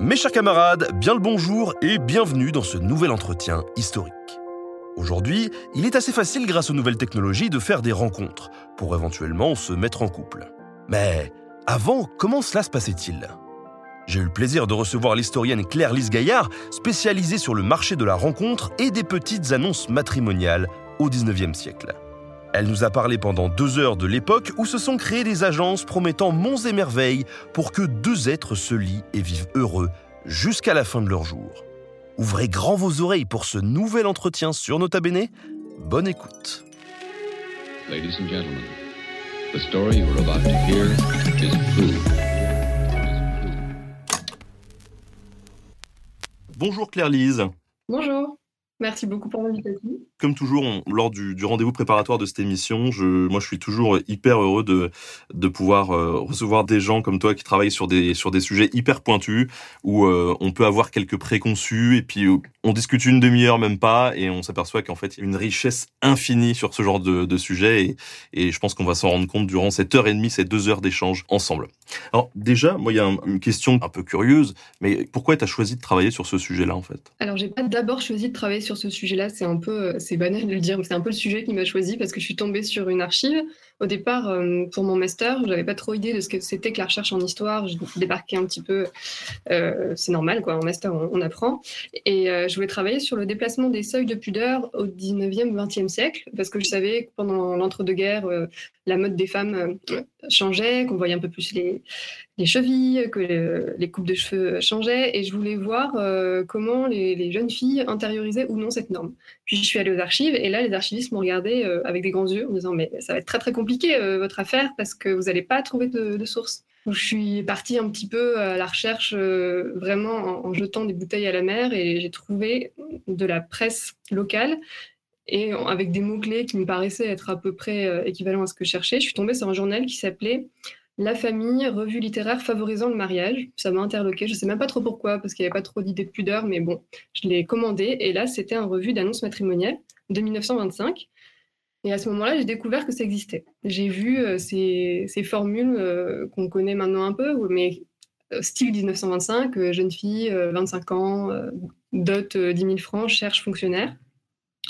Mes chers camarades, bien le bonjour et bienvenue dans ce nouvel entretien historique. Aujourd'hui, il est assez facile grâce aux nouvelles technologies de faire des rencontres pour éventuellement se mettre en couple. Mais avant, comment cela se passait-il? J'ai eu le plaisir de recevoir l'historienne Claire-Lise Gaillard, spécialisée sur le marché de la rencontre et des petites annonces matrimoniales au XIXe siècle. Elle nous a parlé pendant deux heures de l'époque où se sont créées des agences promettant monts et merveilles pour que deux êtres se lient et vivent heureux jusqu'à la fin de leur jour. Ouvrez grand vos oreilles pour ce nouvel entretien sur Nota Bene. Bonne écoute. Ladies and gentlemen, the story you're about to hear is true. Bonjour Claire-Lise. Bonjour, merci beaucoup pour l'invitation. Comme toujours, on- lors du, du rendez-vous préparatoire de cette émission, je, moi je suis toujours hyper heureux de, de pouvoir euh, recevoir des gens comme toi qui travaillent sur des, sur des sujets hyper pointus, où euh, on peut avoir quelques préconçus, et puis euh, on discute une demi-heure, même pas, et on s'aperçoit qu'en fait il y a une richesse infinie sur ce genre de, de sujet, et, et je pense qu'on va s'en rendre compte durant cette heure et demie, ces deux heures d'échange ensemble. Alors déjà, moi il y a un- une question un peu curieuse, mais pourquoi tu as choisi de travailler sur ce sujet-là en fait? Alors, j'ai pas d'abord choisi de travailler sur ce sujet-là, c'est un peu, euh, c'est banal de le dire, mais c'est un peu le sujet qui m'a choisi parce que je suis tombée sur une archive. Au départ, euh, pour mon master, j'avais pas trop idée de ce que c'était que la recherche en histoire. Je débarquais un petit peu, euh, c'est normal quoi, en master on, apprend. Et euh, je voulais travailler sur le déplacement des seuils de pudeur au 19e, 20e siècle parce que je savais que pendant l'entre-deux-guerres, la mode des femmes changeait, qu'on voyait un peu plus les, les chevilles, que le- les coupes de cheveux changeaient, et je voulais voir comment les, jeunes filles intériorisaient ou non cette norme. Puis je suis allée aux archives, et là, les archivistes m'ont regardé avec des grands yeux en disant Mais ça va être très très compliqué euh, votre affaire parce que vous n'allez pas trouver de, source. Je suis partie un petit peu à la recherche, euh, vraiment en, jetant des bouteilles à la mer, et j'ai trouvé de la presse locale. Et avec des mots-clés qui me paraissaient être à peu près euh, équivalents à ce que je cherchais, je suis tombée sur un journal qui s'appelait la famille, revue littéraire favorisant le mariage. Ça m'a interloqué. Je ne sais même pas trop pourquoi, parce qu'il n'y avait pas trop d'idées de pudeur, mais bon, je l'ai commandé. Et là, c'était un revue d'annonces matrimoniales de 1925. Et à ce moment-là, j'ai découvert que ça existait. J'ai vu euh, ces, formules euh, qu'on connaît maintenant un peu, mais euh, style 1925, euh, jeune fille, euh, 25 ans, dot euh, 10 000 francs, cherche fonctionnaire,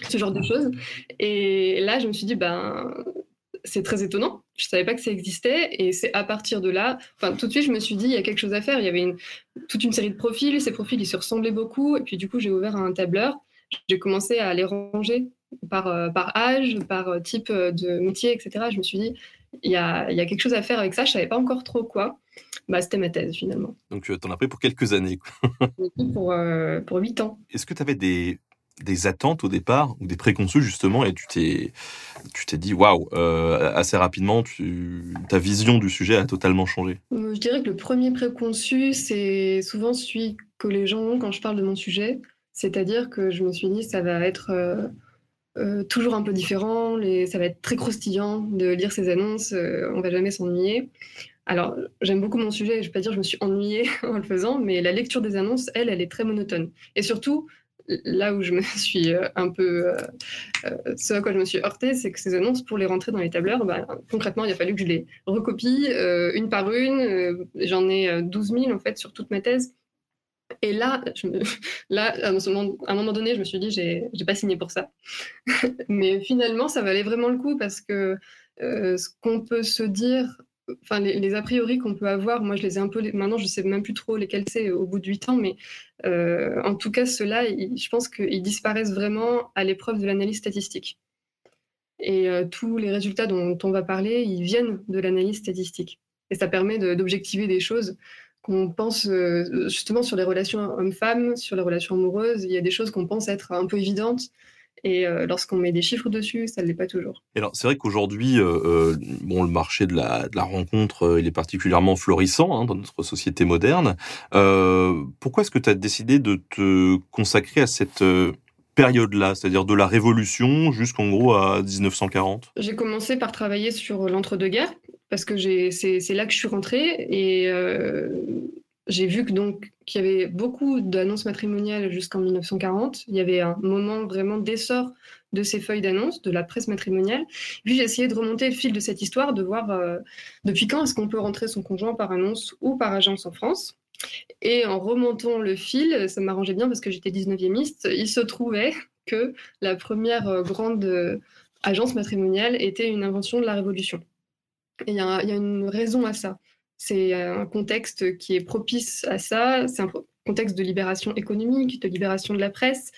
ce genre de choses. Et là, je me suis dit, ben, c'est très étonnant. Je savais pas que ça existait et c'est à partir de là, tout de suite je me suis dit il y a quelque chose à faire. Il y avait toute une série de profils, ces profils ils se ressemblaient beaucoup et puis du coup j'ai ouvert un tableur. J'ai commencé à les ranger par, euh, par âge, par euh, type euh, de métier, etc. Je me suis dit il y a, y a quelque chose à faire avec ça. Je savais pas encore trop quoi. Bah c'était ma thèse finalement. Donc tu en as pris pour quelques années. Pour euh, pour huit ans. Est-ce que tu avais des, des attentes au départ ou des préconçus justement et tu t'es tu t'es dit waouh assez rapidement tu, ta vision du sujet a totalement changé? Euh, Je dirais que le premier préconçu, c'est souvent celui que les gens ont quand je parle de mon sujet. C'est-à-dire que je me suis dit, ça va être euh, euh, toujours un peu différent, ça va être très croustillant de lire ces annonces, euh, on va jamais s'ennuyer. Alors, j'aime beaucoup mon sujet, je ne vais pas dire que je me suis ennuyée en le faisant, mais la lecture des annonces, elle, elle est très monotone. Et surtout, là où je me suis euh, un peu... euh, ce à quoi je me suis heurtée, c'est que ces annonces, pour les rentrer dans les tableurs, bah, concrètement, il a fallu que je les recopie une par une. J'en ai euh, 12 000 en fait sur toute ma thèse. Et là, là à, un moment, donné, je me suis dit, j'ai j'ai pas signé pour ça. Mais finalement, ça valait vraiment le coup parce que euh, ce qu'on peut se dire, enfin, les, a priori qu'on peut avoir, moi, je les ai un peu. Maintenant, je sais même plus trop lesquels c'est au bout de 8 ans, mais euh, en tout cas, ceux-là, je pense qu'ils disparaissent vraiment à l'épreuve de l'analyse statistique. Et euh, tous les résultats dont on va parler, ils viennent de l'analyse statistique. Et ça permet d'objectiver des choses qu'on pense euh, justement sur les relations hommes-femmes, sur les relations amoureuses. Il y a des choses qu'on pense être un peu évidentes Et euh, lorsqu'on met des chiffres dessus, ça ne l'est pas toujours. Et alors, c'est vrai qu'aujourd'hui, euh, bon, le marché de la, de la rencontre, il est particulièrement florissant hein, dans notre société moderne. pourquoi est-ce que tu as décidé de te consacrer à cette période-là, c'est-à-dire de la Révolution jusqu'en gros à 1940 J'ai commencé par travailler sur l'entre-deux-guerres, parce que c'est là que je suis rentrée, et j'ai vu que donc qu'il y avait beaucoup d'annonces matrimoniales jusqu'en 1940. Il y avait un moment vraiment d'essor de ces feuilles d'annonces, de la presse matrimoniale. Puis j'ai essayé de remonter le fil de cette histoire, de voir euh, depuis quand est-ce qu'on peut rentrer son conjoint par annonce ou par agence en France. Et en remontant le fil, ça m'arrangeait bien parce que j'étais 19e, il se trouvait que la première euh, grande euh, agence matrimoniale était une invention de la Révolution. Il y, a une raison à ça. C'est un contexte qui est propice à ça. C'est un contexte de libération économique, de libération de la presse,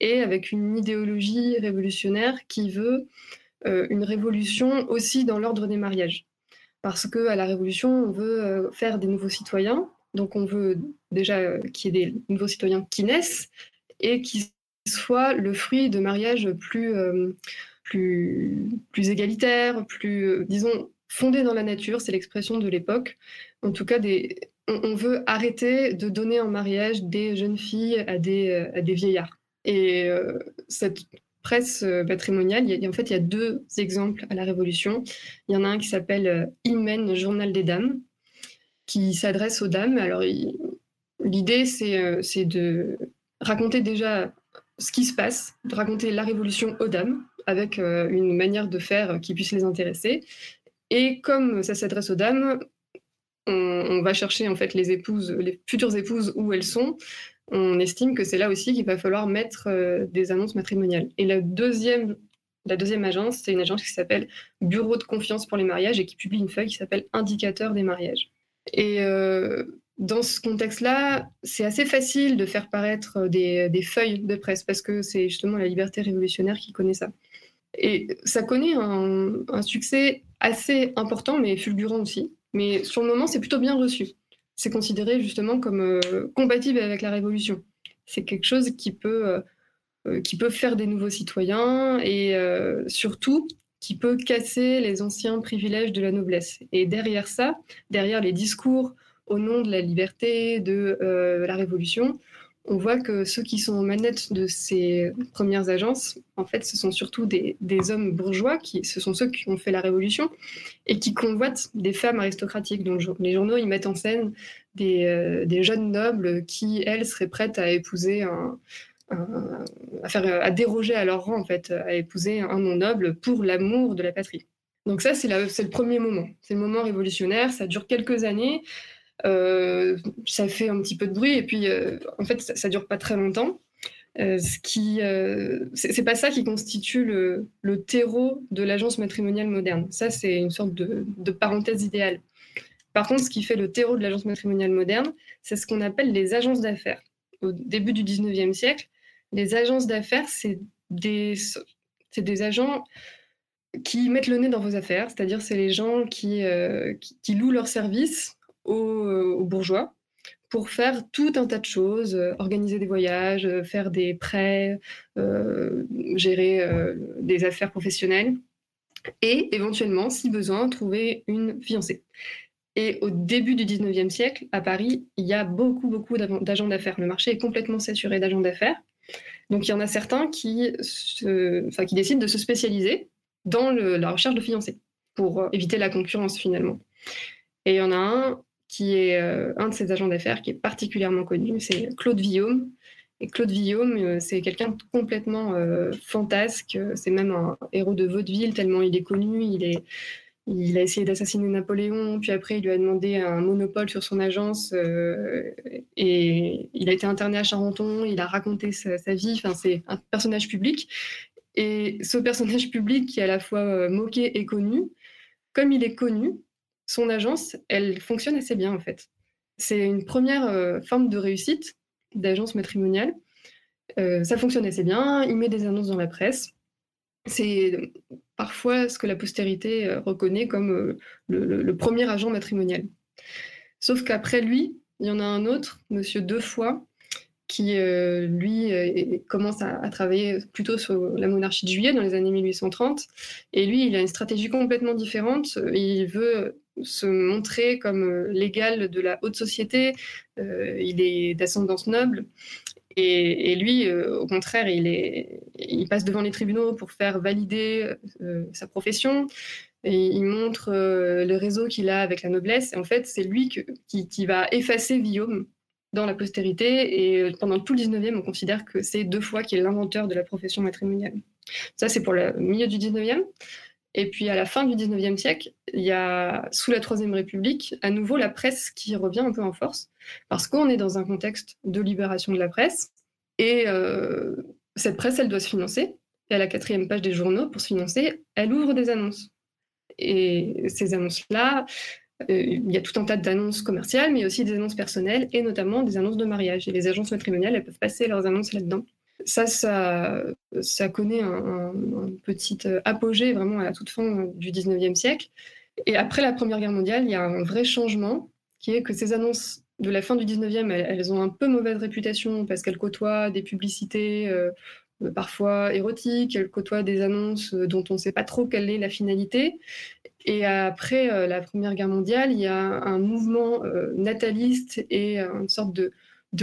et avec une idéologie révolutionnaire qui veut euh, une révolution aussi dans l'ordre des mariages. Parce qu'à la Révolution, on veut euh, faire des nouveaux citoyens, donc on veut déjà euh, qu'il y ait des nouveaux citoyens qui naissent et qui soient le fruit de mariages plus, plus, plus égalitaires, plus, disons, fondé dans la nature, c'est l'expression de l'époque. En tout cas, on, veut arrêter de donner en mariage des jeunes filles à des, euh, vieillards. Et euh, cette presse euh, patrimoniale, en fait, il y a deux exemples à la Révolution. Il y en a un qui s'appelle Imen, Journal des Dames, qui s'adresse aux dames. Alors, l'idée, c'est de raconter déjà ce qui se passe, de raconter la Révolution aux dames, avec une manière de faire qui puisse les intéresser. Et comme ça s'adresse aux dames, on, va chercher en fait les épouses, les futures épouses où elles sont. On estime que c'est là aussi qu'il va falloir mettre euh, des annonces matrimoniales. Et la deuxième, la deuxième agence, c'est une agence qui s'appelle Bureau de confiance pour les mariages et qui publie une feuille qui s'appelle Indicateur des mariages. Et euh, dans ce contexte-là, c'est assez facile de faire paraître des, feuilles de presse parce que c'est justement la liberté révolutionnaire qui connaît ça. Et ça connaît un succès assez important, mais fulgurant aussi. Mais sur le moment, c'est plutôt bien reçu. C'est considéré justement comme euh, compatible avec la Révolution. C'est quelque chose qui peut, euh, euh, qui peut faire des nouveaux citoyens et surtout qui peut casser les anciens privilèges de la noblesse. Et derrière ça, derrière les discours au nom de la liberté, de la Révolution, on voit que ceux qui sont aux manettes de ces premières agences, en fait, ce sont surtout des, hommes bourgeois, qui, ce sont ceux qui ont fait la révolution et qui convoitent des femmes aristocratiques. Donc les journaux, ils mettent en scène des, euh, jeunes nobles qui, elles, seraient prêtes à épouser à, faire, à déroger à leur rang, en fait, à épouser un non noble pour l'amour de la patrie. Donc ça, c'est le premier moment. C'est le moment révolutionnaire, ça dure quelques années. Euh, ça fait un petit peu de bruit et puis euh, en fait ça, ça, dure pas très longtemps. Euh, ce qui, c'est pas ça qui constitue le, terreau de l'agence matrimoniale moderne. Ça, c'est une sorte de, parenthèse idéale. Par contre, ce qui fait le terreau de l'agence matrimoniale moderne, c'est ce qu'on appelle les agences d'affaires. Au début du 19e siècle, les agences d'affaires, c'est des, des agents qui mettent le nez dans vos affaires, c'est-à-dire c'est les gens qui, qui, louent leurs services euh, aux, bourgeois pour faire tout un tas de choses, euh, organiser des voyages, euh, faire des prêts, gérer des affaires professionnelles et éventuellement, si besoin, trouver une fiancée. Et au début du 19e siècle, à Paris, il y a beaucoup, beaucoup d'agents d'affaires. Le marché est complètement saturé d'agents d'affaires. Donc il y en a certains qui, qui décident de se spécialiser dans la recherche de fiancés pour éviter la concurrence finalement. Et il y en a un qui est euh, un de ces agents d'affaires qui est particulièrement connu, c'est Claude Villaume. Et Claude Villaume, euh, c'est quelqu'un complètement euh, fantasque, c'est même un héros de vaudeville tellement il est connu, il est... Il a essayé d'assassiner Napoléon, puis après il lui a demandé un monopole sur son agence et il a été interné à Charenton, il a raconté sa, sa vie, enfin, c'est un personnage public. Et ce personnage public qui est à la fois moqué et connu, comme il est connu, son agence, elle fonctionne assez bien en fait. C'est une première euh, forme de réussite d'agence matrimoniale. Euh, ça fonctionne assez bien, il met des annonces dans la presse. C'est parfois ce que la postérité euh, reconnaît comme le, premier agent matrimonial. Sauf qu'après lui, il y en a un autre, Monsieur Deux qui, lui, commence à, travailler plutôt sur la monarchie de juillet dans les années 1830. Et lui, il a une stratégie complètement différente. Il veut se montrer comme l'égal de la haute société. il est d'ascendance noble. Et, lui, au contraire, il, passe devant les tribunaux pour faire valider sa profession. Il montre le réseau qu'il a avec la noblesse. Et en fait, c'est lui qui, qui, va effacer Guillaume dans la postérité. Et pendant tout le 19e, on considère que c'est deux fois qu'il est l'inventeur de la profession matrimoniale. Ça, c'est pour le milieu du 19e. Et puis à la fin du 19e siècle, il y a, sous la Troisième République, à nouveau la presse qui revient un peu en force, parce qu'on est dans un contexte de libération de la presse. Et euh, cette presse, elle doit se financer. Et à la quatrième page des journaux, pour se financer, elle ouvre des annonces. Et ces annonces-là, euh, il y a tout un tas d'annonces commerciales, mais aussi des annonces personnelles et notamment des annonces de mariage. Et les agences matrimoniales, elles peuvent passer leurs annonces là-dedans. Ça, ça, connaît un, petit apogée vraiment à la toute fin du 19e siècle. Et après la Première Guerre mondiale, il y a un vrai changement qui est que ces annonces de la fin du 19e, elles, ont un peu mauvaise réputation parce qu'elles côtoient des publicités euh, parfois érotiques, elles côtoient des annonces dont on ne sait pas trop quelle est la finalité. Et après euh, la Première Guerre mondiale, il y a un mouvement euh, nataliste et une sorte de,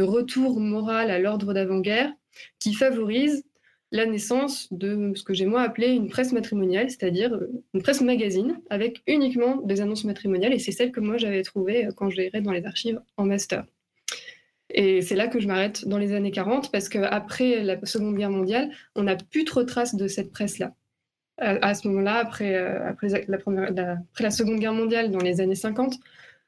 retour moral à l'ordre d'avant-guerre qui favorise la naissance de ce que j'ai moi appelé une presse matrimoniale, c'est-à-dire euh, une presse magazine avec uniquement des annonces matrimoniales. Et c'est celle que moi j'avais trouvée quand je dans les archives en master. Et c'est là que je m'arrête dans les années 40, parce qu'après la Seconde Guerre mondiale, on n'a plus trop de traces de cette presse-là à, ce moment-là, après, euh, après la Seconde Guerre mondiale, dans les années 50,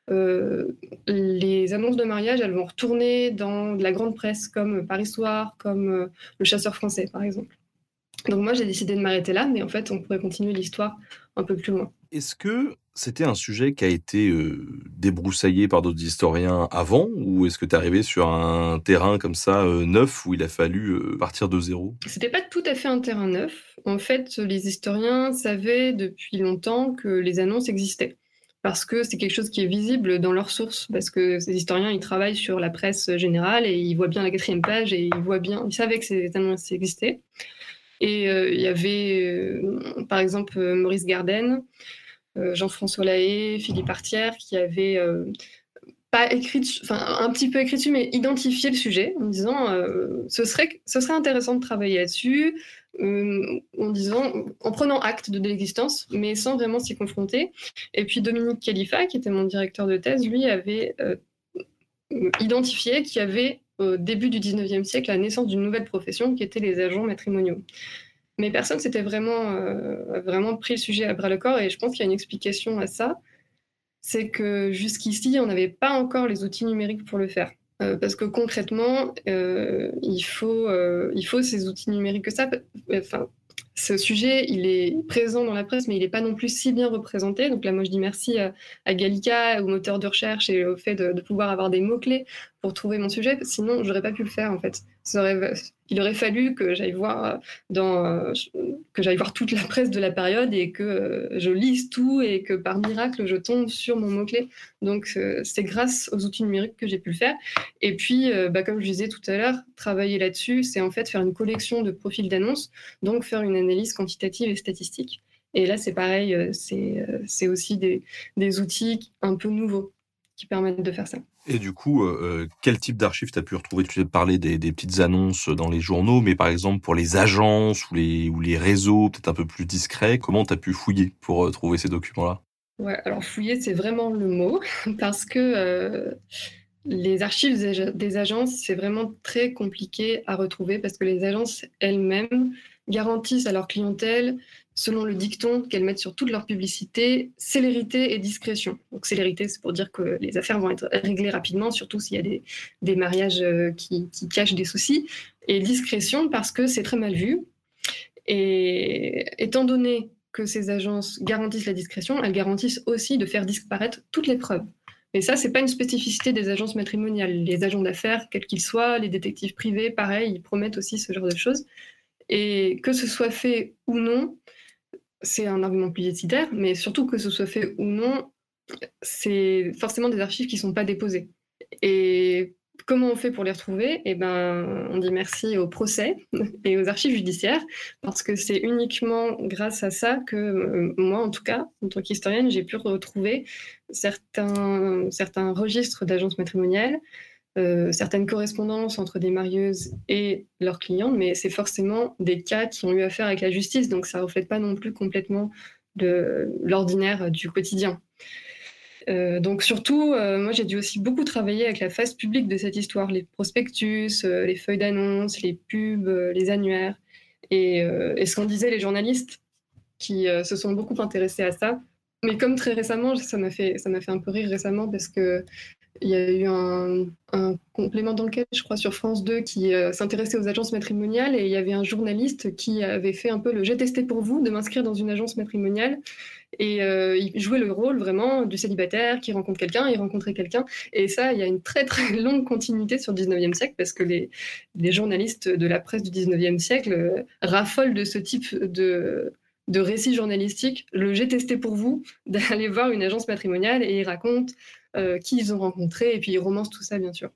euh, les annonces de mariage, elles vont retourner dans de la grande presse, comme Paris Soir, comme euh, Le Chasseur français, par exemple. Donc moi, j'ai décidé de m'arrêter là, mais en fait, on pourrait continuer l'histoire un peu plus loin. Est-ce que c'était un sujet qui a été débroussaillé par d'autres historiens avant, ou est-ce que tu es arrivé sur un terrain comme ça neuf où il a fallu partir de zéro? C'était pas tout à fait un terrain neuf. En fait, les historiens savaient depuis longtemps que les annonces existaient parce que c'est quelque chose qui est visible dans leurs sources, parce que ces historiens, ils travaillent sur la presse générale et ils voient bien la quatrième page et ils voient bien, ils savaient que ces annonces existaient. Et il y avait, par exemple, Maurice Garden, euh, Jean-François Lahaye, Philippe Artière, qui avaient euh, pas écrit, enfin un petit peu écrit dessus, mais identifié le sujet en disant euh, ce serait ce serait intéressant de travailler là-dessus, en disant en prenant acte de l'existence, mais sans vraiment s'y confronter. Et puis Dominique Khalifa, qui était mon directeur de thèse, lui avait identifié qu'il y avait au début du 19e siècle la naissance d'une nouvelle profession qui était les agents matrimoniaux. Mais personne s'était vraiment, euh, vraiment pris le sujet à bras le corps et je pense qu'il y a une explication à ça. C'est que jusqu'ici, on n'avait pas encore les outils numériques pour le faire. Euh, parce que concrètement, euh, il, faut, il faut ces outils numériques que ça. Enfin, ce sujet, il est présent dans la presse, mais il n'est pas non plus si bien représenté. Donc là, moi, je dis merci à, Gallica, au moteur de recherche et au fait de, pouvoir avoir des mots-clés pour trouver mon sujet. Sinon, j'aurais pas pu le faire, en fait. Il aurait fallu que j'aille voir euh, euh, voir toute la presse de la période et que euh, je lise tout et que par miracle je tombe sur mon mot clé. Donc c'est grâce aux outils numériques que j'ai pu le faire. Et puis, bah, comme je disais tout à l'heure, travailler là-dessus, c'est en fait faire une collection de profils d'annonces, donc faire une analyse quantitative et statistique. Et là, c'est pareil, c'est aussi des, des outils un peu nouveaux qui permettent de faire ça. Et du coup, euh, euh, quel type d'archives tu as pu retrouver? Tu as parlé des, petites annonces dans les journaux, mais par exemple pour les agences ou les, ou les réseaux peut-être un peu plus discrets, comment tu as pu fouiller pour euh, trouver ces documents-là? Ouais, alors fouiller, c'est vraiment le mot, parce que les archives des agences, c'est vraiment très compliqué à retrouver, parce que les agences elles-mêmes garantissent à leur clientèle selon le dicton qu'elles mettent sur toute leur publicité, célérité et discrétion. Donc célérité, c'est pour dire que les affaires vont être réglées rapidement, surtout s'il y a des, mariages euh, qui, cachent des soucis. Et discrétion parce que c'est très mal vu. Et étant donné que ces agences garantissent la discrétion, elles garantissent aussi de faire disparaître toutes les preuves. Et ça, c'est pas une spécificité des agences matrimoniales. Les agents d'affaires, quels qu'ils soient, les détectives privés, pareil, ils promettent aussi ce genre de choses. Et que ce soit fait ou non, c'est un argument publicitaire, mais surtout que ce soit fait ou non, c'est forcément des archives qui ne sont pas déposées. Et comment on fait pour les retrouver? Eh ben, on dit merci au procès et aux archives judiciaires, parce que c'est uniquement grâce à ça que euh, moi, en tout cas, en tant qu'historienne, j'ai pu retrouver certains, certains registres d'agences matrimoniales, euh, certaines correspondances entre des marieuses et leurs clients, mais c'est forcément des cas qui ont eu affaire avec la justice, donc ça ne reflète pas non plus complètement l'ordinaire du quotidien. Euh, donc surtout, euh, moi j'ai dû aussi beaucoup travailler avec la face publique de cette histoire, les prospectus, les feuilles d'annonce, les pubs, les annuaires, et, et ce qu'en disaient les journalistes qui se sont beaucoup intéressés à ça. Mais comme très récemment, ça m'a fait, ça m'a fait un peu rire récemment parce que il y a eu un, complément d'enquête, je crois, sur France 2 qui euh, s'intéressait aux agences matrimoniales et il y avait un journaliste qui avait fait un peu le j'ai testé pour vous de m'inscrire dans une agence matrimoniale. Et euh, il jouait le rôle vraiment du célibataire qui rencontre quelqu'un, il rencontrait quelqu'un. Et ça, il y a une très très longue continuité sur le 19e siècle parce que les, journalistes de la presse du 19e siècle euh, raffolent de ce type de de récits journalistiques, le j'ai testé pour vous, d'aller voir une agence matrimoniale et ils racontent euh, qui ils ont rencontré, et puis ils romancent tout ça, bien sûr.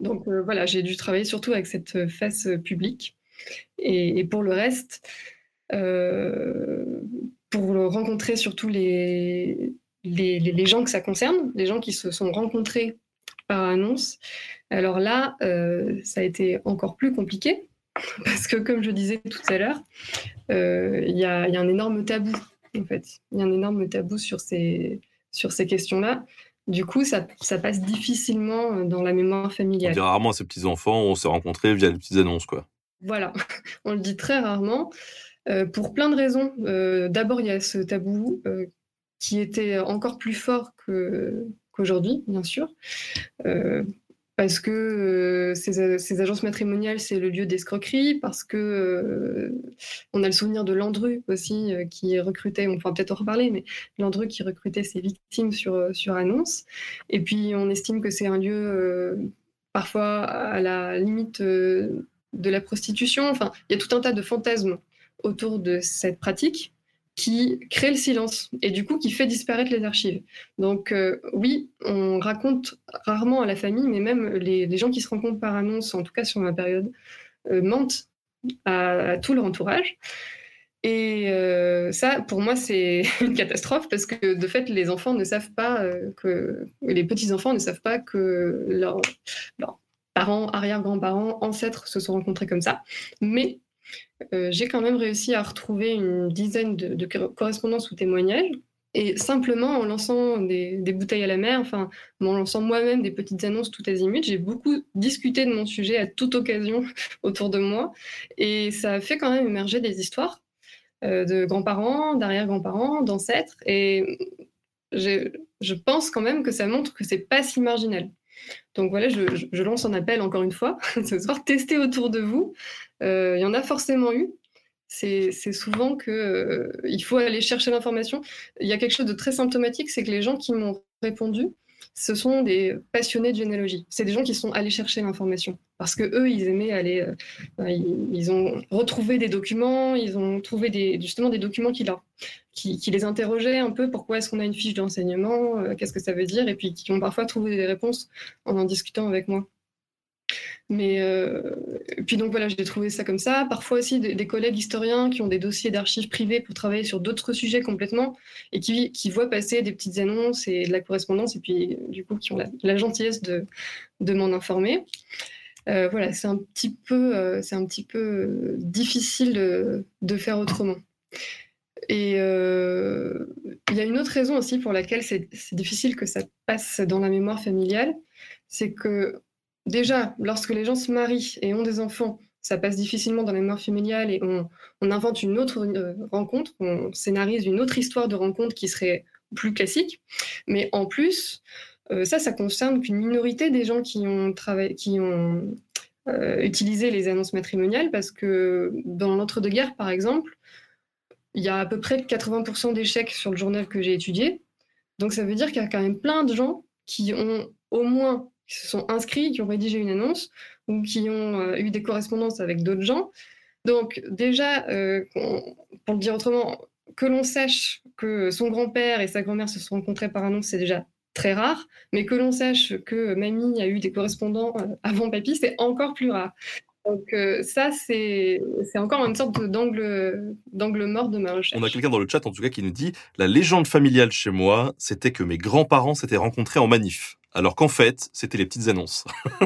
Donc euh, voilà, j'ai dû travailler surtout avec cette face publique. Et, pour le reste, euh, pour rencontrer surtout les, les, gens que ça concerne, les gens qui se sont rencontrés par annonce, alors là, ça a été encore plus compliqué, parce que comme je disais tout à l'heure, il y, a un énorme tabou, en fait. Il y a un énorme tabou sur ces, sur ces questions-là. Du coup, ça, ça, passe difficilement euh, dans la mémoire familiale. On dit rarement à ses petits-enfants, on s'est rencontrés via les petites annonces, quoi. Voilà, on le dit très rarement, euh, pour plein de raisons. Euh, d'abord, il y a ce tabou qui était encore plus fort qu'aujourd'hui, bien sûr parce que euh, ces, agences matrimoniales, c'est le lieu d'escroquerie, parce que euh, on a le souvenir de Landru aussi, euh, qui recrutait, on pourra peut-être en reparler, mais Landru qui recrutait ses victimes sur, sur annonce. Et puis, on estime que c'est un lieu parfois à la limite de la prostitution. Enfin, il y a tout un tas de fantasmes autour de cette pratique qui crée le silence et du coup qui fait disparaître les archives. Donc euh, oui, on raconte rarement à la famille, mais même les, gens qui se rencontrent par annonce, en tout cas sur ma période, euh, mentent à, tout leur entourage. Et euh, ça, pour moi, c'est une catastrophe parce que de fait, les enfants ne savent pas que les petits enfants ne savent pas que leurs parents, arrière-grands-parents, ancêtres se sont rencontrés comme ça. Mais euh, j'ai quand même réussi à retrouver une dizaine de, correspondances ou témoignages. Et simplement en lançant des, bouteilles à la mer, enfin, en lançant moi-même des petites annonces tout azimut, j'ai beaucoup discuté de mon sujet à toute occasion autour de moi. Et ça a fait quand même émerger des histoires euh, de grands-parents, d'arrière-grands-parents, d'ancêtres. Et je pense quand même que ça montre que c'est pas si marginal. Donc voilà, je, lance un appel encore une fois ce soir, testez autour de vous. Euh, il y en a forcément eu. C'est souvent qu'il euh, faut aller chercher l'information. Il y a quelque chose de très symptomatique, c'est que les gens qui m'ont répondu, ce sont des passionnés de généalogie. C'est des gens qui sont allés chercher l'information parce que eux, ils aimaient aller. Euh, ils, ont retrouvé des documents, ils ont trouvé justement des documents qui, qui, les interrogeaient un peu. Pourquoi est-ce qu'on a une fiche d'enseignement? Euh, Qu'est-ce que ça veut dire? Et puis qui ont parfois trouvé des réponses en en discutant avec moi. Mais euh, puis donc voilà, j'ai trouvé ça comme ça. Parfois aussi des, collègues historiens qui ont des dossiers d'archives privées pour travailler sur d'autres sujets complètement et qui, voient passer des petites annonces et de la correspondance et puis du coup qui ont la, gentillesse de, m'en informer. Euh, voilà, c'est un petit peu, euh, c'est un petit peu difficile de faire autrement. Et il y a une autre raison aussi pour laquelle c'est difficile que ça passe dans la mémoire familiale, c'est que déjà, lorsque les gens se marient et ont des enfants, ça passe difficilement dans la mémoire familiale et on, invente une autre euh, rencontre, on scénarise une autre histoire de rencontre qui serait plus classique. Mais en plus, euh, ça, ça concerne qu'une minorité des gens qui ont, qui ont euh, utilisé les annonces matrimoniales parce que dans l'entre-deux-guerres, par exemple, il y a à peu près 80% d'échecs sur le journal que j'ai étudié. Donc ça veut dire qu'il y a quand même plein de gens qui ont au moins qui se sont inscrits, qui ont rédigé une annonce ou qui ont euh, eu des correspondances avec d'autres gens. Donc déjà, euh, pour le dire autrement, que l'on sache que son grand-père et sa grand-mère se sont rencontrés par annonce, c'est déjà très rare, mais que l'on sache que mamie a eu des correspondants avant papy, c'est encore plus rare. Donc ça, c'est encore une sorte d'angle mort de ma recherche. On a quelqu'un dans le chat, en tout cas, qui nous dit « La légende familiale chez moi, c'était que mes grands-parents s'étaient rencontrés en manif, alors qu'en fait, c'était les petites annonces. »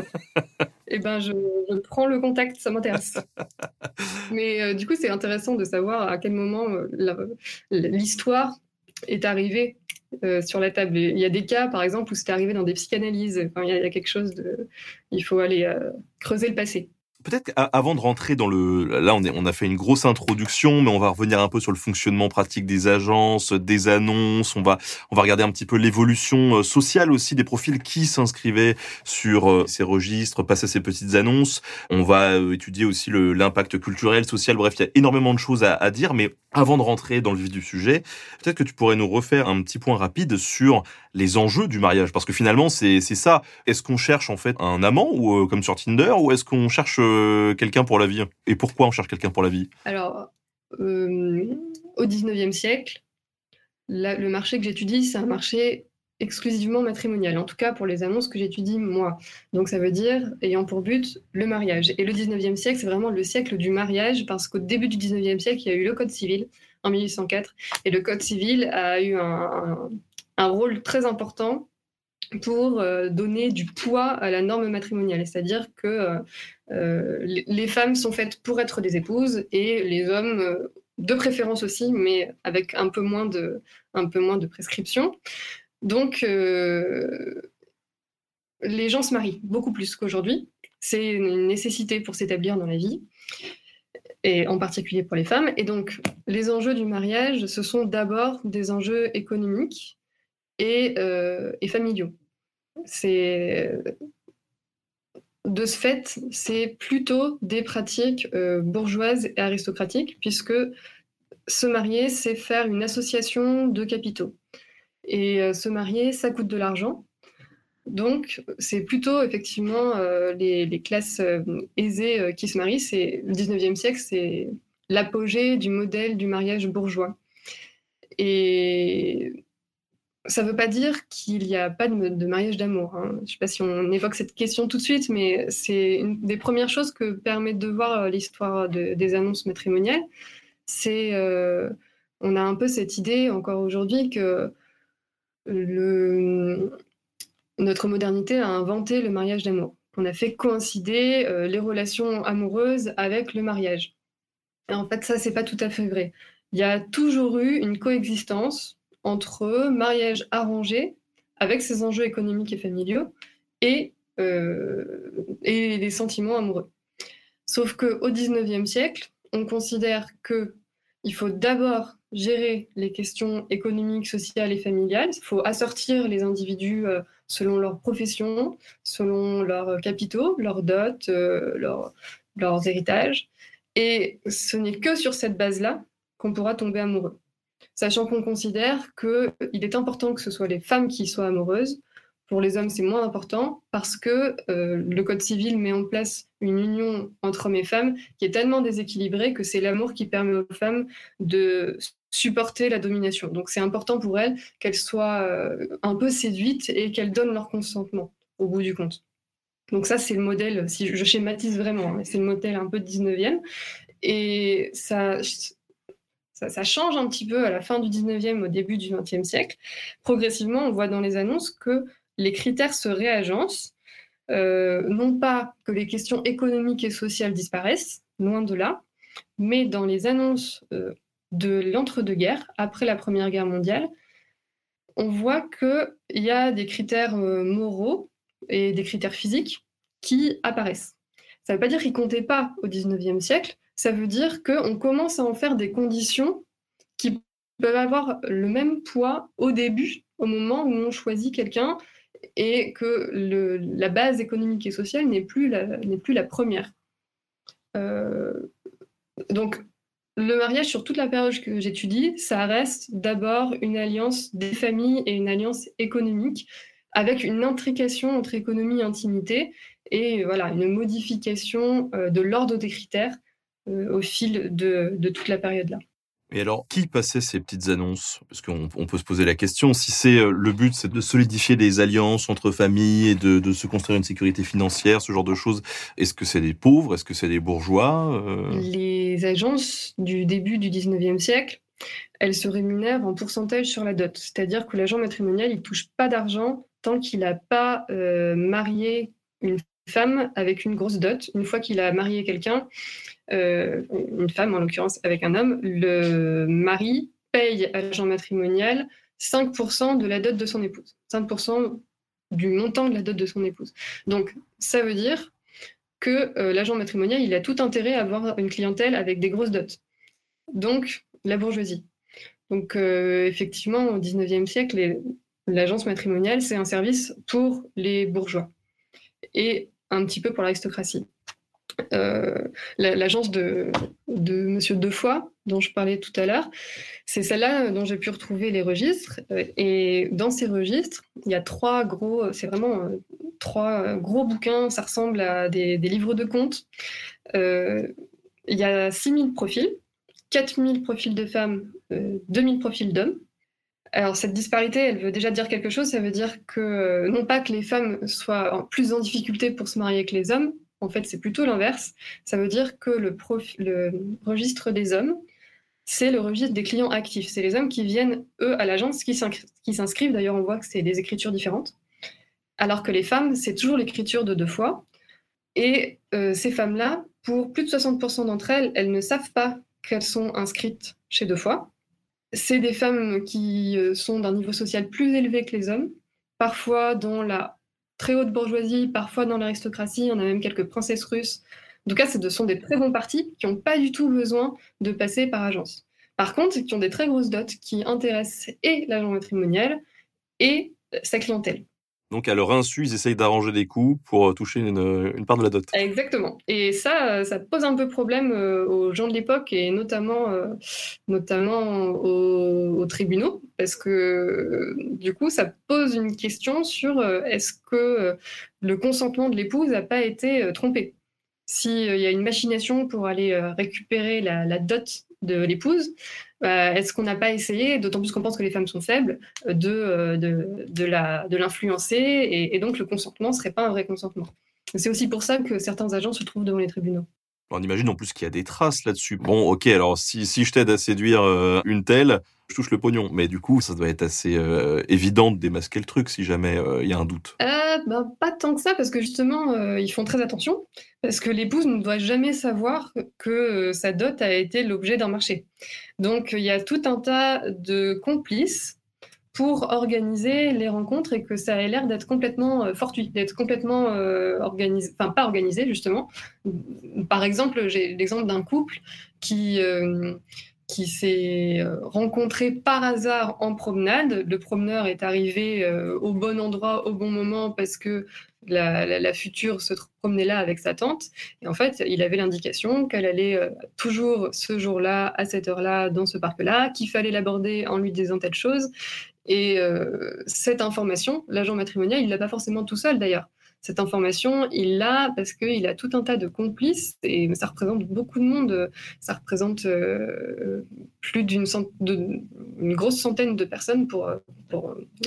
Eh ben, je, prends le contact, ça m'intéresse. Mais du coup, c'est intéressant de savoir à quel moment l'histoire est arrivée sur la table. Il y a des cas, par exemple, où c'est arrivé dans des psychanalyses. il, y a, quelque chose de... Il faut aller creuser le passé. Peut-être avant de rentrer dans le, là on, est, on a fait une grosse introduction, mais on va revenir un peu sur le fonctionnement pratique des agences, des annonces. On va, on va regarder un petit peu l'évolution euh, sociale aussi des profils qui s'inscrivaient sur euh, ces registres, passer ces petites annonces. On va euh, étudier aussi l'impact culturel, social. Bref, il y a énormément de choses à, dire. Mais avant de rentrer dans le vif du sujet, peut-être que tu pourrais nous refaire un petit point rapide sur les enjeux du mariage, parce que finalement c'est ça. Est-ce qu'on cherche en fait un amant ou comme sur Tinder, ou est-ce qu'on cherche quelqu'un pour la vie Et pourquoi on cherche quelqu'un pour la vie? Alors, euh, au 19e siècle, le marché que j'étudie, c'est un marché exclusivement matrimonial, en tout cas pour les annonces que j'étudie moi. Donc ça veut dire ayant pour but le mariage. Et le 19e siècle, c'est vraiment le siècle du mariage, parce qu'au début du 19e siècle, il y a eu le Code civil en 1804, et le Code civil a eu un rôle très important pour euh, donner du poids à la norme matrimoniale. C'est-à-dire que euh, euh, les femmes sont faites pour être des épouses et les hommes, de préférence aussi, mais avec un peu moins de, un peu moins de prescription. Donc, les gens se marient beaucoup plus qu'aujourd'hui. C'est une nécessité pour s'établir dans la vie, et en particulier pour les femmes. Et donc, les enjeux du mariage, ce sont d'abord des enjeux économiques euh, et, familiaux. De ce fait, c'est plutôt des pratiques euh, bourgeoises et aristocratiques, puisque se marier, c'est faire une association de capitaux. Et euh, se marier, ça coûte de l'argent. Donc, c'est plutôt effectivement les, les, classes aisées qui se marient. C'est le 19e siècle, c'est l'apogée du modèle du mariage bourgeois. Et ça ne veut pas dire qu'il n'y a pas de, mariage d'amour. Hein. Je ne sais pas si on évoque cette question tout de suite, mais c'est une des premières choses que permet de voir euh, l'histoire des annonces matrimoniales. C'est, euh, on a un peu cette idée encore aujourd'hui que notre modernité a inventé le mariage d'amour. On a fait coïncider euh, les relations amoureuses avec le mariage. Et en fait, ça, c'est pas tout à fait vrai. Il y a toujours eu une coexistence entre mariage arrangé, avec ses enjeux économiques et familiaux, et, euh, les sentiments amoureux. Sauf qu'au XIXe siècle, on considère qu'il faut d'abord gérer les questions économiques, sociales et familiales. Il faut assortir les individus euh, selon leur profession, selon leurs capitaux, leurs dots, euh, leurs héritages. Et ce n'est que sur cette base-là qu'on pourra tomber amoureux sachant qu'on considère qu'il est important que ce soit les femmes qui soient amoureuses. Pour les hommes, c'est moins important parce que euh, le Code civil met en place une union entre hommes et femmes qui est tellement déséquilibrée que c'est l'amour qui permet aux femmes de supporter la domination. Donc c'est important pour elles qu'elles soient euh, un peu séduites et qu'elles donnent leur consentement au bout du compte. Donc ça, c'est le modèle, si je schématise vraiment, hein, c'est le modèle un peu 19e. Et ça, ça, change un petit peu à la fin du 19e, au début du 20e siècle. Progressivement, on voit dans les annonces que les critères se réagencent. Euh, non pas que les questions économiques et sociales disparaissent, loin de là, mais dans les annonces euh, de l'entre-deux-guerres, après la Première Guerre mondiale, on voit qu'il y a des critères euh, moraux et des critères physiques qui apparaissent. Ça ne veut pas dire qu'ils ne comptaient pas au 19e siècle, ça veut dire qu'on commence à en faire des conditions qui peuvent avoir le même poids au début, au moment où on choisit quelqu'un, et que la base économique et sociale n'est plus, la, première. Euh, donc, le mariage, sur toute la période que j'étudie, ça reste d'abord une alliance des familles et une alliance économique, avec une intrication entre économie et intimité, et voilà, une modification euh, de l'ordre des critères au fil de, toute la période-là. Et alors, qui passait ces petites annonces? Parce qu'on on peut se poser la question, si c'est euh, le but, c'est de solidifier des alliances entre familles et de, de, se construire une sécurité financière, ce genre de choses, est-ce que c'est des pauvres? Est-ce que c'est des bourgeois? Euh? Les agences du début du 19e siècle, elles se rémunèrent en pourcentage sur la dot. C'est-à-dire que l'agent matrimonial, il touche pas d'argent tant qu'il n'a pas euh, marié une femme avec une grosse dot. Une fois qu'il a marié quelqu'un, euh, une femme en l'occurrence avec un homme, le mari paye à l'agent matrimonial 5% de la dot de son épouse, 5% du montant de la dot de son épouse. Donc ça veut dire que euh, l'agent matrimonial, il a tout intérêt à avoir une clientèle avec des grosses dots. Donc la bourgeoisie. Donc euh, effectivement, au 19e siècle, l'agence matrimoniale, c'est un service pour les bourgeois et un petit peu pour l'aristocratie. Euh, l'agence de, de Monsieur Defoy, dont je parlais tout à l'heure, c'est celle-là dont j'ai pu retrouver les registres. Euh, et dans ces registres, il y a trois gros, c'est vraiment euh, trois gros bouquins, ça ressemble à des, livres de comptes. il y a 6000 profils, 4000 profils de femmes, 2000 profils d'hommes. Alors cette disparité, elle veut déjà dire quelque chose, ça veut dire que non pas que les femmes soient plus en difficulté pour se marier que les hommes, en fait, c'est plutôt l'inverse. Ça veut dire que le, registre des hommes, c'est le registre des clients actifs. C'est les hommes qui viennent, eux, à l'agence, qui s'inscrivent. D'ailleurs, on voit que c'est des écritures différentes. Alors que les femmes, c'est toujours l'écriture de deux fois. Et euh, ces femmes-là, pour plus de 60% d'entre elles, elles ne savent pas qu'elles sont inscrites chez deux fois. C'est des femmes qui euh, sont d'un niveau social plus élevé que les hommes, parfois dans la très haute bourgeoisie, parfois dans l'aristocratie, on a même quelques princesses russes. En tout cas, ce sont des très bons partis qui n'ont pas du tout besoin de passer par agence. Par contre, qui ont des très grosses dots qui intéressent et l'agent matrimonial et sa clientèle. Donc, à leur insu, ils essayent d'arranger des coups pour euh, toucher une, part de la dot. Exactement. Et ça, euh, ça pose un peu problème euh, aux gens de l'époque et notamment, notamment aux, tribunaux, parce que du coup, ça pose une question sur est-ce que le consentement de l'épouse n'a pas été trompé? S'il y a une machination pour aller récupérer la dot de l'épouse, euh, est-ce qu'on n'a pas essayé, d'autant plus qu'on pense que les femmes sont faibles, de, euh, de, de l'influencer et, donc le consentement ne serait pas un vrai consentement. C'est aussi pour ça que certains agents se trouvent devant les tribunaux. On imagine en plus qu'il y a des traces là-dessus. Bon, ok, alors si, si je t'aide à séduire euh, une telle, je touche le pognon. Mais du coup, ça doit être assez euh, évident de démasquer le truc si jamais euh, il y a un doute. Ben, pas tant que ça, parce que justement, ils font très attention. Parce que l'épouse ne doit jamais savoir que sa dot a été l'objet d'un marché. Donc, il y a tout un tas de complices pour organiser les rencontres et que ça ait l'air d'être complètement fortuit, d'être complètement organisé, enfin pas organisé justement. Par exemple, j'ai l'exemple d'un couple qui qui s'est euh, rencontré par hasard en promenade. Le promeneur est arrivé euh, au bon endroit au bon moment parce que la, future se promenait là avec sa tante. Et en fait, il avait l'indication qu'elle allait euh, toujours ce jour-là, à cette heure-là, dans ce parc-là, qu'il fallait l'aborder en lui disant telle chose. Et cette information, l'agent matrimonial, il l'a pas forcément tout seul d'ailleurs cette information, il l'a parce qu'il a tout un tas de complices et ça représente beaucoup de monde. Ça représente euh, plus d'une une grosse centaine de personnes pour,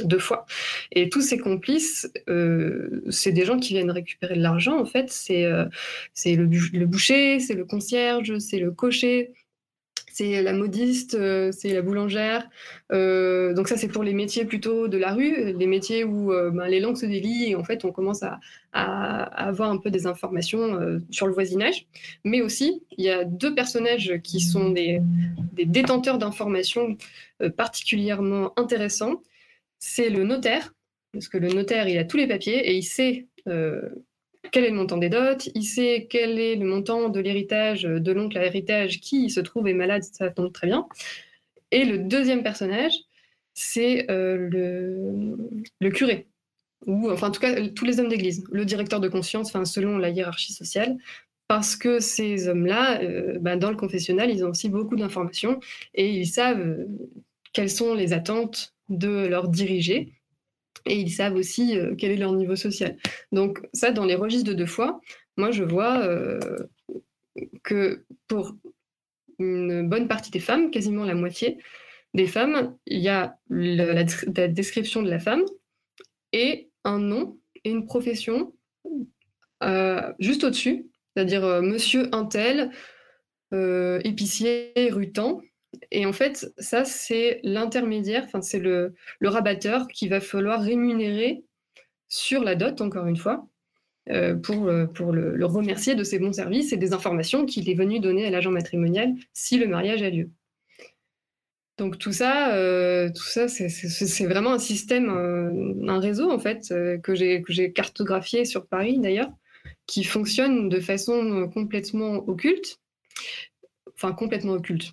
deux fois. Et tous ces complices, euh, c'est des gens qui viennent récupérer de l'argent. En fait, c'est euh, c'est le, le boucher, c'est le concierge, c'est le cocher c'est la modiste, euh, c'est la boulangère. Euh, donc ça, c'est pour les métiers plutôt de la rue, les métiers où euh, ben, les langues se délient et en fait, on commence à, avoir un peu des informations sur le voisinage. Mais aussi, il y a deux personnages qui sont des, des détenteurs d'informations particulièrement intéressants. C'est le notaire, parce que le notaire, il a tous les papiers et il sait quel est le montant des dots, il sait quel est le montant de l'héritage de l'oncle à héritage qui se trouve est malade, ça tombe très bien. Et le deuxième personnage, c'est euh, le, curé, ou enfin en tout cas tous les hommes d'église, le directeur de conscience, enfin selon la hiérarchie sociale, parce que ces hommes-là, euh, bah, dans le confessionnal, ils ont aussi beaucoup d'informations et ils savent euh, quelles sont les attentes de leurs dirigés et ils savent aussi euh, quel est leur niveau social. Donc ça, dans les registres de deux fois, moi je vois euh, que pour une bonne partie des femmes, quasiment la moitié des femmes, il y a la, description de la femme et un nom et une profession euh, juste au-dessus, c'est-à-dire monsieur Intel, euh, épicier, rutan. Et en fait, ça, c'est l'intermédiaire, enfin, c'est le, rabatteur qu'il va falloir rémunérer sur la dot, encore une fois, pour, pour le, remercier de ses bons services et des informations qu'il est venu donner à l'agent matrimonial si le mariage a lieu. Donc tout ça, euh, tout ça, c'est vraiment un système, euh, un réseau en fait euh, que j'ai cartographié sur Paris d'ailleurs, qui fonctionne de façon complètement occulte, enfin complètement occulte.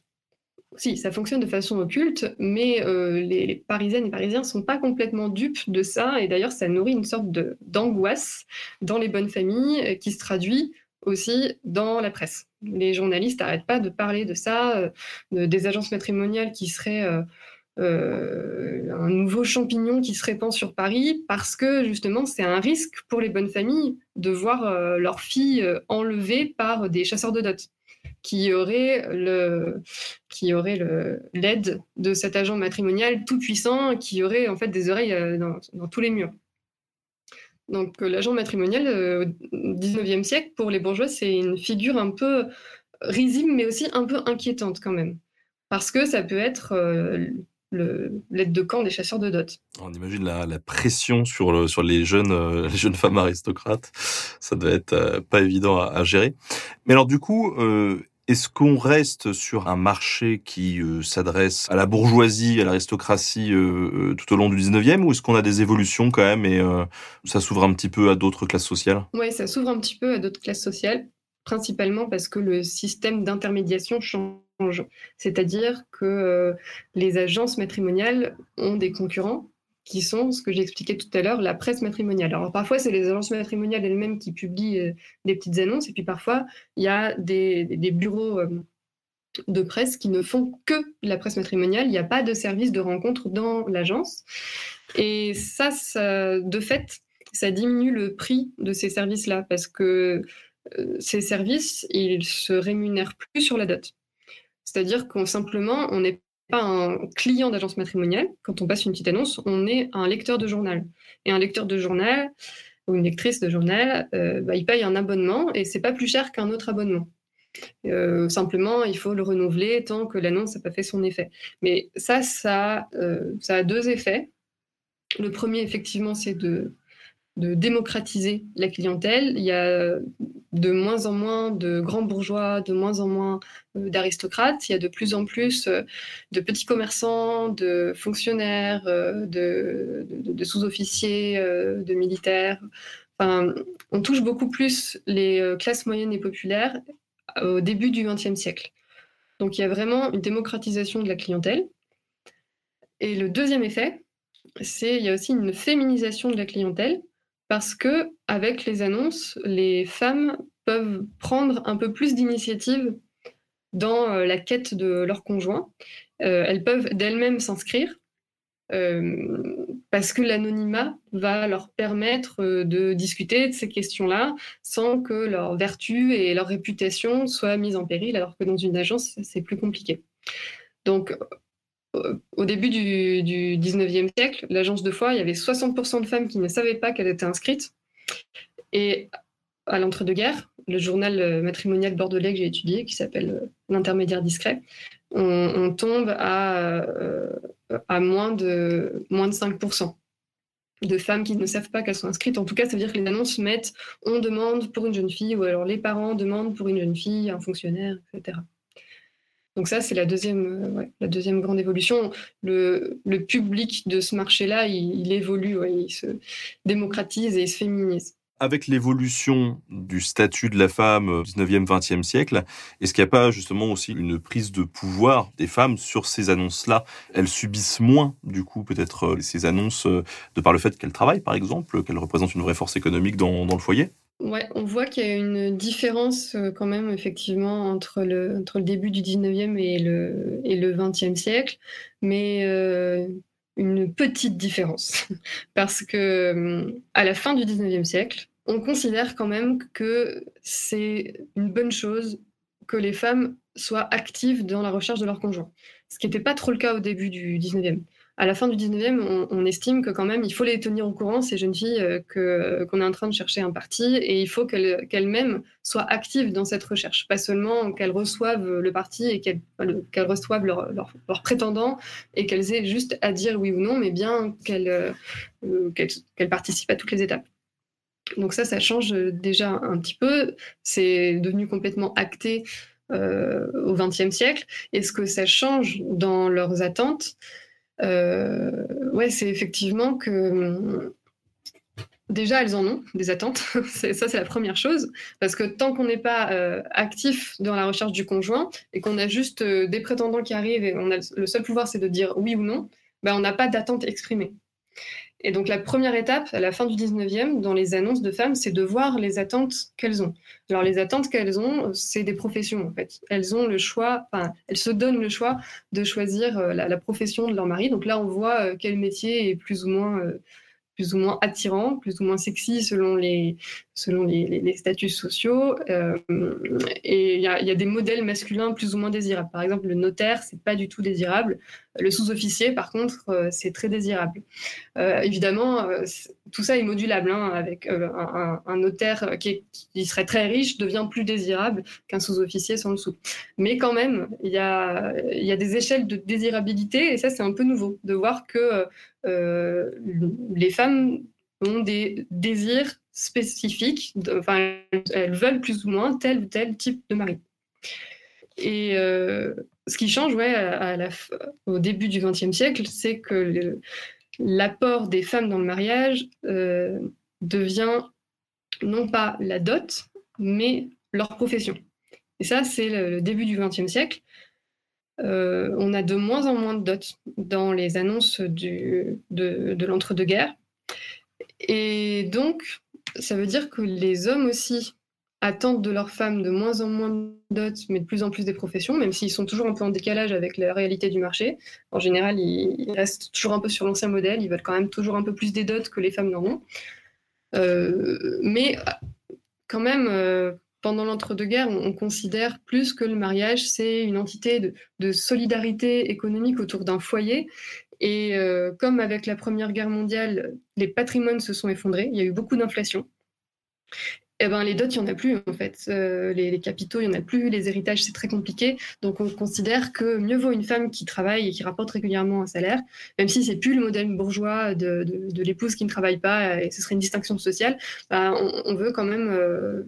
Si, ça fonctionne de façon occulte, mais les, les, Parisiennes et Parisiens ne sont pas complètement dupes de ça, et d'ailleurs ça nourrit une sorte d'angoisse dans les bonnes familles qui se traduit aussi dans la presse. Les journalistes n'arrêtent pas de parler de ça, euh, des agences matrimoniales qui seraient euh, euh, un nouveau champignon qui se répand sur Paris, parce que justement c'est un risque pour les bonnes familles de voir leurs filles enlevées par des chasseurs de dot qui auraient le qui aurait l'aide de cet agent matrimonial tout puissant qui aurait en fait des oreilles dans tous les murs. Donc euh, l'agent matrimonial euh, au XIXe siècle, pour les bourgeois, c'est une figure un peu risible, mais aussi un peu inquiétante quand même. Parce que ça peut être euh, l'aide de camp des chasseurs de dot. On imagine la, pression sur, le, sur les, jeunes, les jeunes femmes aristocrates. Ça doit être pas évident à, gérer. Mais alors du coup, est-ce qu'on reste sur un marché qui euh, s'adresse à la bourgeoisie, à l'aristocratie euh, euh, tout au long du 19e ou est-ce qu'on a des évolutions quand même et ça s'ouvre un petit peu à d'autres classes sociales? Oui, ça s'ouvre un petit peu à d'autres classes sociales, principalement parce que le système d'intermédiation change. C'est-à-dire que les agences matrimoniales ont des concurrents qui sont, ce que j'ai expliqué tout à l'heure, la presse matrimoniale. Alors parfois, c'est les agences matrimoniales elles-mêmes qui publient euh, des petites annonces, et puis parfois, il y a des, bureaux euh, de presse qui ne font que la presse matrimoniale. Il n'y a pas de service de rencontre dans l'agence. Et ça, de fait, ça diminue le prix de ces services-là, parce que euh, ces services, ils se rémunèrent plus sur la dot. C'est-à-dire qu'on simplement, on n'est pas un client d'agence matrimoniale. Quand on passe une petite annonce, on est un lecteur de journal. Et un lecteur de journal ou une lectrice de journal, euh, bah, il paye un abonnement et c'est pas plus cher qu'un autre abonnement. Euh, simplement, il faut le renouveler tant que l'annonce n'a pas fait son effet. Mais ça, ça, euh, ça a deux effets. Le premier, effectivement, c'est de de démocratiser la clientèle. Il y a de moins en moins de grands bourgeois, de moins en moins euh, d'aristocrates. Il y a de plus en plus euh, de petits commerçants, de fonctionnaires, euh, de, sous-officiers, de militaires. Enfin, on touche beaucoup plus les classes moyennes et populaires au début du XXe siècle. Donc il y a vraiment une démocratisation de la clientèle. Et le deuxième effet, c'est il y a aussi une féminisation de la clientèle parce que avec les annonces, les femmes peuvent prendre un peu plus d'initiative dans euh, la quête de leur conjoint. Euh, elles peuvent d'elles-mêmes s'inscrire euh, parce que l'anonymat va leur permettre de discuter de ces questions-là sans que leur vertu et leur réputation soient mises en péril, alors que dans une agence, c'est plus compliqué. Donc, au début du, du 19e siècle, l'agence de foi, il y avait 60% de femmes qui ne savaient pas qu'elles étaient inscrites. Et à l'entre-deux-guerres, le journal matrimonial bordelais que j'ai étudié, qui s'appelle euh, L'intermédiaire discret, on, tombe à, euh, à moins, de, moins de 5% de femmes qui ne savent pas qu'elles sont inscrites. En tout cas, ça veut dire que les annonces mettent on demande pour une jeune fille, ou alors les parents demandent pour une jeune fille, un fonctionnaire, etc. Donc ça, c'est la deuxième, euh, la deuxième grande évolution. Le, public de ce marché-là, il, évolue, il se démocratise et il se féminise. Avec l'évolution du statut de la femme au 19e, 20e siècle, est-ce qu'il n'y a pas justement aussi une prise de pouvoir des femmes sur ces annonces-là? Elles subissent moins, du coup, peut-être euh, ces annonces euh, de par le fait qu'elles travaillent, par exemple, qu'elles représentent une vraie force économique dans le foyer? Ouais, on voit qu'il y a une différence euh, quand même effectivement entre le, entre le début du 19e et le, et le 20e siècle, mais euh, une petite différence. Parce que à la fin du 19e siècle, on considère quand même que c'est une bonne chose que les femmes soient actives dans la recherche de leur conjoint, ce qui n'était pas trop le cas au début du 19e à la fin du 19e, on, estime que quand même, il faut les tenir au courant, ces jeunes filles, euh, que, qu'on est en train de chercher un parti, et il faut qu'elles, qu'elles-mêmes soient actives dans cette recherche, pas seulement qu'elles reçoivent le parti et qu'elles, reçoivent leurs leur, leur prétendants et qu'elles aient juste à dire oui ou non, mais bien qu'elles, euh, participent à toutes les étapes. Donc ça, ça change déjà un petit peu. C'est devenu complètement acté euh, au XXe siècle. Et ce que ça change dans leurs attentes, euh, ouais, c'est effectivement que déjà elles en ont des attentes. ça, c'est la première chose, parce que tant qu'on n'est pas euh, actif dans la recherche du conjoint et qu'on a juste euh, des prétendants qui arrivent et on a le seul pouvoir, c'est de dire oui ou non, ben, on n'a pas d'attente exprimée. Et donc la première étape, à la fin du 19e, dans les annonces de femmes, c'est de voir les attentes qu'elles ont. Alors les attentes qu'elles ont, c'est des professions en fait. Elles ont le choix, enfin, elles se donnent le choix de choisir euh, la, profession de leur mari. Donc là, on voit euh, quel métier est plus ou moins euh, plus ou moins attirant, plus ou moins sexy selon les, selon les, statuts sociaux. Et il y, a des modèles masculins plus ou moins désirables. Par exemple, le notaire, c'est pas du tout désirable. Le sous-officier, par contre, euh, c'est très désirable. Euh, évidemment, tout ça est modulable. Hein, avec un, notaire qui, serait très riche devient plus désirable qu'un sous-officier sans le sou. Mais quand même, il y a, y a des échelles de désirabilité, et ça, c'est un peu nouveau, de voir que les femmes ont des désirs spécifiques, enfin, elles veulent plus ou moins tel ou tel type de mari. Et euh, ce qui change ouais, au début du XXe siècle, c'est que l'apport des femmes dans le mariage euh, devient non pas la dot, mais leur profession. Et ça, c'est le, début du XXe siècle. Euh, on a de moins en moins de dot dans les annonces de, de l'entre-deux-guerres. Et donc, ça veut dire que les hommes aussi attendent de leurs femmes de moins en moins de dots, mais de plus en plus des professions, même s'ils sont toujours un peu en décalage avec la réalité du marché. En général, ils restent toujours un peu sur l'ancien modèle, ils veulent quand même toujours un peu plus des dots que les femmes n'en ont. Euh, mais quand même, euh, pendant l'entre-deux-guerres, on, considère plus que le mariage, c'est une entité de, solidarité économique autour d'un foyer et euh, comme avec la Première Guerre mondiale, les patrimoines se sont effondrés, il y a eu beaucoup d'inflation. Eh ben, les dots, il n'y en a plus en fait. Euh, les, capitaux, il n'y en a plus. Les héritages, c'est très compliqué. Donc on considère que mieux vaut une femme qui travaille et qui rapporte régulièrement un salaire, même si c'est plus le modèle bourgeois de, l'épouse qui ne travaille pas et ce serait une distinction sociale. Bah, on, veut quand même, euh,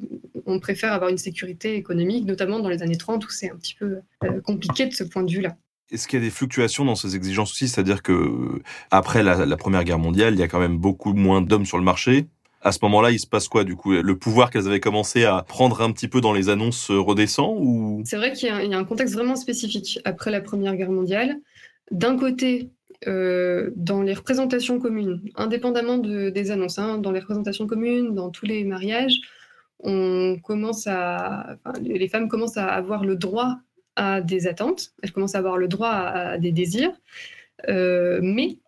on préfère avoir une sécurité économique, notamment dans les années 30 où c'est un petit peu compliqué de ce point de vue-là. Est-ce qu'il y a des fluctuations dans ces exigences aussi? C'est-à-dire que après la, Première Guerre mondiale, il y a quand même beaucoup moins d'hommes sur le marché. À ce moment-là, il se passe quoi du coup? Le pouvoir qu'elles avaient commencé à prendre un petit peu dans les annonces redescend ou? C'est vrai qu'il y, a un contexte vraiment spécifique après la Première Guerre mondiale. D'un côté, euh, dans les représentations communes, indépendamment des annonces, hein, dans les représentations communes, dans tous les mariages, on commence à, les femmes commencent à avoir le droit à des attentes, elle commence à avoir le droit à, des désirs, euh, mais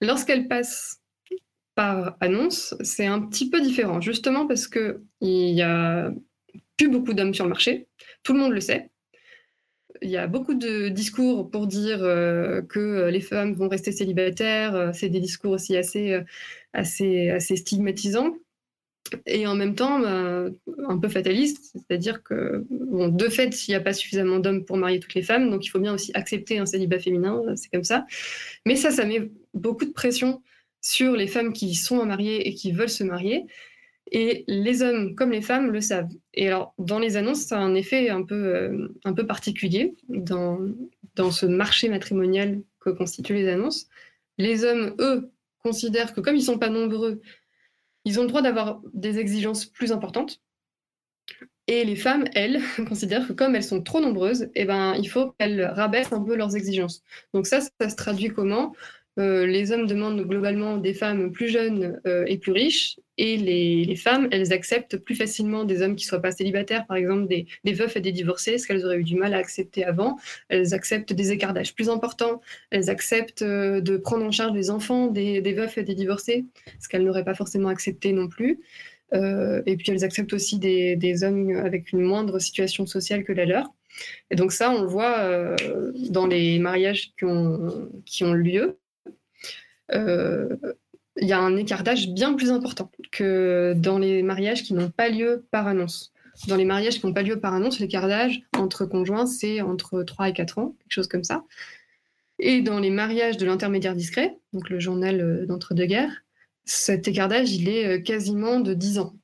lorsqu'elle passe par annonce, c'est un petit peu différent, justement parce qu'il n'y a plus beaucoup d'hommes sur le marché, tout le monde le sait. Il y a beaucoup de discours pour dire euh, que les femmes vont rester célibataires, c'est des discours aussi assez, assez, assez stigmatisants et en même temps bah, un peu fataliste, c'est-à-dire que de fait, il n'y a pas suffisamment d'hommes pour marier toutes les femmes, donc il faut bien aussi accepter un célibat féminin, c'est comme ça. Mais ça, ça met beaucoup de pression sur les femmes qui sont à marier et qui veulent se marier. Et les hommes comme les femmes le savent. Et alors, dans les annonces, ça a un effet un peu, euh, particulier dans, dans ce marché matrimonial que constituent les annonces. Les hommes, eux, considèrent que comme ils ne sont pas nombreux, ils ont le droit d'avoir des exigences plus importantes. Et les femmes, elles, considèrent que comme elles sont trop nombreuses, eh ben, il faut qu'elles rabaissent un peu leurs exigences. Donc ça, ça se traduit comment? Euh, les hommes demandent globalement des femmes plus jeunes euh, et plus riches, et les, femmes, elles acceptent plus facilement des hommes qui ne soient pas célibataires, par exemple des, veufs et des divorcés, ce qu'elles auraient eu du mal à accepter avant? Elles acceptent des écarts d'âge plus importants, elles acceptent euh, de prendre en charge les enfants des, veufs et des divorcés, ce qu'elles n'auraient pas forcément accepté non plus. et puis elles acceptent aussi des, hommes avec une moindre situation sociale que la leur. Et donc ça, on le voit dans les mariages qui ont lieu. Il y a un écart d'âge bien plus important que dans les mariages qui n'ont pas lieu par annonce. Dans les mariages qui n'ont pas lieu par annonce, l'écart d'âge entre conjoints, c'est entre 3 et 4 ans, quelque chose comme ça. Et dans les mariages de l'intermédiaire discret, donc le journal euh, d'entre-deux-guerres, cet écart d'âge, il est euh, quasiment de 10 ans.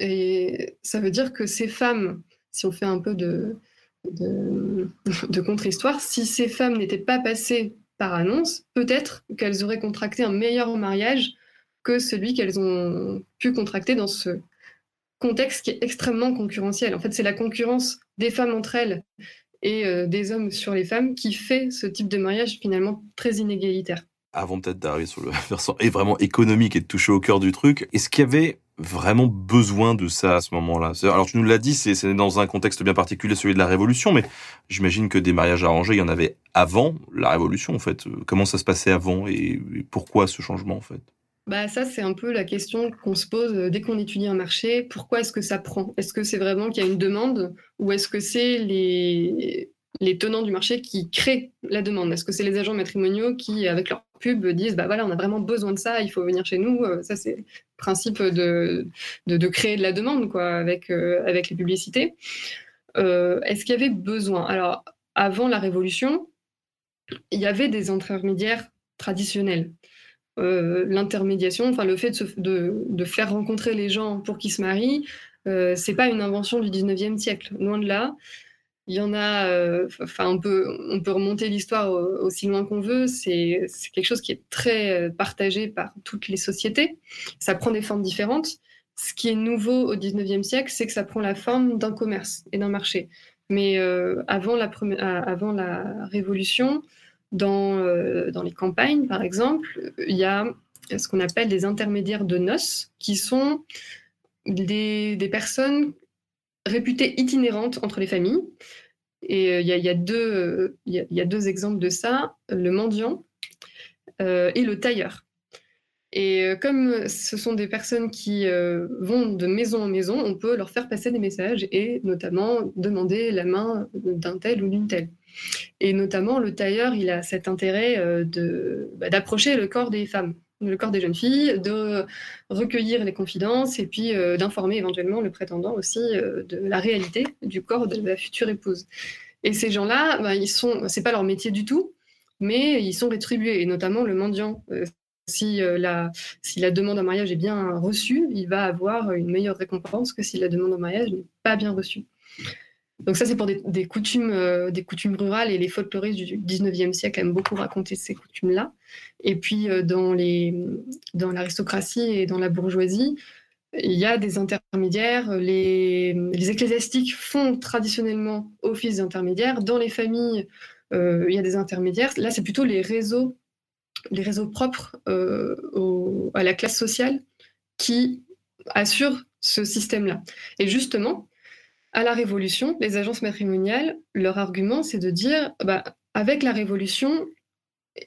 Et ça veut dire que ces femmes, si on fait un peu de contre-histoire, si ces femmes n'étaient pas passées annonce, peut-être qu'elles auraient contracté un meilleur mariage que celui qu'elles ont pu contracter dans ce contexte qui est extrêmement concurrentiel. En fait, c'est la concurrence des femmes entre elles et euh, des hommes sur les femmes qui fait ce type de mariage finalement très inégalitaire. Avant peut-être d'arriver sur le versant et vraiment économique et de toucher au cœur du truc, est-ce qu'il y avait vraiment besoin de ça à ce moment-là Alors tu nous l'as dit, c'est dans un contexte bien particulier, celui de la Révolution, mais j'imagine que des mariages arrangés, il y en avait avant la Révolution en fait. Comment ça se passait avant et pourquoi ce changement en fait? Bah ça, c'est un peu la question qu'on se pose euh, dès qu'on étudie un marché. Pourquoi est-ce que ça prend? Est-ce que c'est vraiment qu'il y a une demande ou est-ce que c'est les, les tenants du marché qui créent la demande? Est-ce que c'est les agents matrimoniaux qui, avec leur pub, disent bah voilà, on a vraiment besoin de ça, il faut venir chez nous? Euh, Ça, principe de, de, créer de la demande quoi, avec, euh, avec les publicités. est-ce qu'il y avait besoin? Alors, avant la Révolution, il y avait des intermédiaires traditionnels. Euh, l'intermédiation, enfin le fait de, faire rencontrer les gens pour qu'ils se marient, euh, c'est pas une invention du 19e siècle, loin de là. Il y en a, euh, enfin on peut, on peut remonter l'histoire aussi loin qu'on veut, c'est quelque chose qui est très partagé par toutes les sociétés. Ça prend des formes différentes. Ce qui est nouveau au 19e siècle, c'est que ça prend la forme d'un commerce et d'un marché. Mais avant, la avant la Révolution, dans, euh, les campagnes, par exemple, il y a ce qu'on appelle des intermédiaires de noces, qui sont des personnes réputées itinérantes entre les familles. Et euh, il y, a, deux, il y, a, deux exemples de ça, le mendiant euh, et le tailleur. Et comme ce sont des personnes qui vont de maison en maison, on peut leur faire passer des messages et notamment demander la main d'un tel ou d'une telle. Et notamment, le tailleur, il a cet intérêt euh, bah, d'approcher le corps des femmes, le corps des jeunes filles, de recueillir les confidences et puis euh, d'informer éventuellement le prétendant aussi euh, de la réalité du corps de la future épouse. Et ces gens-là, bah, ils sont, c'est pas leur métier du tout, mais ils sont rétribués, et notamment le mendiant. si, la, si la demande en mariage est bien reçue, il va avoir une meilleure récompense que si la demande en mariage n'est pas bien reçue. Donc ça, c'est pour des, coutumes, euh, des coutumes rurales et les folkloristes du 19e siècle aiment beaucoup raconter ces coutumes-là. Et puis euh, dans, les, dans l'aristocratie et dans la bourgeoisie, il y a des intermédiaires. Les, les ecclésiastiques font traditionnellement office d'intermédiaires. Dans les familles, euh, il y a des intermédiaires. Là, c'est plutôt les réseaux, les réseaux propres à la classe sociale qui assurent ce système-là. Et justement, à la Révolution, les agences matrimoniales, leur argument, c'est de dire, bah, avec la Révolution,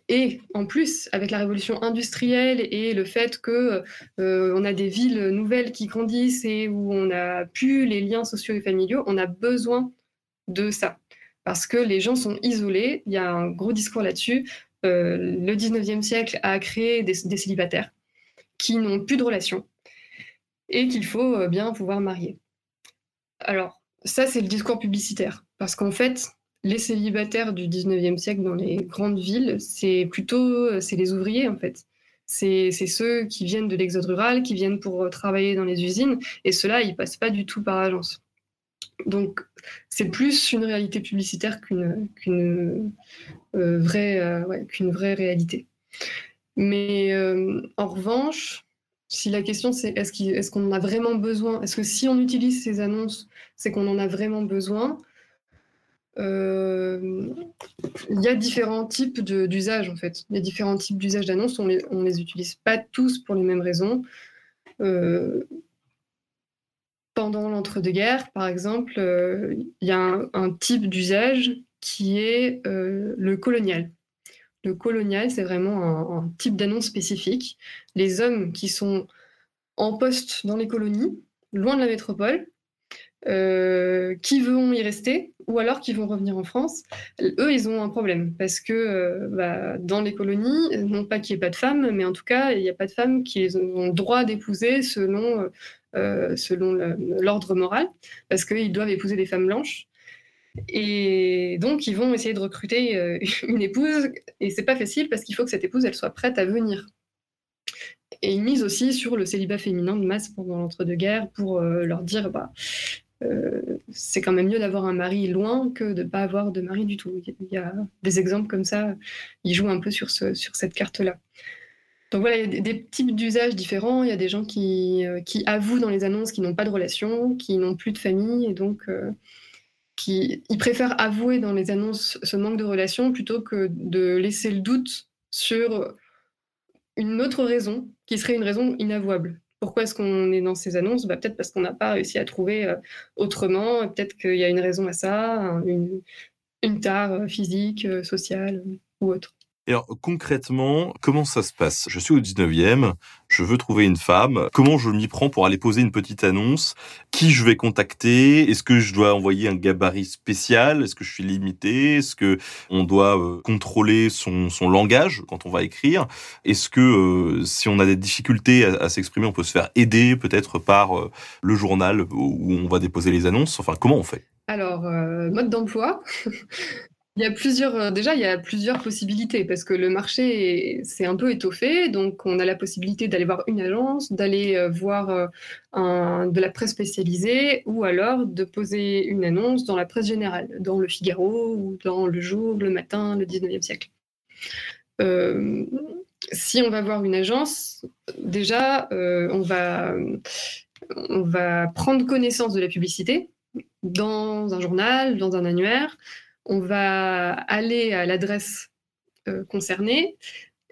et en plus, avec la révolution industrielle et le fait que euh, a des villes nouvelles qui grandissent et où on n'a plus les liens sociaux et familiaux, on a besoin de ça. Parce que les gens sont isolés, il y a un gros discours là-dessus. Euh, le 19e siècle a créé des, des célibataires qui n'ont plus de relations et qu'il faut euh, bien pouvoir marier. Alors, ça, c'est le discours publicitaire. Parce qu'en fait, les célibataires du 19e siècle dans les grandes villes, c'est plutôt c'est les ouvriers, en fait. C'est ceux qui viennent de l'exode rural, qui viennent pour travailler dans les usines, et ceux-là, ils passent pas du tout par agence. Donc, c'est plus une réalité publicitaire qu'une euh, vraie, euh, vraie réalité. Mais euh, en revanche, si la question c'est est-ce qu'on en a vraiment besoin, est-ce que si on utilise ces annonces, c'est qu'on en a vraiment besoin, euh, il y a différents types d'usages en fait. Il y a différents types d'usages d'annonces, on les, ne les utilise pas tous pour les mêmes raisons. Euh, pendant l'entre-deux-guerres, par exemple, euh, il y a un type d'usage qui est le colonial. Le colonial, c'est vraiment un, type d'annonce spécifique. Les hommes qui sont en poste dans les colonies, loin de la métropole, euh, qui vont y rester ou alors qui vont revenir en France, eux, ils ont un problème parce que euh, bah, dans les colonies, non pas qu'il n'y ait pas de femmes, mais en tout cas, il n'y a pas de femmes qui ont le droit d'épouser selon, euh, selon l'ordre moral parce qu'ils doivent épouser des femmes blanches. Et donc, ils vont essayer de recruter une épouse et c'est pas facile parce qu'il faut que cette épouse, elle soit prête à venir. Et ils misent aussi sur le célibat féminin de masse pendant l'entre-deux-guerres pour leur dire bah, euh, c'est quand même mieux d'avoir un mari loin que de ne pas avoir de mari du tout. Il y a des exemples comme ça, ils jouent un peu sur, ce, sur cette carte-là. Donc voilà, il y a des, types d'usages différents. Il y a des gens qui, euh, avouent dans les annonces qu'ils n'ont pas de relation, qui n'ont plus de famille, et donc euh, qui, ils préfèrent avouer dans les annonces ce manque de relation plutôt que de laisser le doute sur une autre raison qui serait une raison inavouable. Pourquoi est-ce qu'on est dans ces annonces? Bah, Peut-être parce qu'on n'a pas réussi à trouver euh, autrement. Peut-être qu'il y a une raison à ça, une, tare euh, physique, euh, sociale ou autre. Alors, concrètement, comment ça se passe? Je suis au 19e, je veux trouver une femme. Comment je m'y prends pour aller poser une petite annonce? Qui je vais contacter? Est-ce que je dois envoyer un gabarit spécial? Est-ce que je suis limité? Est-ce que on doit euh, contrôler son, son, langage quand on va écrire? Est-ce que euh, si on a des difficultés à, s'exprimer, on peut se faire aider peut-être par euh, le journal où on va déposer les annonces? Enfin, comment on fait? Alors, mode d'emploi. Il y a plusieurs, euh, déjà, il y a plusieurs possibilités parce que le marché s'est un peu étoffé. Donc, on a la possibilité d'aller voir une agence, d'aller euh, voir euh, de la presse spécialisée ou alors de poser une annonce dans la presse générale, dans le Figaro ou dans le jour, le matin, le 19e siècle. si on va voir une agence, déjà, on, va, on va prendre connaissance de la publicité dans un journal, dans un annuaire on va aller à l'adresse euh, concernée.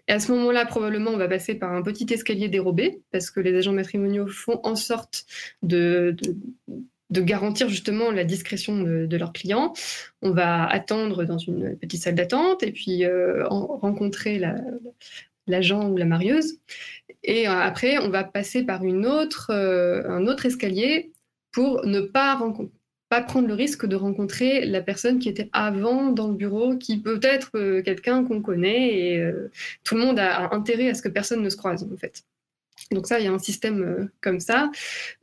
Et à ce moment-là, probablement, on va passer par un petit escalier dérobé, parce que les agents matrimoniaux font en sorte de, garantir justement la discrétion de, leurs clients. On va attendre dans une petite salle d'attente et puis euh, rencontrer l'agent ou la marieuse. Et euh, après, on va passer par un autre escalier pour ne pas rencontrer pas prendre le risque de rencontrer la personne qui était avant dans le bureau, qui peut être euh, quelqu'un qu'on connaît et euh, tout le monde a, intérêt à ce que personne ne se croise en fait. Donc ça, il y a un système euh, comme ça.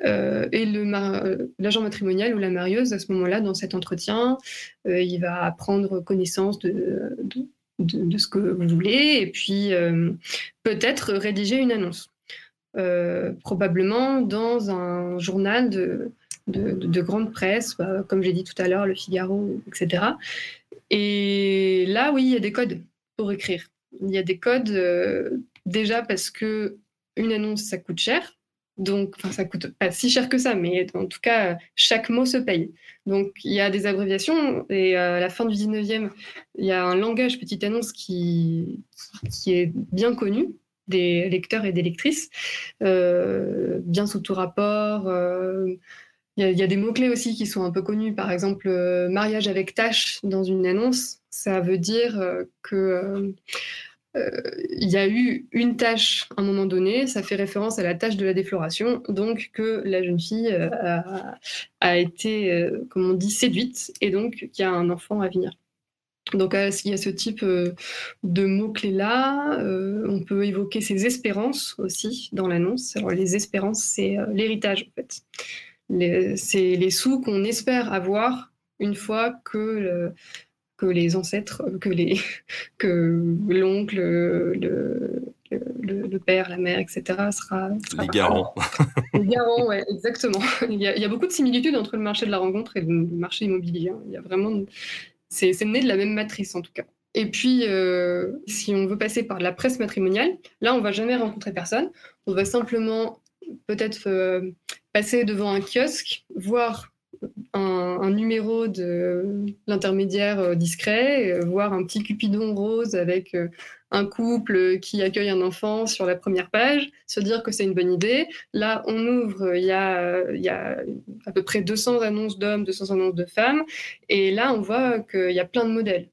et l'agent matrimonial ou la marieuse, à ce moment-là, dans cet entretien, il va prendre connaissance de, de, ce que vous voulez et puis peut-être rédiger une annonce. probablement dans un journal de, de, grande presse, bah, comme j'ai dit tout à l'heure, le Figaro, etc. Et là, oui, il y a des codes pour écrire. Il y a des codes euh, déjà parce que une annonce, ça coûte cher. Donc, enfin, ça coûte pas si cher que ça, mais en tout cas, chaque mot se paye. Donc, il y a des abréviations. Et à la fin du 19e, il y a un langage petite annonce qui, qui est bien connu des lecteurs et des lectrices, euh, bien sous tout rapport. Euh, il y, a des mots-clés aussi qui sont un peu connus. Par exemple, euh, mariage avec tâche dans une annonce, ça veut dire euh, que euh, il y a eu une tâche à un moment donné, ça fait référence à la tâche de la défloration, donc que la jeune fille a, été, comme on dit, séduite et donc qu'il y a un enfant à venir. Donc il y a ce type de mots-clés-là. on peut évoquer ses espérances aussi dans l'annonce. Alors les espérances, c'est l'héritage en fait c'est les sous qu'on espère avoir une fois que, que les ancêtres, que les que l'oncle, le, le, père, la mère, etc. sera, les garants. les garants, ouais, exactement. Il y, a, il y, a, beaucoup de similitudes entre le marché de la rencontre et le marché immobilier. Hein. Il y a vraiment, c'est né de la même matrice en tout cas. Et puis, euh, si on veut passer par la presse matrimoniale, là, on va jamais rencontrer personne. On va simplement peut-être euh, passer devant un kiosque, voir un, numéro de l'intermédiaire euh, discret, euh, voir un petit cupidon rose avec un couple qui accueille un enfant sur la première page, se dire que c'est une bonne idée. Là, on ouvre, il y a, il y a à peu près 200 annonces d'hommes, 200 annonces de femmes, et là, on voit qu'il y a plein de modèles.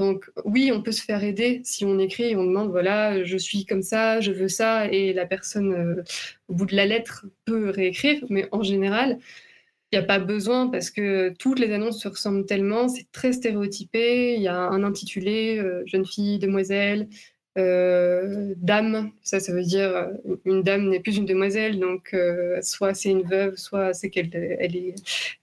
Donc oui, on peut se faire aider si on écrit et on demande, voilà, je suis comme ça, je veux ça, et la personne, euh, au bout de la lettre, peut réécrire, mais en général, il n'y a pas besoin parce que toutes les annonces se ressemblent tellement, c'est très stéréotypé, il y a un intitulé, euh, jeune fille, demoiselle, euh, dame, ça, ça veut dire une dame n'est plus une demoiselle, donc soit c'est une veuve, soit c'est qu'elle elle est,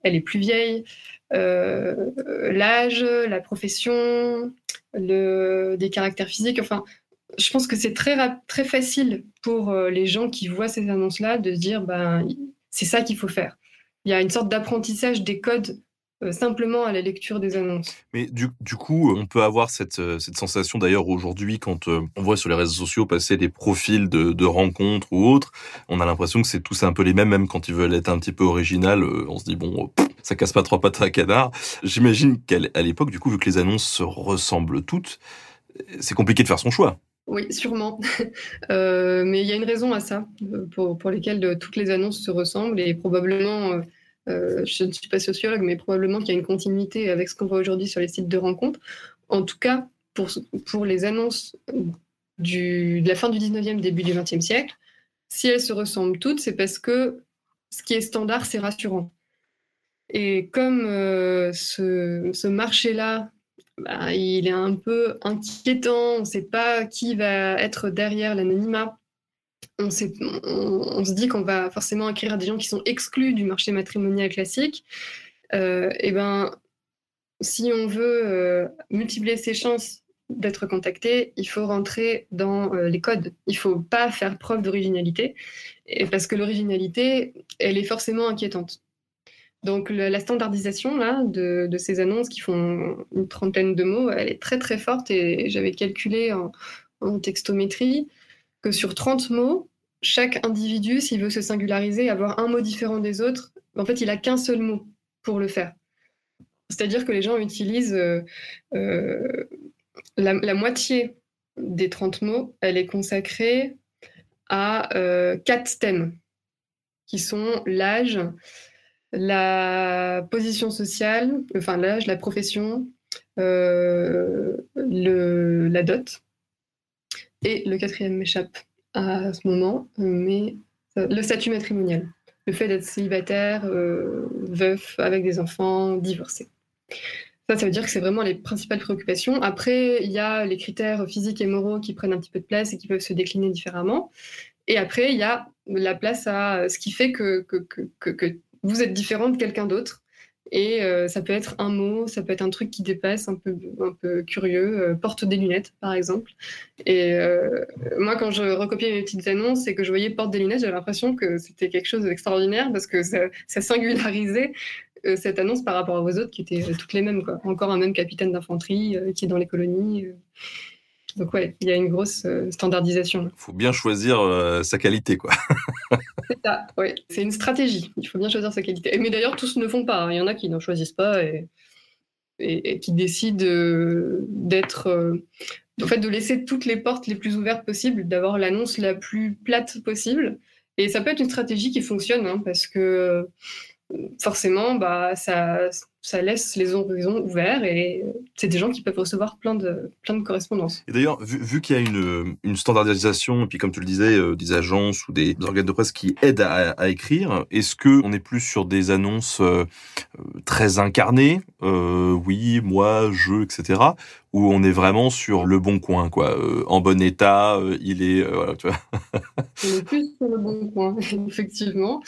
elle est plus vieille. Euh, l'âge, la profession, le, des caractères physiques. Enfin, je pense que c'est très, très facile pour euh, les gens qui voient ces annonces-là de dire ben, c'est ça qu'il faut faire. Il y a une sorte d'apprentissage des codes euh, simplement à la lecture des annonces. Mais du, du coup, on peut avoir cette, euh, cette sensation d'ailleurs aujourd'hui quand euh, on voit sur les réseaux sociaux passer des profils de, de rencontres ou autres, on a l'impression que c'est tous un peu les mêmes, même quand ils veulent être un petit peu original, on se dit bon, ça casse pas trois pattes à canard. J'imagine qu'à l'époque, du coup, vu que les annonces se ressemblent toutes, c'est compliqué de faire son choix. Oui, sûrement. mais il y a une raison à ça, pour, pour lesquelles toutes les annonces se ressemblent et probablement euh, je ne suis pas sociologue, mais probablement qu'il y a une continuité avec ce qu'on voit aujourd'hui sur les sites de rencontres. En tout cas, pour, les annonces de la fin du 19e, début du 20e siècle, si elles se ressemblent toutes, c'est parce que ce qui est standard, c'est rassurant. Et comme euh, ce, ce marché-là, bah, il est un peu inquiétant, on ne sait pas qui va être derrière l'anonymat, on, se dit qu'on va forcément acquérir des gens qui sont exclus du marché matrimonial classique, euh, et ben, si on veut euh, multiplier ses chances d'être contacté, il faut rentrer dans euh, les codes. Il ne faut pas faire preuve d'originalité, parce que l'originalité, elle est forcément inquiétante. Donc la, standardisation là, de, ces annonces qui font une trentaine de mots, elle est très très forte et j'avais calculé en textométrie sur 30 mots, chaque individu, s'il veut se singulariser, avoir un mot différent des autres, en fait, il a qu'un seul mot pour le faire. C'est-à-dire que les gens utilisent euh, euh, la, moitié des 30 mots, elle est consacrée à euh, quatre thèmes, qui sont l'âge, la position sociale, enfin l'âge, la profession, la dot, et le quatrième m'échappe à ce moment, mais le statut matrimonial. Le fait d'être célibataire, euh, veuf, avec des enfants, divorcé. Ça, ça veut dire que c'est vraiment les principales préoccupations. Après, il y a les critères physiques et moraux qui prennent un petit peu de place et qui peuvent se décliner différemment. Et après, il y a la place à ce qui fait que vous êtes différent de quelqu'un d'autre et euh, ça peut être un mot, ça peut être un truc qui dépasse, un peu, un peu curieux, euh, porte des lunettes par exemple. Et euh, moi, quand je recopiais mes petites annonces et que je voyais porte des lunettes, j'avais l'impression que c'était quelque chose d'extraordinaire parce que ça, ça singularisait cette annonce par rapport aux autres qui étaient toutes les mêmes. Quoi. Encore un même capitaine d'infanterie qui est dans les colonies. Donc ouais, il y a une grosse euh, standardisation. Il faut bien choisir euh, sa qualité, quoi. c'est ça, oui. C'est une stratégie. Il faut bien choisir sa qualité. Mais d'ailleurs, tous ne font pas. Hein. Il y en a qui n'en choisissent pas et, et, qui décident euh, d'être... en fait, de laisser toutes les portes les plus ouvertes possibles, d'avoir l'annonce la plus plate possible. Et ça peut être une stratégie qui fonctionne, hein, parce que forcément, bah, ça, ça laisse les horizons ouverts et c'est des gens qui peuvent recevoir plein de, plein de correspondances. Et d'ailleurs, vu, qu'il y a une, une, standardisation, et puis comme tu le disais, euh, des agences ou des, organes de presse qui aident à, écrire, est-ce qu'on est plus sur des annonces euh, très incarnées, euh, oui, moi, je, etc., où on est vraiment sur le bon coin, quoi, euh, en bon état, euh, il est, euh, voilà, tu vois. plus sur le bon coin, effectivement.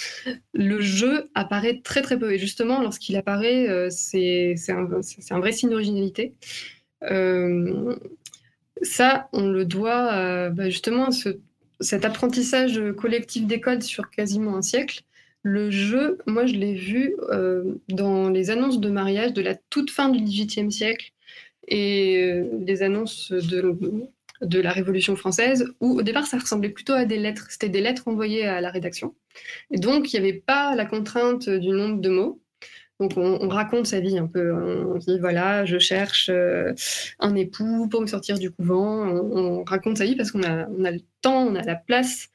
Le jeu apparaît très très peu, et justement, lorsqu'il apparaît, c'est un, un, vrai signe d'originalité. ça, on le doit bah, justement à ce, cet apprentissage collectif des codes sur quasiment un siècle. Le jeu, moi, je l'ai vu dans les annonces de mariage de la toute fin du XVIIIe siècle et les euh, annonces de, de la Révolution française, où au départ ça ressemblait plutôt à des lettres. C'était des lettres envoyées à la rédaction. Et donc il n'y avait pas la contrainte du nombre de mots. Donc on, raconte sa vie un peu. On dit voilà, je cherche euh, un époux pour me sortir du couvent. On, raconte sa vie parce qu'on a, on a le temps, on a la place.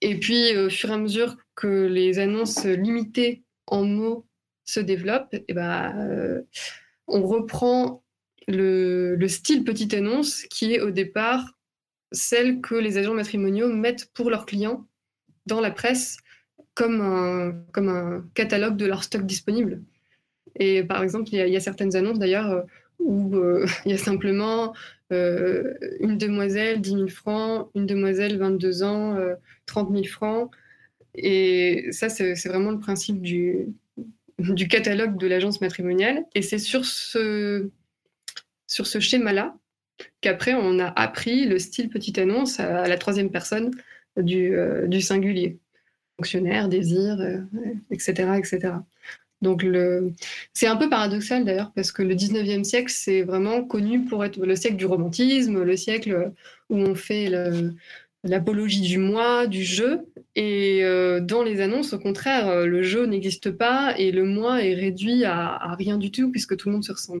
Et puis au fur et à mesure que les annonces limitées en mots se développent, et ben, euh, on reprend le, le style petite annonce qui est au départ celle que les agents matrimoniaux mettent pour leurs clients dans la presse comme un, comme un catalogue de leur stock disponible. Et par exemple, il y, a certaines annonces d'ailleurs euh, où euh, il y a simplement euh, une demoiselle 10 000 francs, une demoiselle 22 ans 30 000 francs. Et ça, c'est vraiment le principe du, du catalogue de l'agence matrimoniale. Et c'est sur ce, sur ce schéma-là qu'après, on a appris le style petite annonce à, la troisième personne du, du singulier. Fonctionnaire, désir, etc., etc. Donc c'est un peu paradoxal d'ailleurs parce que le 19e siècle, c'est vraiment connu pour être le siècle du romantisme, le siècle où on fait l'apologie du moi, du jeu. Et euh, dans les annonces, au contraire, le jeu n'existe pas et le moi est réduit à rien du tout puisque tout le monde se ressemble.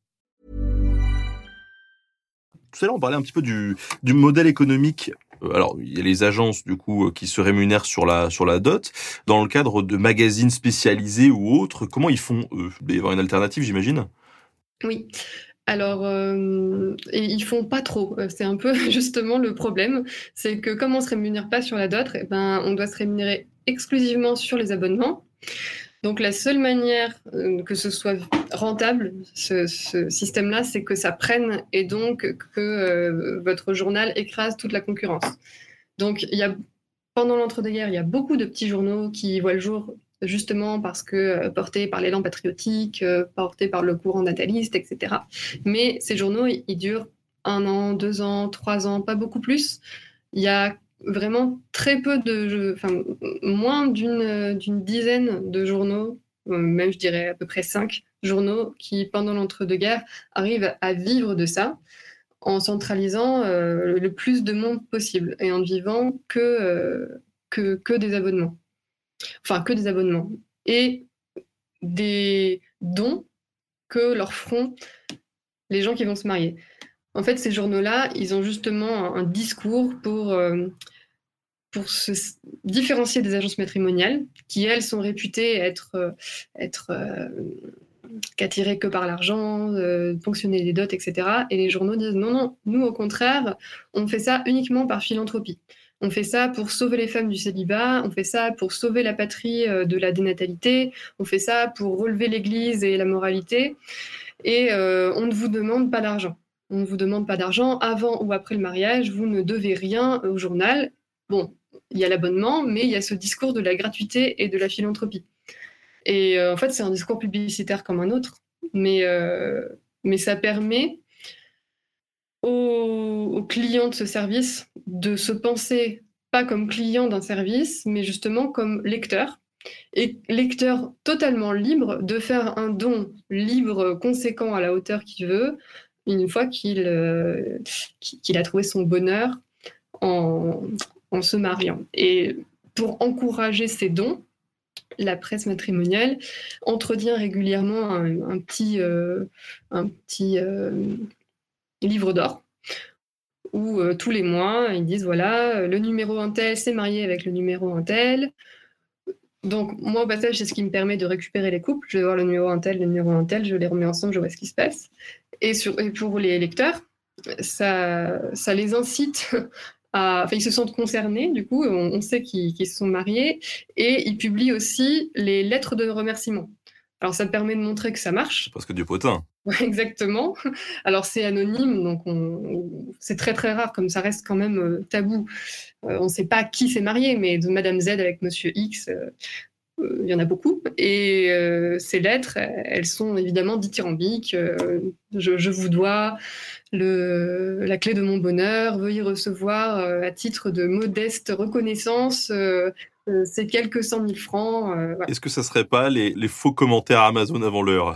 Tout à l'heure, on parlait un petit peu du, modèle économique Euh, alors il y a les agences du coup euh, qui se rémunèrent sur la sur la dot dans le cadre de magazines spécialisés ou autres. Comment ils font eux? Il y avoir une alternative, j'imagine? Oui. Alors, euh, ils font pas trop. Euh, c'est un peu justement le problème. C'est que comme on se rémunère pas sur la dot, eh ben, on doit se rémunérer exclusivement sur les abonnements. Donc la seule manière euh, que ce soit rentable, ce, système-là, c'est que ça prenne et donc que euh, votre journal écrase toute la concurrence. Donc il y a, pendant l'entre-deux-guerres, il y a beaucoup de petits journaux qui voient le jour justement parce que euh, portés par l'élan patriotique, portés par le courant nataliste, etc. Mais ces journaux, ils durent un an, deux ans, trois ans, pas beaucoup plus. Il y a vraiment très peu de, enfin, moins d'une dizaine de journaux, euh, même je dirais à peu près cinq journaux qui, pendant l'entre-deux-guerres, arrivent à vivre de ça en centralisant euh, le plus de monde possible et en vivant que, euh, que, que des abonnements. Enfin, que des abonnements. Et des dons que leur feront les gens qui vont se marier. En fait, ces journaux-là, ils ont justement un, discours pour, euh, se différencier des agences matrimoniales, qui, elles, sont réputées être, euh, être euh, que par l'argent, fonctionner des dots, etc. Et les journaux disent non, non, nous, au contraire, on fait ça uniquement par philanthropie. On fait ça pour sauver les femmes du célibat, on fait ça pour sauver la patrie de la dénatalité, on fait ça pour relever l'Église et la moralité, et on ne vous demande pas d'argent on ne vous demande pas d'argent avant ou après le mariage, vous ne devez rien au journal. Bon, il y a l'abonnement, mais il y a ce discours de la gratuité et de la philanthropie. Et euh, en fait, c'est un discours publicitaire comme un autre, mais, euh, mais ça permet aux, clients de ce service de se penser pas comme client d'un service, mais justement comme lecteur. Et lecteur totalement libre de faire un don libre, conséquent à la hauteur qu'il veut, une fois euh, qu'il a trouvé son bonheur en, se mariant. Et pour encourager ces dons, la presse matrimoniale entretient régulièrement un, petit, un petit euh, euh, livre d'or où tous les mois, ils disent voilà, le numéro un tel s'est marié avec le numéro un tel. Donc, moi, au passage, c'est ce qui me permet de récupérer les couples. Je vais voir le numéro un tel, le numéro un tel, je les remets ensemble, je vois ce qui se passe. Et, pour les lecteurs, ça, ça les incite à, enfin, ils se sentent concernés, du coup, on, sait qu'ils se sont mariés, et ils publient aussi les lettres de remerciement. Alors, ça permet de montrer que ça marche. Parce que du potin. exactement. Alors, c'est anonyme, donc c'est très très rare, comme ça reste quand même euh, tabou. Euh, on ne sait pas qui s'est marié, mais de Madame Z avec Monsieur X, euh, il y en a beaucoup. Et euh, ces lettres, elles sont évidemment dithyrambiques. Euh, je, vous dois la clé de mon bonheur, veuillez recevoir euh, à titre de modeste reconnaissance ces quelques cent mille francs. Est-ce que ça serait pas les faux commentaires Amazon avant l'heure?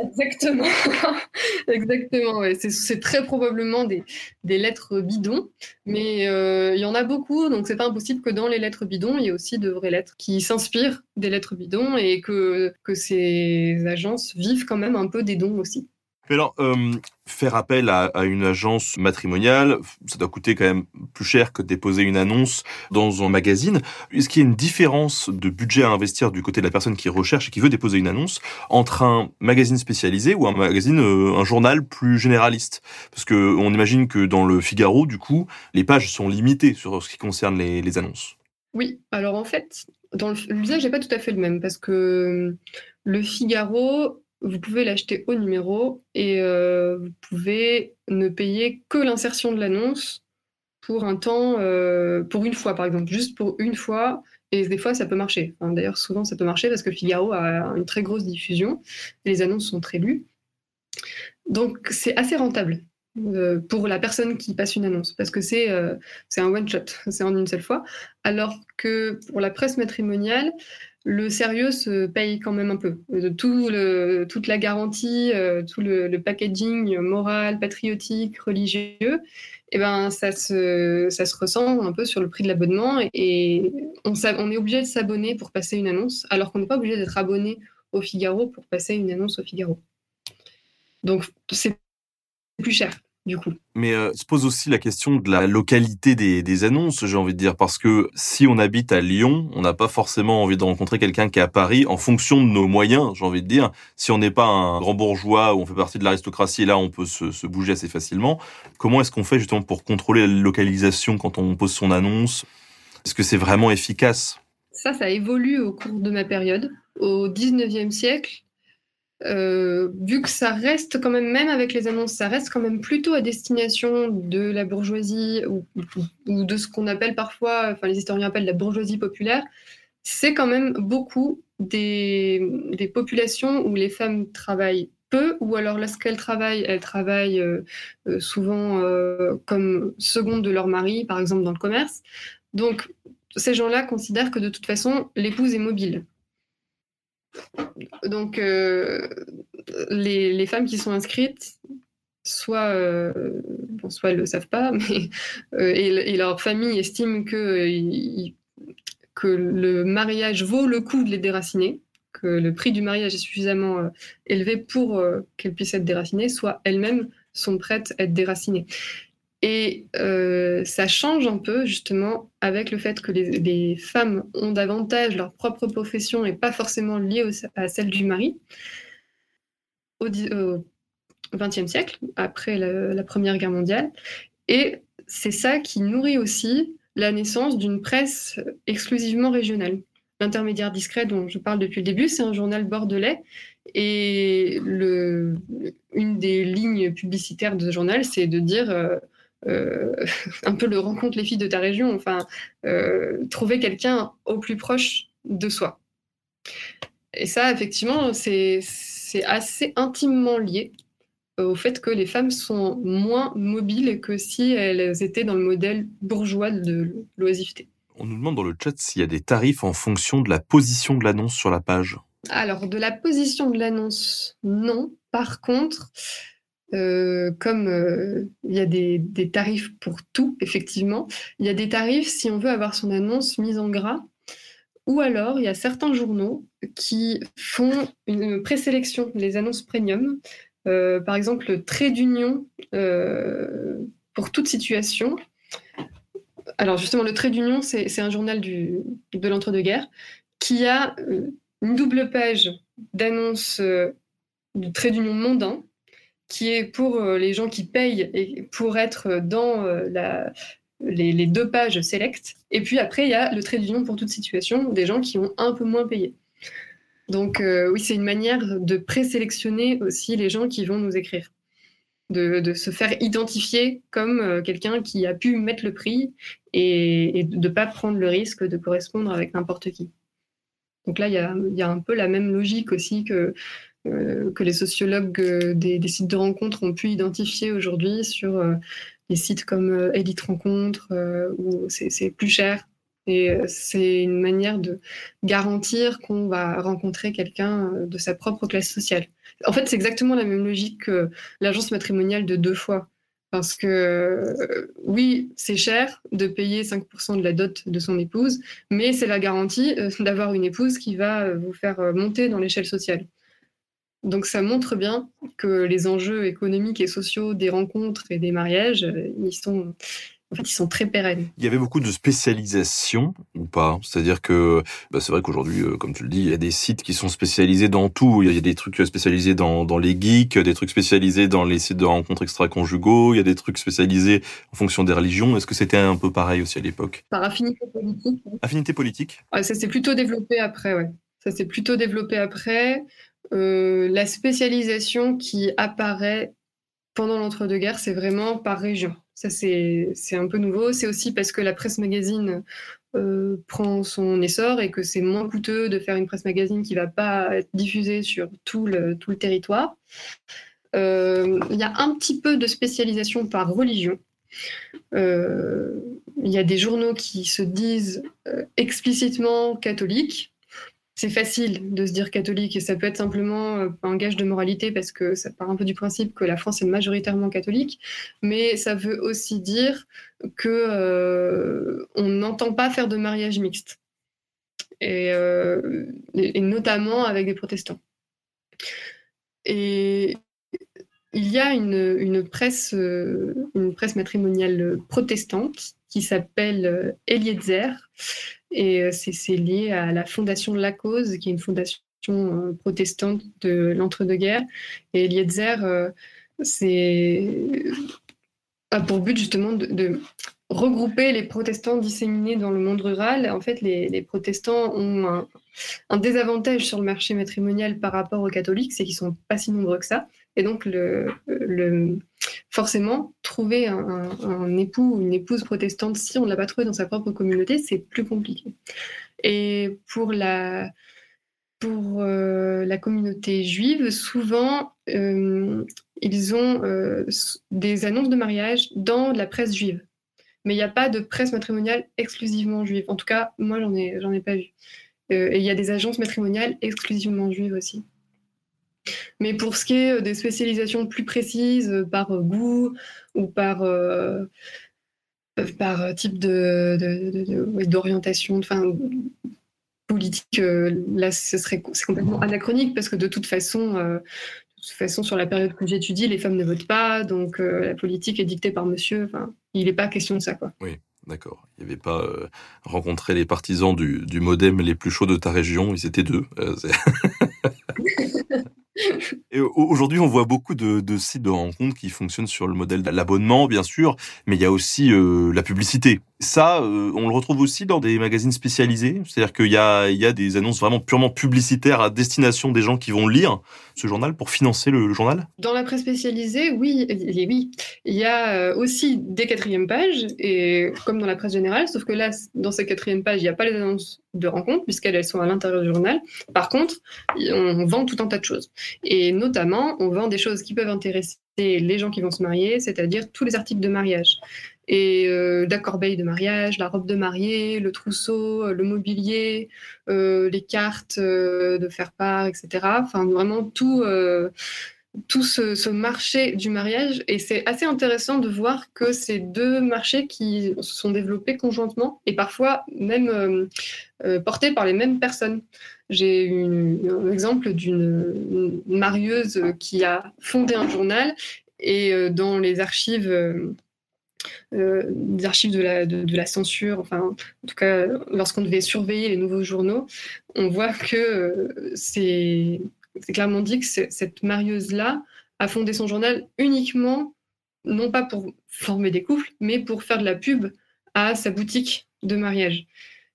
Exactement, exactement. C'est très probablement des, lettres bidons, mais euh, il y en a beaucoup, donc c'est pas impossible que dans les lettres bidons, il y ait aussi de vraies lettres qui s'inspirent des lettres bidons et que, ces agences vivent quand même un peu des dons aussi. Faire appel à, une agence matrimoniale, ça doit coûter quand même plus cher que déposer une annonce dans un magazine. Est-ce qu'il y a une différence de budget à investir du côté de la personne qui recherche et qui veut déposer une annonce entre un magazine spécialisé ou un magazine, euh, un journal plus généraliste? Parce que on imagine que dans le Figaro, du coup, les pages sont limitées sur ce qui concerne les, annonces. Oui, alors en fait, l'usage n'est pas tout à fait le même parce que le Figaro vous pouvez l'acheter au numéro et euh, vous pouvez ne payer que l'insertion de l'annonce pour un temps, euh, pour une fois par exemple, juste pour une fois. Et des fois, ça peut marcher. D'ailleurs, souvent, ça peut marcher parce que Figaro a une très grosse diffusion et les annonces sont très lues. Donc, c'est assez rentable euh, pour la personne qui passe une annonce parce que c'est un one-shot, c'est en une seule fois. Alors que pour la presse matrimoniale, le sérieux se paye quand même un peu. Tout le, toute la garantie, euh, tout le, packaging moral, patriotique, religieux, eh ben, ça, se, ressent un peu sur le prix de l'abonnement et on, est obligé de s'abonner pour passer une annonce, alors qu'on n'est pas obligé d'être abonné au Figaro pour passer une annonce au Figaro. Donc c'est plus cher du coup. Mais euh, se pose aussi la question de la localité des, des annonces, j'ai envie de dire, parce que si on habite à Lyon, on n'a pas forcément envie de rencontrer quelqu'un qui est à Paris en fonction de nos moyens, j'ai envie de dire. Si on n'est pas un grand bourgeois ou on fait partie de l'aristocratie, là on peut se, se bouger assez facilement. Comment est-ce qu'on fait justement pour contrôler la localisation quand on pose son annonce? Est-ce que c'est vraiment efficace? Ça, ça évolue au cours de ma période. Au 19e siècle, euh, vu que ça reste quand même, même avec les annonces, ça reste quand même plutôt à destination de la bourgeoisie ou, de ce qu'on appelle parfois, enfin les historiens appellent la bourgeoisie populaire, c'est quand même beaucoup des, des, populations où les femmes travaillent peu ou alors lorsqu'elles travaillent, elles travaillent euh, euh, souvent euh, comme seconde de leur mari, par exemple dans le commerce. Donc ces gens-là considèrent que de toute façon, l'épouse est mobile. Donc, euh, les, femmes qui sont inscrites, soit, euh, elles ne le savent pas, mais, euh, et, et, leur famille estime que, que le mariage vaut le coup de les déraciner, que le prix du mariage est suffisamment élevé pour qu'elles puissent être déracinées, soit elles-mêmes sont prêtes à être déracinées. Et euh, ça change un peu justement avec le fait que les, femmes ont davantage leur propre profession et pas forcément liée à celle du mari. Au XXe siècle, après la, Première Guerre mondiale. Et c'est ça qui nourrit aussi la naissance d'une presse exclusivement régionale. L'intermédiaire discret dont je parle depuis le début, c'est un journal bordelais. Et une des lignes publicitaires de ce journal, c'est de dire... Euh, euh, un peu le rencontre les filles de ta région, enfin, euh, trouver quelqu'un au plus proche de soi. Et ça, effectivement, c'est assez intimement lié au fait que les femmes sont moins mobiles que si elles étaient dans le modèle bourgeois de l'oisiveté. On nous demande dans le chat s'il y a des tarifs en fonction de la position de l'annonce sur la page. Alors, de la position de l'annonce, non. Par contre, euh, comme euh, il y a des, tarifs pour tout, effectivement, il y a des tarifs si on veut avoir son annonce mise en gras. Ou alors, il y a certains journaux qui font une présélection des annonces premium. Euh, par exemple, le trait d'union pour toute situation. Alors justement, le trait d'union, c'est un journal de l'entre-deux-guerres qui a une double page d'annonces du trait d'union mondain qui est pour euh, les gens qui payent et pour être dans euh, les, deux pages select. Et puis après, il y a le trait d'union pour toute situation, des gens qui ont un peu moins payé. Donc euh, oui, c'est une manière de présélectionner aussi les gens qui vont nous écrire. De, se faire identifier comme euh, quelqu'un qui a pu mettre le prix et, de ne pas prendre le risque de correspondre avec n'importe qui. Donc là, il y a, un peu la même logique aussi que euh, que les sociologues euh, des, des, sites de rencontres ont pu identifier aujourd'hui sur euh, les sites comme Elite Rencontre, où c'est plus cher. Et c'est une manière de garantir qu'on va rencontrer quelqu'un de sa propre classe sociale. En fait, c'est exactement la même logique que l'agence matrimoniale de deux fois. Parce que euh, oui, c'est cher de payer 5% de la dot de son épouse, mais c'est la garantie euh, d'avoir une épouse qui va euh, vous faire monter dans l'échelle sociale. Donc ça montre bien que les enjeux économiques et sociaux des rencontres et des mariages, ils sont, en fait, ils sont très pérennes. Il y avait beaucoup de spécialisation ou pas? C'est-à-dire que bah, c'est vrai qu'aujourd'hui, euh, comme tu le dis, il y a des sites qui sont spécialisés dans tout. Il y a des trucs spécialisés dans, dans les geeks, des trucs spécialisés dans les sites de rencontres extra-conjugaux, il y a des trucs spécialisés en fonction des religions. Est-ce que c'était un peu pareil aussi à l'époque? Par affinité politique. Affinité politique? Ouais, Ça s'est plutôt développé après, ouais. Ça s'est plutôt développé après. Euh, la spécialisation qui apparaît pendant l'entre-deux-guerres, c'est vraiment par région. Ça, c'est un peu nouveau. C'est aussi parce que la presse magazine euh, prend son essor et que c'est moins coûteux de faire une presse magazine qui ne va pas être diffusée sur tout le, territoire. Euh, il y a un petit peu de spécialisation par religion. Il y a des journaux qui se disent explicitement catholiques, c'est facile de se dire catholique et ça peut être simplement euh, un gage de moralité parce que ça part un peu du principe que la France est majoritairement catholique, mais ça veut aussi dire que euh, on n'entend pas faire de mariage mixte euh, et, notamment avec des protestants. Et il y a une, une presse, une presse matrimoniale protestante qui s'appelle Eliezer et euh, c'est lié à la fondation de la cause, qui est une fondation euh, protestante de l'entre-deux-guerres. Et Eliezer, euh, a pour but justement de, regrouper les protestants disséminés dans le monde rural. En fait, les, protestants ont un, désavantage sur le marché matrimonial par rapport aux catholiques, c'est qu'ils sont pas si nombreux que ça. Et donc, forcément, trouver un, époux ou une épouse protestante, si on ne l'a pas trouvé dans sa propre communauté, c'est plus compliqué. Et pour la, euh, communauté juive, souvent, euh, ils ont euh, des annonces de mariage dans la presse juive. Mais il n'y a pas de presse matrimoniale exclusivement juive. En tout cas, moi, j'en ai, ai pas vu. et il y a des agences matrimoniales exclusivement juives aussi. Mais pour ce qui est euh, des spécialisations plus précises euh, par euh, goût ou par, par type d'orientation, de, enfin, politique, là, ce serait, c'est complètement anachronique parce que de toute façon, de toute façon, sur la période que j'étudie, les femmes ne votent pas, donc la politique est dictée par monsieur. Enfin, il n'est pas question de ça, quoi. Oui. D'accord. Il n'y avait pas rencontré les partisans du, du, modem les plus chauds de ta région. Ils étaient deux. Aujourd'hui, on voit beaucoup de, de, sites de rencontres qui fonctionnent sur le modèle de l'abonnement, bien sûr, mais il y a aussi euh, la publicité. Ça, euh, on le retrouve aussi dans des magazines spécialisés. C'est-à-dire qu'il y a, il y a des annonces vraiment purement publicitaires à destination des gens qui vont lire ce journal pour financer le, journal Dans la presse spécialisée, oui, oui. Il y a euh, aussi des quatrièmes pages, et comme dans la presse générale, sauf que là, dans ces quatrièmes pages, il n'y a pas les annonces de rencontres, puisqu'elles sont à l'intérieur du journal. Par contre, on vend tout un tas de choses. Et notamment, on vend des choses qui peuvent intéresser les gens qui vont se marier, c'est-à-dire tous les articles de mariage et euh, la corbeille de mariage, la robe de mariée, le trousseau, euh, le mobilier, euh, les cartes de faire part, etc. Enfin, vraiment tout, tout ce, marché du mariage. Et c'est assez intéressant de voir que ces deux marchés qui se sont développés conjointement et parfois même portés par les mêmes personnes. J'ai un exemple d'une marieuse qui a fondé un journal et dans les archives euh, des archives de la, de, la, censure, enfin, en tout cas, lorsqu'on devait surveiller les nouveaux journaux, on voit que euh, c'est clairement dit que cette marieuse-là a fondé son journal uniquement, non pas pour former des couples, mais pour faire de la pub à sa boutique de mariage.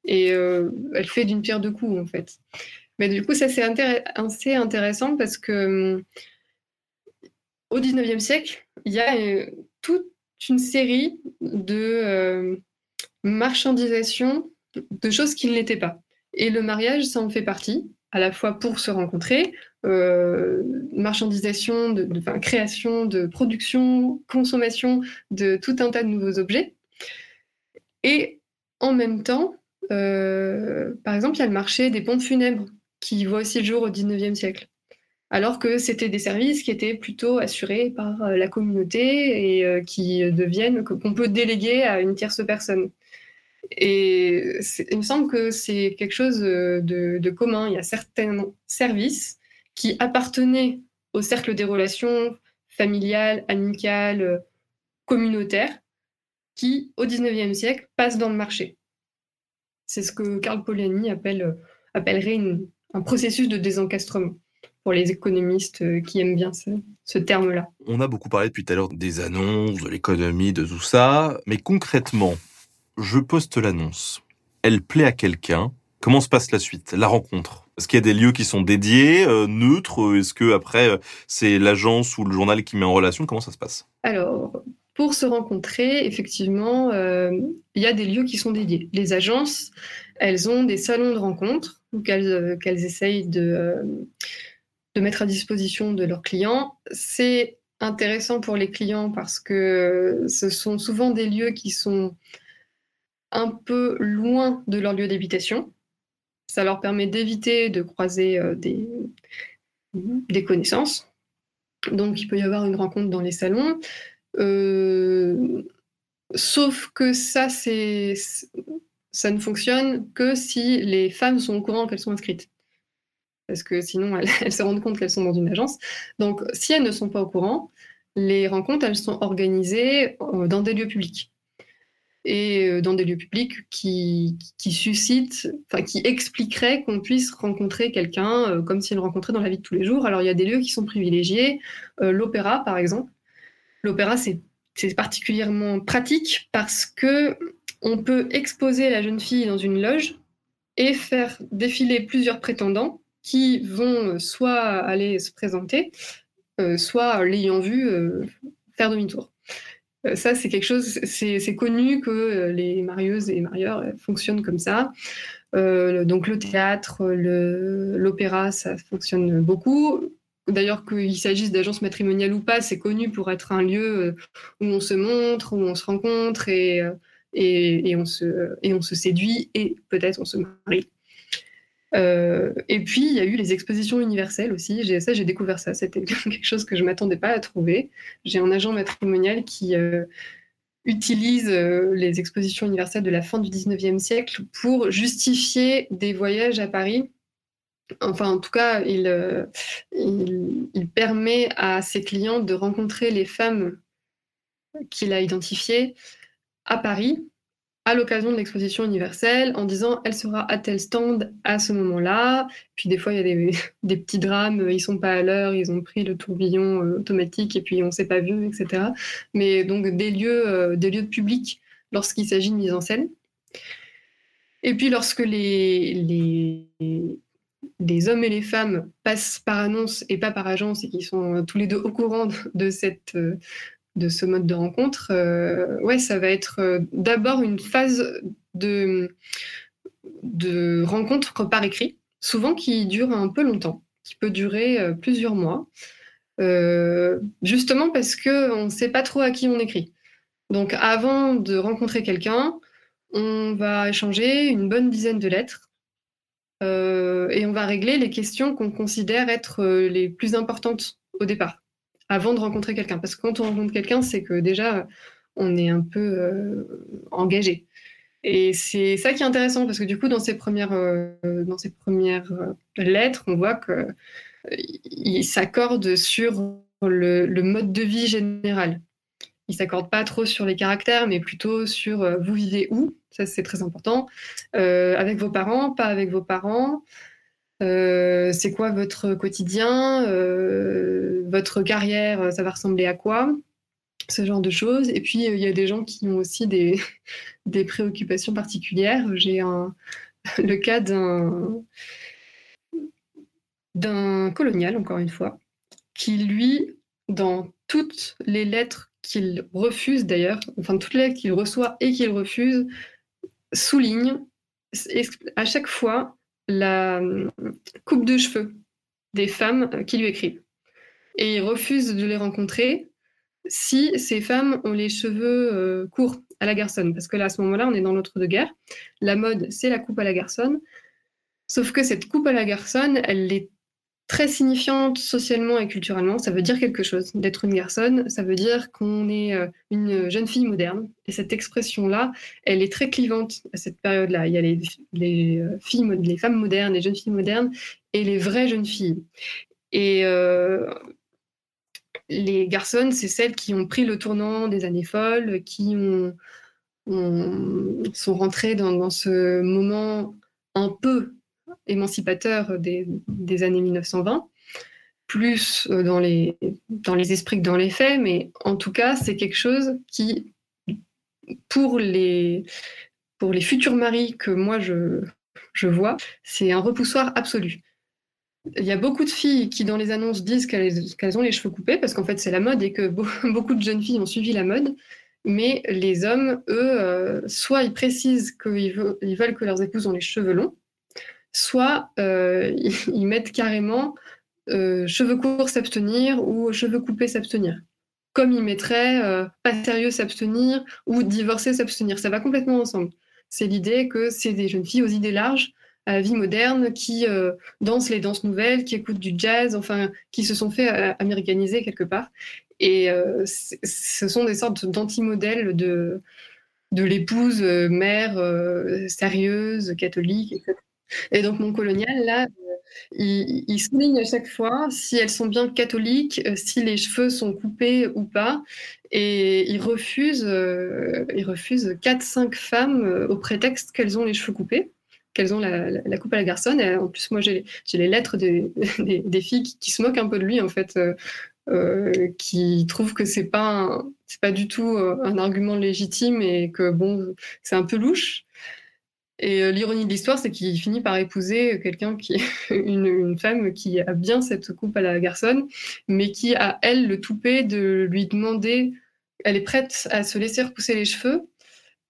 Et euh, elle fait d'une pierre deux coups, en fait. Mais du coup, ça, c'est assez intéressant parce que au 19e siècle, il y a tout une série de euh, marchandisation de choses qui ne l'étaient pas. Et le mariage, ça en fait partie, à la fois pour se rencontrer, euh, marchandisation, de, création, de production, consommation de tout un tas de nouveaux objets. Et en même temps, euh, par exemple, il y a le marché des pompes funèbres qui voit aussi le jour au 19e siècle. Alors que c'était des services qui étaient plutôt assurés par euh, la communauté et euh, qui deviennent, qu'on peut déléguer à une tierce personne. Et il me semble que c'est quelque chose de, commun. Il y a certains services qui appartenaient au cercle des relations familiales, amicales, communautaires, qui, au XIXe siècle, passent dans le marché. C'est ce que Karl Polanyi appelle, appellerait un processus de désencastrement pour les économistes euh, qui aiment bien ce, terme-là. On a beaucoup parlé depuis tout à l'heure des annonces, de l'économie, de tout ça, mais concrètement, je poste l'annonce. Elle plaît à quelqu'un. Comment se passe la suite, la rencontre? Est-ce qu'il y a des lieux qui sont dédiés, euh, neutres? Est-ce que après euh, c'est l'agence ou le journal qui met en relation? Comment ça se passe? Alors, pour se rencontrer, effectivement, il y a des lieux qui sont dédiés. Les agences, elles ont des salons de rencontres qu'elles essayent de de mettre à disposition de leurs clients. C'est intéressant pour les clients parce que ce sont souvent des lieux qui sont un peu loin de leur lieu d'habitation. Ça leur permet d'éviter de croiser euh, des, connaissances. Donc il peut y avoir une rencontre dans les salons. Euh, sauf que ça, ça ne fonctionne que si les femmes sont au courant qu'elles sont inscrites parce que sinon elles, se rendent compte qu'elles sont dans une agence. Donc si elles ne sont pas au courant, les rencontres, elles sont organisées euh, dans des lieux publics. Et euh, dans des lieux publics qui, qui suscitent, enfin qui expliqueraient qu'on puisse rencontrer quelqu'un euh, comme s'il le rencontrait dans la vie de tous les jours. Alors il y a des lieux qui sont privilégiés, l'opéra par exemple. L'opéra c'est particulièrement pratique parce que on peut exposer la jeune fille dans une loge et faire défiler plusieurs prétendants qui vont soit aller se présenter, euh, soit l'ayant vu euh, faire demi-tour. Euh, ça, c'est quelque chose, c'est connu que les marieuses et marieurs fonctionnent comme ça. donc le théâtre, l'opéra, ça fonctionne beaucoup. D'ailleurs, qu'il s'agisse d'agences matrimoniales ou pas, c'est connu pour être un lieu où on se montre, où on se rencontre et on se séduit et peut-être on se marie. Euh, et puis, il y a eu les expositions universelles aussi. Ça, j'ai découvert ça. C'était quelque chose que je ne m'attendais pas à trouver. J'ai un agent matrimonial qui euh, utilise euh, les expositions universelles de la fin du 19e siècle pour justifier des voyages à Paris. Enfin, en tout cas, il, il permet à ses clients de rencontrer les femmes qu'il a identifiées à Paris à l'occasion de l'exposition universelle en disant elle sera à tel stand à ce moment-là. Puis des fois, il y a des, petits drames, ils sont pas à l'heure, ils ont pris le tourbillon euh, automatique et puis on s'est pas vu, etc. Mais donc des lieux, euh, des lieux publics lorsqu'il s'agit de mise en scène. Et puis lorsque les, les, les, hommes et les femmes passent par annonce et pas par agence et qui sont tous les deux au courant de cette, euh, de ce mode de rencontre, euh, ouais, ça va être euh, d'abord une phase de, de rencontre par écrit, souvent qui dure un peu longtemps, qui peut durer euh, plusieurs mois, justement parce qu'on ne sait pas trop à qui on écrit. Donc avant de rencontrer quelqu'un, on va échanger une bonne dizaine de lettres et on va régler les questions qu'on considère être les plus importantes au départ avant de rencontrer quelqu'un. Parce que quand on rencontre quelqu'un, c'est que déjà, on est un peu euh, engagé. Et c'est ça qui est intéressant, parce que du coup, dans ces premières, euh, dans ces premières euh, lettres, on voit qu'il s'accorde sur le, mode de vie général. Il s'accorde pas trop sur les caractères, mais plutôt sur vous vivez où, ça c'est très important, avec vos parents, pas avec vos parents, euh, c'est quoi votre quotidien, euh, votre carrière, ça va ressembler à quoi ce genre de choses. Et puis, il y a des gens qui ont aussi des, des préoccupations particulières. J'ai le cas d'un, d'un colonial, encore une fois, qui, lui, dans toutes les lettres qu'il refuse d'ailleurs, enfin toutes les lettres qu'il reçoit et qu'il refuse, souligne à chaque fois la euh, coupe de cheveux des femmes euh, qui lui écrivent. Et il refuse de les rencontrer si ces femmes ont les cheveux euh, courts à la garçonne. Parce que là, à ce moment-là, on est dans l'entre-deux-guerres. La mode, c'est la coupe à la garçonne. Sauf que cette coupe à la garçonne, elle est très signifiante socialement et culturellement. Ça veut dire quelque chose. D'être une garçonne, ça veut dire qu'on est euh, une jeune fille moderne. Et cette expression-là, elle est très clivante à cette période-là. Il y a les, euh, filles, les femmes modernes, les jeunes filles modernes et les vraies jeunes filles. Et euh, les garçons, c'est celles qui ont pris le tournant des années folles, qui ont, sont rentrées dans, dans, ce moment un peu émancipateur des, années 1920, plus euh, dans les, dans les esprits que dans les faits, mais en tout cas, c'est quelque chose qui, pour les, pour les futurs maris que moi je, je vois, c'est un repoussoir absolu. Il y a beaucoup de filles qui, dans les annonces, disent qu'elles ont les cheveux coupés parce qu'en fait, c'est la mode et que beaucoup de jeunes filles ont suivi la mode. Mais les hommes, eux, euh, soit ils précisent qu'ils veulent, ils veulent que leurs épouses ont les cheveux longs, soit euh, ils mettent carrément euh, cheveux courts s'abstenir ou cheveux coupés s'abstenir. Comme ils mettraient pas sérieux s'abstenir ou divorcer s'abstenir. Ça va complètement ensemble. C'est l'idée que c'est des jeunes filles aux idées larges à vie moderne, qui euh, dansent les danses nouvelles, qui écoutent du jazz, enfin, qui se sont fait euh, américaniser quelque part. Et euh, ce sont des sortes d'anti-modèles de l'épouse mère sérieuse, catholique, etc. Et donc mon colonial, là, il, il, souligne à chaque fois si elles sont bien catholiques, si les cheveux sont coupés ou pas. Et il refuse, il refuse 4-5 femmes au prétexte qu'elles ont les cheveux coupés qu'elles ont la, coupe à la garçonne. Et en plus, moi, j'ai les lettres des, filles qui, se moquent un peu de lui, en fait, euh, euh, qui trouvent que c'est pas pas du tout euh, un argument légitime et que bon, c'est un peu louche. Et l'ironie de l'histoire, c'est qu'il finit par épouser quelqu'un qui une, une, femme qui a bien cette coupe à la garçonne, mais qui a elle le toupet de lui demander. Elle est prête à se laisser repousser les cheveux,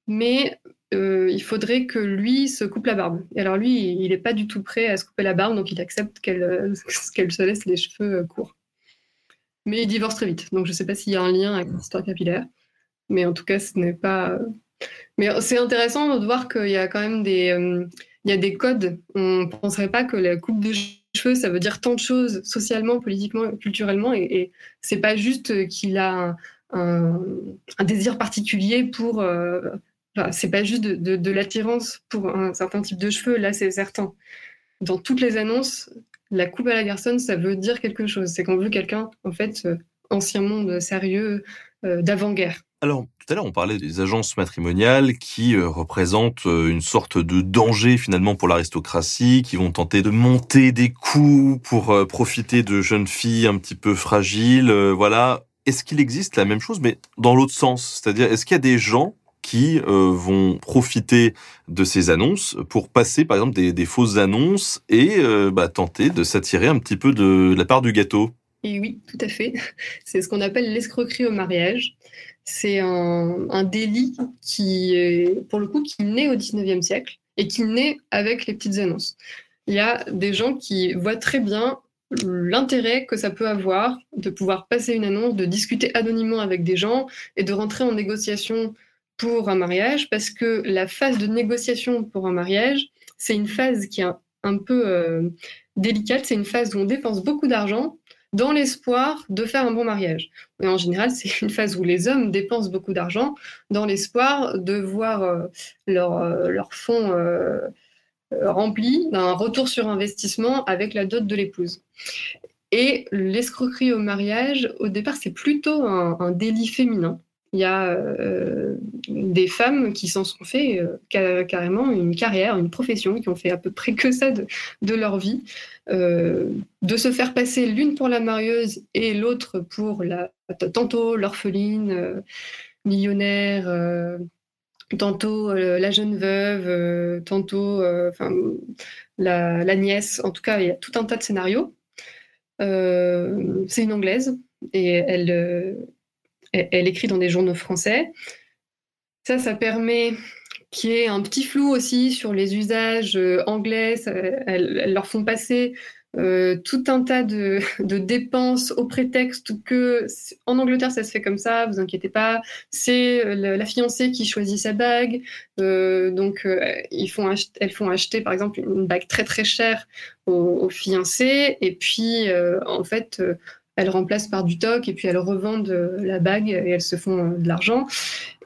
mais euh, il faudrait que lui se coupe la barbe. Alors lui, il n'est pas du tout prêt à se couper la barbe, donc il accepte qu'elle euh, qu'elle se laisse les cheveux euh, courts. Mais il divorce très vite, donc je ne sais pas s'il y a un lien avec l'histoire capillaire. Mais en tout cas, ce n'est pas... Mais c'est intéressant de voir qu'il y a quand même des, il y a des codes. On ne penserait pas que la coupe de cheveux, ça veut dire tant de choses socialement, politiquement, culturellement, et, et c'est pas juste qu'il a un, désir particulier pour Enfin, c'est pas juste de, de, l'attirance pour un certain type de cheveux, là c'est certain. Dans toutes les annonces, la coupe à la garçonne, ça veut dire quelque chose. C'est qu'on veut quelqu'un, en fait, euh, ancien monde sérieux, euh, d'avant-guerre. Alors, tout à l'heure, on parlait des agences matrimoniales qui euh, représentent une sorte de danger finalement pour l'aristocratie, qui vont tenter de monter des coups pour profiter de jeunes filles un petit peu fragiles. voilà. Est-ce qu'il existe la même chose, mais dans l'autre sens? C'est-à-dire, est-ce qu'il y a des gens qui euh, vont profiter de ces annonces pour passer par exemple des, fausses annonces et euh, bah, tenter de s'attirer un petit peu de, la part du gâteau? Et oui, tout à fait. C'est ce qu'on appelle l'escroquerie au mariage. C'est un, délit qui, est, pour le coup, qui naît au 19e siècle et qui naît avec les petites annonces. Il y a des gens qui voient très bien l'intérêt que ça peut avoir de pouvoir passer une annonce, de discuter anonymement avec des gens et de rentrer en négociation pour un mariage parce que la phase de négociation pour un mariage, c'est une phase qui est un, peu euh, délicate, c'est une phase où on dépense beaucoup d'argent dans l'espoir de faire un bon mariage. Et en général, c'est une phase où les hommes dépensent beaucoup d'argent dans l'espoir de voir euh, leur, euh, leur, fonds rempli d'un retour sur investissement avec la dot de l'épouse. Et l'escroquerie au mariage, au départ, c'est plutôt un délit féminin il y a euh, des femmes qui s'en sont fait euh, carrément une carrière, une profession, qui ont fait à peu près que ça de, leur vie, euh, de se faire passer l'une pour la marieuse et l'autre pour la tantôt l'orpheline millionnaire, tantôt la jeune veuve, tantôt la, la, nièce. En tout cas, il y a tout un tas de scénarios. C'est une anglaise et elle elle, écrit dans des journaux français. Ça, ça permet qu'il y ait un petit flou aussi sur les usages euh, anglais. elles, leur font passer euh, tout un tas de, dépenses au prétexte que en Angleterre ça se fait comme ça, vous inquiétez pas, c'est la, fiancée qui choisit sa bague, euh, donc euh, elles font acheter par exemple une bague très très chère aux, aux fiancés et puis euh, en fait elles remplacent par du toc et puis elles revendent la bague et elles se font de l'argent.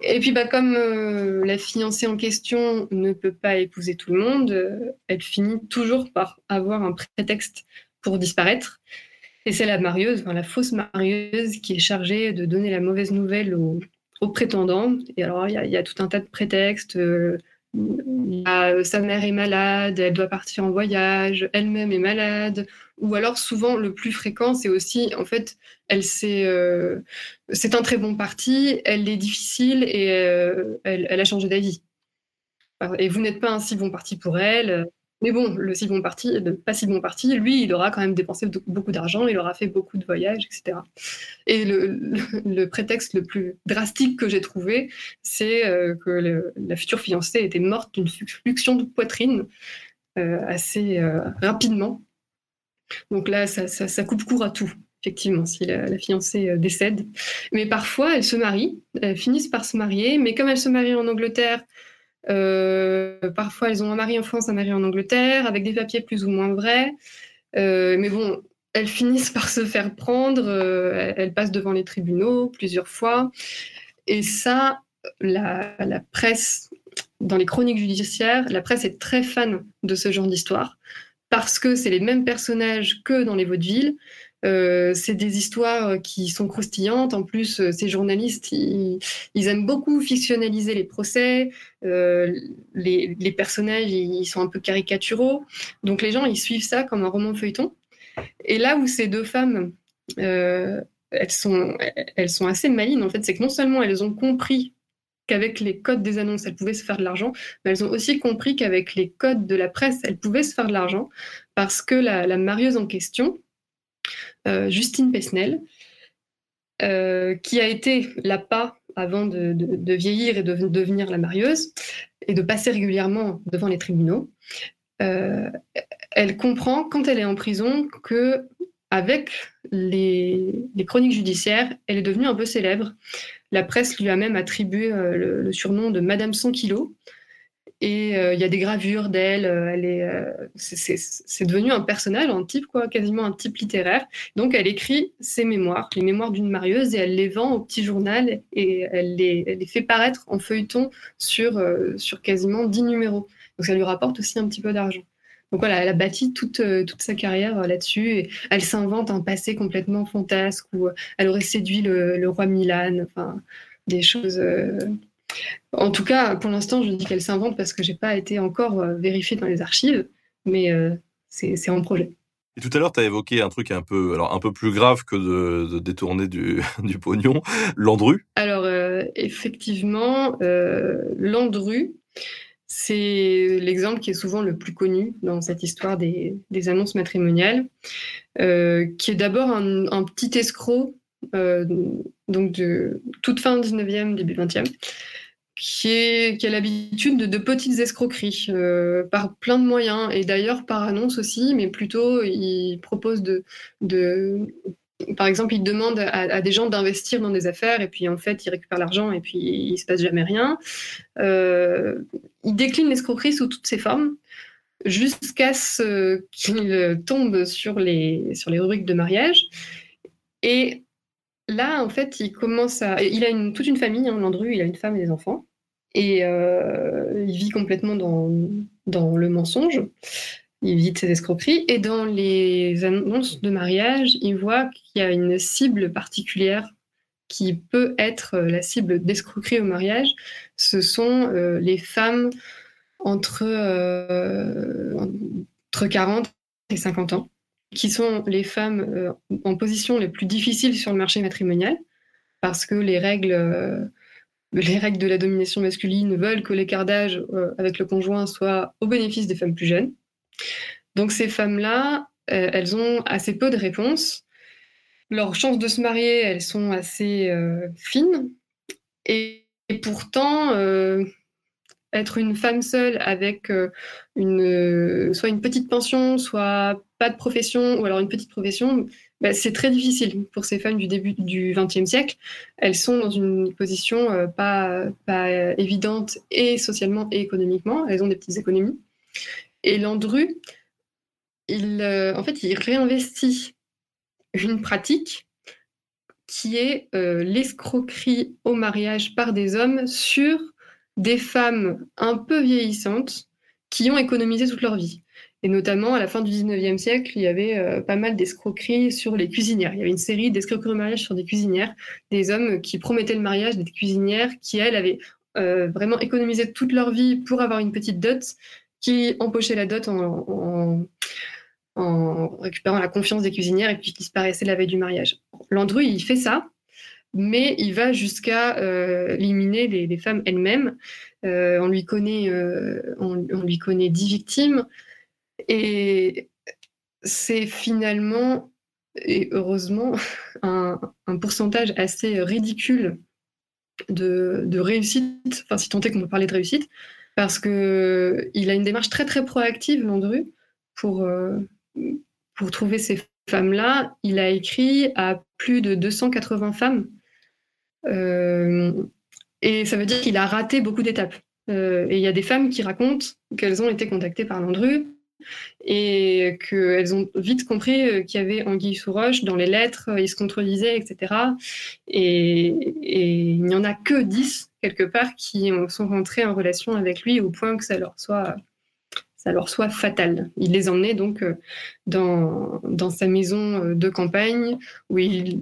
Et puis, bah, comme euh, la fiancée en question ne peut pas épouser tout le monde, euh, elle finit toujours par avoir un prétexte pour disparaître. Et c'est la marieuse, enfin, la fausse marieuse, qui est chargée de donner la mauvaise nouvelle aux, prétendants. Et alors, il y, a tout un tas de prétextes. Euh, sa mère est malade, elle doit partir en voyage, elle-même est malade, ou alors souvent le plus fréquent, c'est aussi en fait, elle c'est euh, c'est un très bon parti, elle est difficile et euh, elle, a changé d'avis. Et vous n'êtes pas un si bon parti pour elle. Mais bon, le si bon parti, pas si bon parti, lui, il aura quand même dépensé beaucoup d'argent, il aura fait beaucoup de voyages, etc. Et le, prétexte le plus drastique que j'ai trouvé, c'est euh, que la future fiancée était morte d'une fluxion de poitrine euh, assez rapidement. Donc là, ça, coupe court à tout, effectivement, si la, fiancée décède. Mais parfois, elles se marient, elles finissent par se marier, mais comme elles se marient en Angleterre, euh, parfois, elles ont un mari en France, un mari en Angleterre, avec des papiers plus ou moins vrais. Euh, mais bon, elles finissent par se faire prendre. Euh, elles passent devant les tribunaux plusieurs fois. Et ça, la, la, presse, dans les chroniques judiciaires, la presse est très fan de ce genre d'histoire parce que c'est les mêmes personnages que dans les vaudevilles. Euh, c'est des histoires qui sont croustillantes. En plus, euh, ces journalistes, ils, aiment beaucoup fictionnaliser les procès. Euh, les, personnages, ils sont un peu caricaturaux. Donc les gens, ils suivent ça comme un roman feuilleton. Et là où ces deux femmes, elles, sont, elles sont assez malines, en fait, c'est que non seulement elles ont compris qu'avec les codes des annonces, elles pouvaient se faire de l'argent, mais elles ont aussi compris qu'avec les codes de la presse, elles pouvaient se faire de l'argent parce que la marieuse en question, euh, Justine Pesnel, euh, qui a été l'appât avant de, vieillir et de devenir la marieuse et de passer régulièrement devant les tribunaux. Euh, elle comprend quand elle est en prison que avec les, chroniques judiciaires, elle est devenue un peu célèbre. La presse lui a même attribué le, le, surnom de Madame 100 kilos, et euh, il y a des gravures d'elle. Euh, elle est, euh, c'est devenu un personnage, un type quoi, quasiment un type littéraire. Donc elle écrit ses mémoires, les mémoires d'une marieuse, et elle les vend au petit journal et elle les, elle les fait paraître en feuilleton sur sur quasiment 10 numéros. Donc ça lui rapporte aussi un petit peu d'argent. Donc voilà, elle a bâti toute, toute sa carrière là-dessus. Et elle s'invente un passé complètement fantasque où elle aurait séduit le, le roi Milan, enfin des choses en tout cas, pour l'instant, je dis qu'elle s'invente parce que j'ai pas été encore euh, vérifiée dans les archives, mais euh, c'est en projet. Et tout à l'heure, tu as évoqué un truc un peu, alors un peu plus grave que de, détourner du, pognon, Landru. Alors, euh, effectivement, Landru, c'est l'exemple qui est souvent le plus connu dans cette histoire des, annonces matrimoniales, qui est d'abord un, petit escroc, donc de toute fin 19e, début 20e, qui, a l'habitude de, petites escroqueries euh, par plein de moyens. Et d'ailleurs par annonce aussi, mais plutôt il propose de, par exemple, il demande à, des gens d'investir dans des affaires et puis en fait il récupère l'argent et puis il se passe jamais rien. Euh, il décline l'escroquerie sous toutes ses formes jusqu'à ce qu'il tombe sur les, sur les rubriques de mariage. Et là, en fait, il commence à. Il a une, toute une famille, hein, Landru, il a une femme et des enfants. Et euh, il vit complètement dans, dans le mensonge. Il vit de ses escroqueries. Et dans les annonces de mariage, il voit qu'il y a une cible particulière qui peut être la cible d'escroquerie au mariage. Ce sont euh, les femmes entre, euh, entre 40 et 50 ans, qui sont les femmes en position les plus difficiles sur le marché matrimonial, parce que les règles les règles de la domination masculine veulent que l'écart d'âge euh, avec le conjoint soit au bénéfice des femmes plus jeunes. Donc ces femmes-là, euh, elles ont assez peu de réponses. Leurs chances de se marier, elles sont assez euh, fines. Et, pourtant, être une femme seule avec une, soit une petite pension, soit pas de profession, ou alors une petite profession, bah, c'est très difficile pour ces femmes du début du XXe siècle. Elles sont dans une position pas évidente et socialement et économiquement. Elles ont des petites économies. Et Landru, il, en fait, il réinvestit une pratique qui est euh, l'escroquerie au mariage par des hommes sur des femmes un peu vieillissantes qui ont économisé toute leur vie. Et notamment, à la fin du 19e siècle, il y avait euh, pas mal d'escroqueries sur les cuisinières. Il y avait une série d'escroqueries au mariage sur des cuisinières, des hommes qui promettaient le mariage, des cuisinières qui, elles, avaient euh, vraiment économisé toute leur vie pour avoir une petite dot, qui empochaient la dot en récupérant la confiance des cuisinières et puis disparaissait la veille du mariage. Landru, il fait ça, mais il va jusqu'à euh, éliminer les, femmes elles-mêmes. Euh, on, lui connaît, euh, on, lui connaît dix victimes et c'est finalement, et heureusement, un, pourcentage assez ridicule de, réussite, enfin si tant est qu'on peut parler de réussite, parce qu'il a une démarche très très proactive, Landru, pour pour trouver ces femmes-là, il a écrit à plus de 280 femmes. Euh, et ça veut dire qu'il a raté beaucoup d'étapes. Euh, et il y a des femmes qui racontent qu'elles ont été contactées par Landru et qu'elles ont vite compris euh, qu'il y avait anguille sous roche dans les lettres, ils se contredisaient, etc. Et, et il n'y en a que 10, quelque part, qui sont rentrées en relation avec lui au point que ça leur soit ça leur soit fatal. Il les emmenait donc euh, dans, dans sa maison euh, de campagne où il,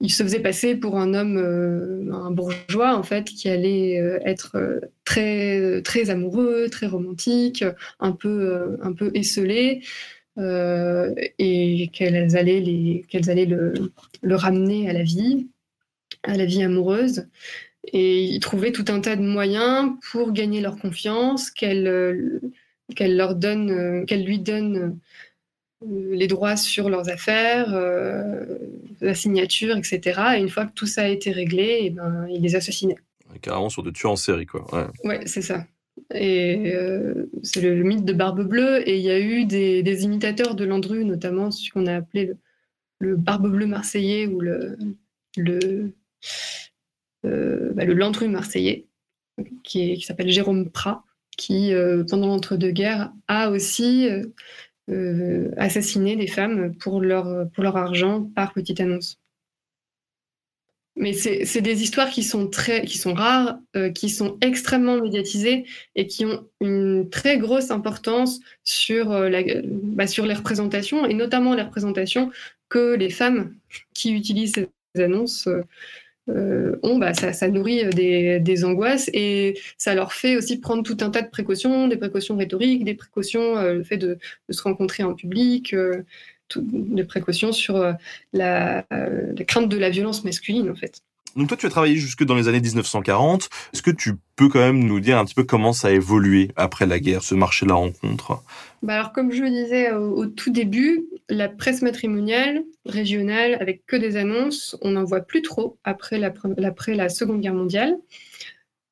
il se faisait passer pour un homme, euh, un bourgeois en fait, qui allait être très très amoureux, très romantique, un peu un peu esselé, et qu'elles allaient les qu'elles allaient le, le, ramener à la vie, à la vie amoureuse. Et il trouvait tout un tas de moyens pour gagner leur confiance, qu'elles qu'elle leur donne, euh, qu'elle lui donne euh, les droits sur leurs affaires, euh, la signature, etc. Et une fois que tout ça a été réglé, et eh ben, il les assassinait. Carrément sur de tueurs en série, quoi. Ouais, c'est ça. Et c'est le, mythe de Barbe Bleue. Et il y a eu des, imitateurs de Landru, notamment ce qu'on a appelé le, Barbe Bleue marseillais ou le, le, bah, le Landru marseillais, qui, s'appelle Jérôme Prat qui, euh, pendant l'entre-deux-guerres, a aussi euh, euh, assassiné des femmes pour leur, argent par petite annonce. Mais c'est des histoires qui sont, très, rares, qui sont extrêmement médiatisées et qui ont une très grosse importance sur, la, bah, sur les représentations, et notamment les représentations que les femmes qui utilisent ces annonces euh, ont, bah, ça, nourrit euh, des, angoisses et ça leur fait aussi prendre tout un tas de précautions, des précautions rhétoriques, des précautions, euh, le fait de, se rencontrer en public, des précautions sur la, la crainte de la violence masculine en fait. Donc toi, tu as travaillé jusque dans les années 1940. Est-ce que tu peux quand même nous dire un petit peu comment ça a évolué après la guerre, ce marché de la rencontre bah alors, comme je le disais au, tout début, la presse matrimoniale régionale avec que des annonces, on n'en voit plus trop après la, après la Seconde Guerre mondiale.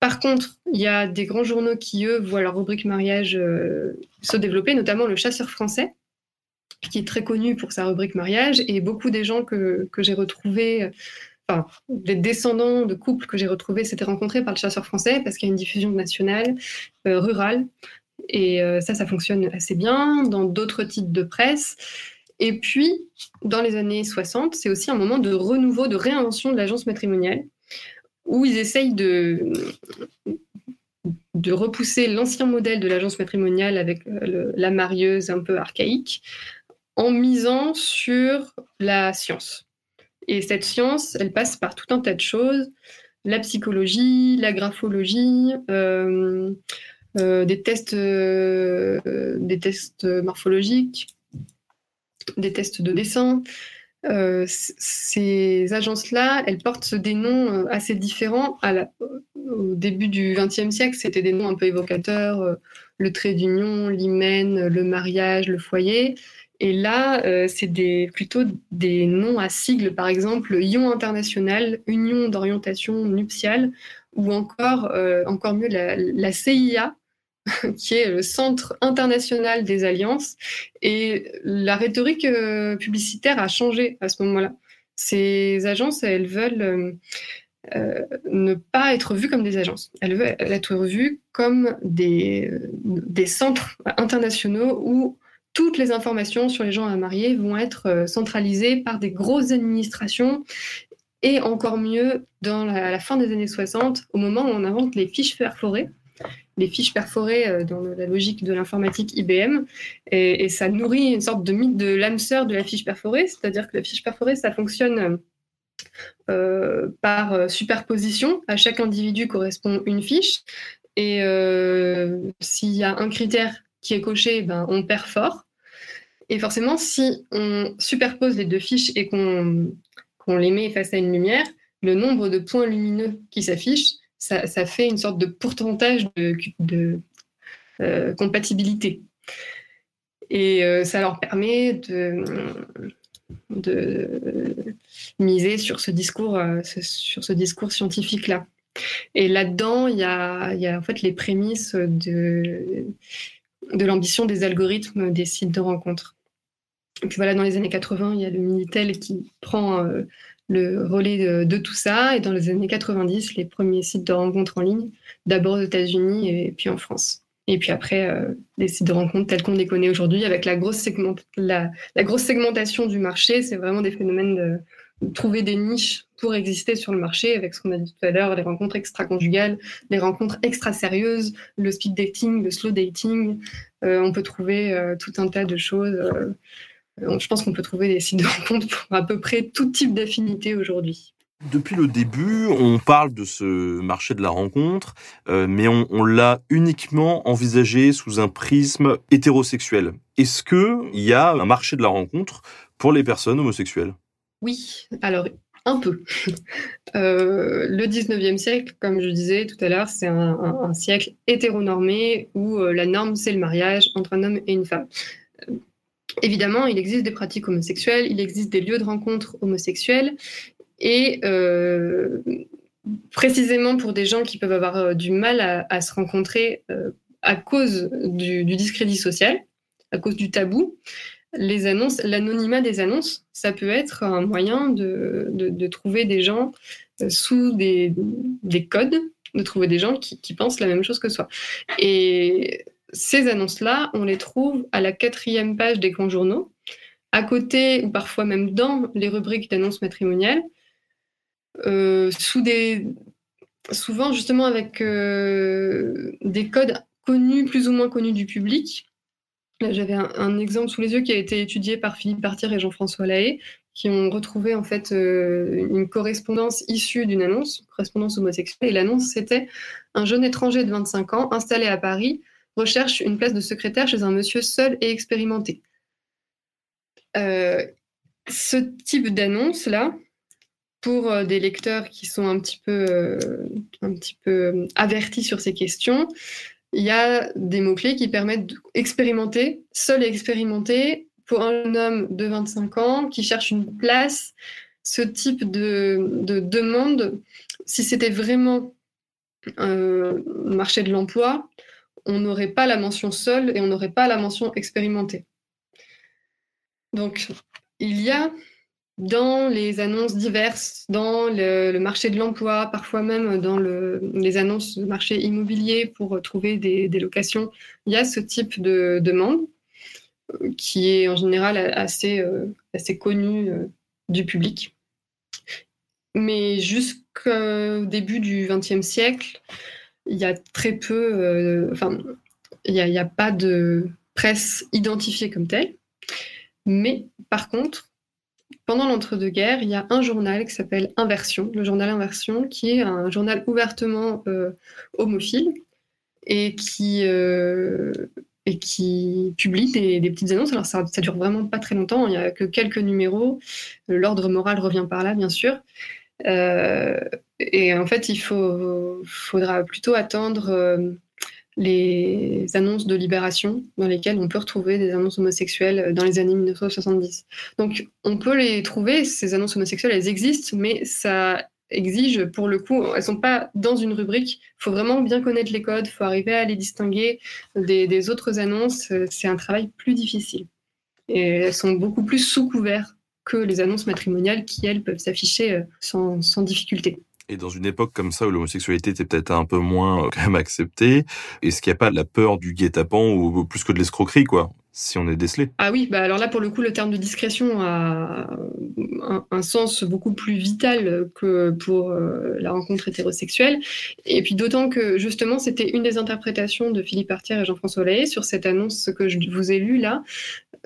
Par contre, il y a des grands journaux qui, eux, voient leur rubrique mariage euh, se développer, notamment le Chasseur français, qui est très connu pour sa rubrique mariage, et beaucoup des gens que, que j'ai retrouvés enfin, des descendants de couples que j'ai retrouvés s'étaient rencontrés par le chasseur français parce qu'il y a une diffusion nationale, euh, rurale. Et euh, ça, ça fonctionne assez bien dans d'autres types de presse. Et puis, dans les années 60, c'est aussi un moment de renouveau, de réinvention de l'agence matrimoniale, où ils essayent de, de repousser l'ancien modèle de l'agence matrimoniale avec euh, la marieuse un peu archaïque, en misant sur la science. Et cette science, elle passe par tout un tas de choses, la psychologie, la graphologie, euh, euh, des, tests, euh, des tests morphologiques, des tests de dessin. ces agences-là, elles portent des noms assez différents. au début du XXe siècle, c'était des noms un peu évocateurs, le trait d'union, l'hymen, le mariage, le foyer. Et là, euh, c'est plutôt des noms à sigles, par exemple Ion international, Union d'orientation nuptiale ou encore, encore mieux, la, CIA, qui est le Centre international des alliances. Et la rhétorique publicitaire a changé à ce moment-là. Ces agences, elles veulent euh, ne pas être vues comme des agences. Elles veulent être vues comme des, des centres internationaux où toutes les informations sur les gens à marier vont être euh, centralisées par des grosses administrations et encore mieux dans la, la fin des années 60, au moment où on invente les fiches perforées les fiches perforées euh, dans la logique de l'informatique IBM. Et, ça nourrit une sorte de mythe de l'âme sœur de la fiche perforée, c'est-à-dire que la fiche perforée, ça fonctionne euh, par superposition. À chaque individu correspond une fiche. Et s'il y a un critère qui est coché, ben, on perd fort. Et forcément, si on superpose les deux fiches et qu'on les met face à une lumière, le nombre de points lumineux qui s'affichent, ça, fait une sorte de pourcentage de, compatibilité. Et ça leur permet de, miser sur ce discours, euh, sur ce discours scientifique-là. Et là-dedans, il y a, en fait les prémices de, de l'ambition des algorithmes des sites de rencontres. Voilà, dans les années 80, il y a le Minitel qui prend euh, le relais de, tout ça. Et dans les années 90, les premiers sites de rencontres en ligne, d'abord aux États-Unis et puis en France. Et puis après, euh, les sites de rencontres tels qu'on les connaît aujourd'hui, avec la grosse, segmentation du marché, c'est vraiment des phénomènes de, trouver des niches pour exister sur le marché, avec ce qu'on a dit tout à l'heure, les rencontres extra-conjugales, les rencontres extra-sérieuses, le speed dating, le slow dating. Euh, on peut trouver tout un tas de choses. Je pense qu'on peut trouver des sites de rencontres pour à peu près tout type d'affinité aujourd'hui. Depuis le début, on parle de ce marché de la rencontre, euh, mais on, l'a uniquement envisagé sous un prisme hétérosexuel. Est-ce qu'il y a un marché de la rencontre pour les personnes homosexuelles? Oui, alors un peu. Euh, le 19e siècle, comme je disais tout à l'heure, c'est un, siècle hétéronormé où euh, la norme, c'est le mariage entre un homme et une femme. Évidemment, il existe des pratiques homosexuelles, il existe des lieux de rencontre homosexuels, et euh, précisément pour des gens qui peuvent avoir euh, du mal à, se rencontrer euh, à cause du, discrédit social, à cause du tabou, les annonces, l'anonymat des annonces, ça peut être un moyen de, de, trouver des gens sous des, des, codes, de trouver des gens qui, qui, pensent la même chose que soi. Et ces annonces-là, on les trouve à la quatrième page des grands journaux, à côté ou parfois même dans les rubriques d'annonces matrimoniales, euh, sous des, souvent justement avec euh, des codes connus, plus ou moins connus du public. J'avais un, exemple sous les yeux qui a été étudié par Philippe Partir et Jean-François Lahaye, qui ont retrouvé en fait euh, une correspondance issue d'une annonce, correspondance homosexuelle. Et l'annonce, c'était un jeune étranger de 25 ans installé à Paris recherche une place de secrétaire chez un monsieur seul et expérimenté. ce type d'annonce-là, pour euh, des lecteurs qui sont un petit peu, euh, un petit peu euh, avertis sur ces questions, il y a des mots-clés qui permettent d'expérimenter, seul et expérimenter, pour un homme de 25 ans qui cherche une place, ce type de demande, si c'était vraiment un marché de l'emploi, on n'aurait pas la mention seul et on n'aurait pas la mention expérimenté. Donc, il y a dans les annonces diverses, dans le, marché de l'emploi, parfois même dans les annonces de marché immobilier pour trouver des, locations, il y a ce type de demande euh, qui est en général assez, euh, connu euh, du public. Mais jusqu'au début du XXe siècle, il y a très peu, enfin, il n'y a, a pas de presse identifiée comme telle. Mais par contre, pendant l'entre-deux-guerres, il y a un journal qui s'appelle Inversion, le journal Inversion, qui est un journal ouvertement euh, homophile et qui, euh, et qui publie des, petites annonces. Alors ça, ça dure vraiment pas très longtemps, il n'y a que quelques numéros. L'ordre moral revient par là, bien sûr. Euh, et en fait, il faudra plutôt attendre les annonces de libération dans lesquelles on peut retrouver des annonces homosexuelles dans les années 1970. Donc on peut les trouver, ces annonces homosexuelles, elles existent, mais ça exigent, pour le coup, elles sont pas dans une rubrique. Il faut vraiment bien connaître les codes, il faut arriver à les distinguer des, des autres annonces. C'est un travail plus difficile. Et elles sont beaucoup plus sous couvert que les annonces matrimoniales qui, elles, peuvent s'afficher euh, sans, sans difficulté. Et dans une époque comme ça où l'homosexualité était peut-être un peu moins euh, même acceptée, est-ce qu'il n'y a pas la peur du guet-apens ou plus que de l'escroquerie, quoi? Si on est décelé. Ah oui, bah alors là pour le coup le terme de discrétion a un, sens beaucoup plus vital que pour euh, la rencontre hétérosexuelle. Et puis d'autant que justement c'était une des interprétations de Philippe Artière et Jean-François Lahaye sur cette annonce que je vous ai lue là.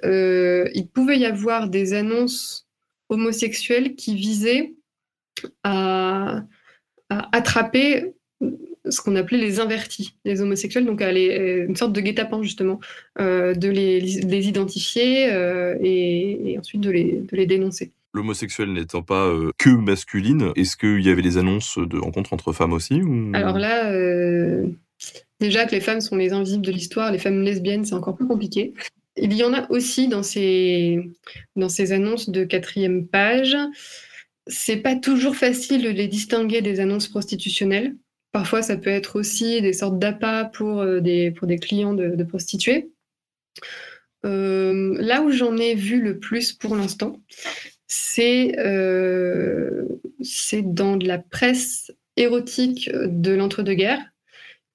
Euh, il pouvait y avoir des annonces homosexuelles qui visaient à attraper ce qu'on appelait les invertis, les homosexuels, donc à les, une sorte de guet-apens justement, euh, de les, les identifier euh, et, et, ensuite de les, de les dénoncer. L'homosexuel n'étant pas euh, que masculine, est-ce qu'il y avait des annonces de rencontres entre femmes aussi ou... Alors là, euh, déjà que les femmes sont les invisibles de l'histoire, les femmes lesbiennes, c'est encore plus compliqué. Il y en a aussi dans ces, dans ces annonces de quatrième page. C'est pas toujours facile de les distinguer des annonces prostitutionnelles. Parfois, ça peut être aussi des sortes d'appâts pour, euh, des, clients de, prostituées. Euh, là où j'en ai vu le plus pour l'instant, c'est euh, dans de la presse érotique de l'entre-deux-guerres,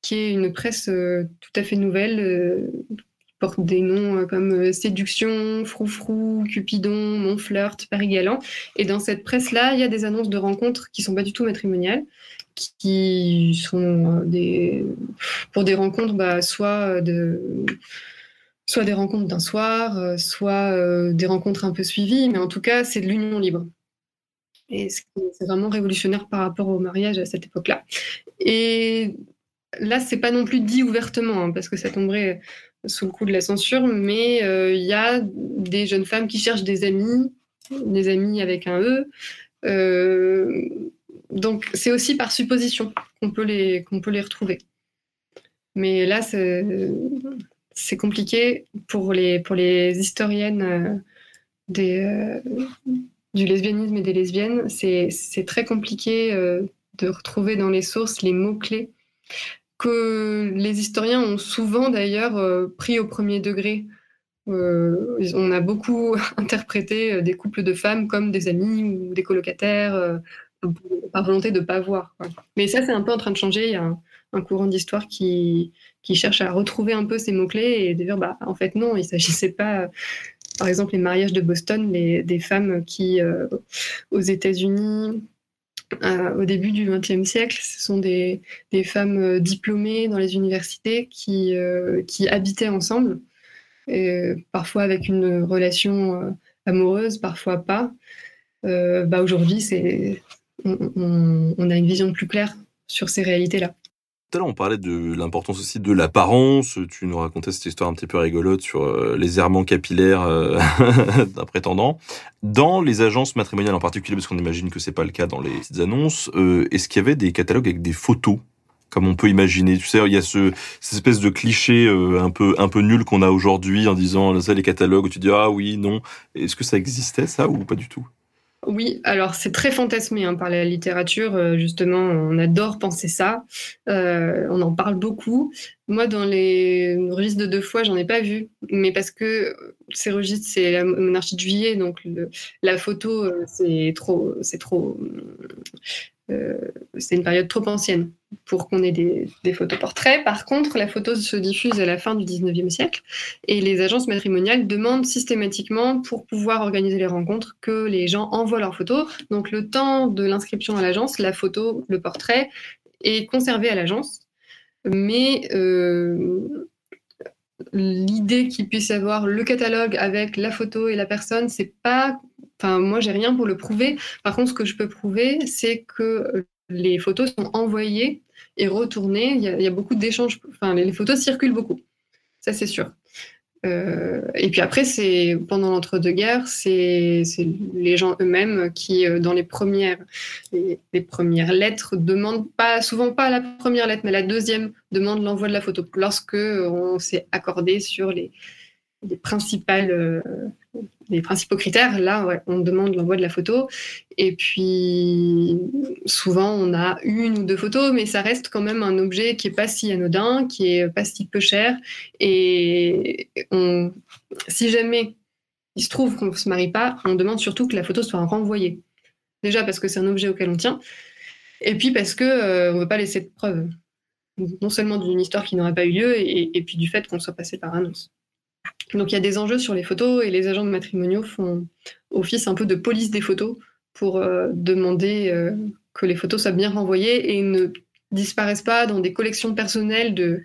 qui est une presse tout à fait nouvelle, qui porte des noms comme Séduction, Froufrou, Cupidon, Mon Flirt, Paris Galant. Et dans cette presse-là, il y a des annonces de rencontres qui sont pas du tout matrimoniales, qui sont pour des rencontres, bah, soit de soit des rencontres d'un soir, soit euh, des rencontres un peu suivies, mais en tout cas, c'est de l'union libre. Et c'est vraiment révolutionnaire par rapport au mariage à cette époque-là. Et là, c'est pas non plus dit ouvertement, hein, parce que ça tomberait sous le coup de la censure, mais il euh, y a des jeunes femmes qui cherchent des amis, des amis avec un E. Euh, donc, c'est aussi par supposition qu'on peut, les, retrouver. Mais là, c'est compliqué pour les, historiennes euh, euh, du lesbianisme et des lesbiennes. C'est très compliqué euh, de retrouver dans les sources les mots-clés que les historiens ont souvent d'ailleurs pris au premier degré. On a beaucoup interprété des couples de femmes comme des amis ou des colocataires par volonté de ne pas voir. Mais ça, c'est un peu en train de changer. Il y a un, courant d'histoire qui, qui cherche à retrouver un peu ces mots-clés et de dire, bah, en fait, non, il ne s'agissait pas, par exemple, les mariages de Boston, les, des femmes qui, euh, aux États-Unis, euh, au début du XXe siècle, ce sont des, des, femmes diplômées dans les universités qui, euh, qui habitaient ensemble, parfois avec une relation amoureuse, parfois pas. bah, Aujourd'hui, c'est, on, a une vision plus claire sur ces réalités-là. Tout à l'heure, on parlait de l'importance aussi de l'apparence. Tu nous racontais cette histoire un petit peu rigolote sur euh, les errements capillaires euh, d'un prétendant. Dans les agences matrimoniales en particulier, parce qu'on imagine que c'est pas le cas dans les petites annonces, euh, est-ce qu'il y avait des catalogues avec des photos comme on peut imaginer? Tu sais, il y a ce, cette espèce de cliché un peu un peu nul qu'on a aujourd'hui en disant ça les catalogues où tu dis ah oui non. Est-ce que ça existait ça ou pas du tout? Oui, alors c'est très fantasmé hein, par la littérature, euh, justement, on adore penser ça, euh, on en parle beaucoup. Moi, dans les registres de deux fois, j'en ai pas vu, mais parce que ces registres, c'est la monarchie de juillet, donc la photo, euh, c'est trop, c'est trop, c'est une période trop ancienne pour qu'on ait des, des photos portraits. Par contre, la photo se diffuse à la fin du 19e siècle et les agences matrimoniales demandent systématiquement, pour pouvoir organiser les rencontres, que les gens envoient leurs photos. Donc, le temps de l'inscription à l'agence, la photo, le portrait est conservé à l'agence. Mais euh, l'idée qu'il puisse avoir le catalogue avec la photo et la personne, c'est pas. Enfin, moi, j'ai rien pour le prouver. Par contre, ce que je peux prouver, c'est que les photos sont envoyées et retournées. Il y a, beaucoup d'échanges. Enfin, les, photos circulent beaucoup. Ça, c'est sûr. Euh, et puis après, c'est pendant l'entre-deux-guerres, c'est les gens eux-mêmes qui, euh, dans les premières, les, premières lettres, demandent pas, souvent pas la première lettre, mais la deuxième demande l'envoi de la photo. Lorsque on s'est accordé sur les, les principales euh, les principaux critères, là, on demande l'envoi de la photo. Et puis, souvent, on a une ou deux photos, mais ça reste quand même un objet qui est pas si anodin, qui est pas si peu cher. Et si jamais il se trouve qu'on ne se marie pas, on demande surtout que la photo soit renvoyée. Déjà parce que c'est un objet auquel on tient, et puis parce que euh, on veut pas laisser de preuves, non seulement d'une histoire qui n'aurait pas eu lieu, et puis du fait qu'on soit passé par annonce. Donc il y a des enjeux sur les photos et les agents de matrimoniaux font office un peu de police des photos pour euh, demander euh, que les photos soient bien renvoyées et ne disparaissent pas dans des collections personnelles de,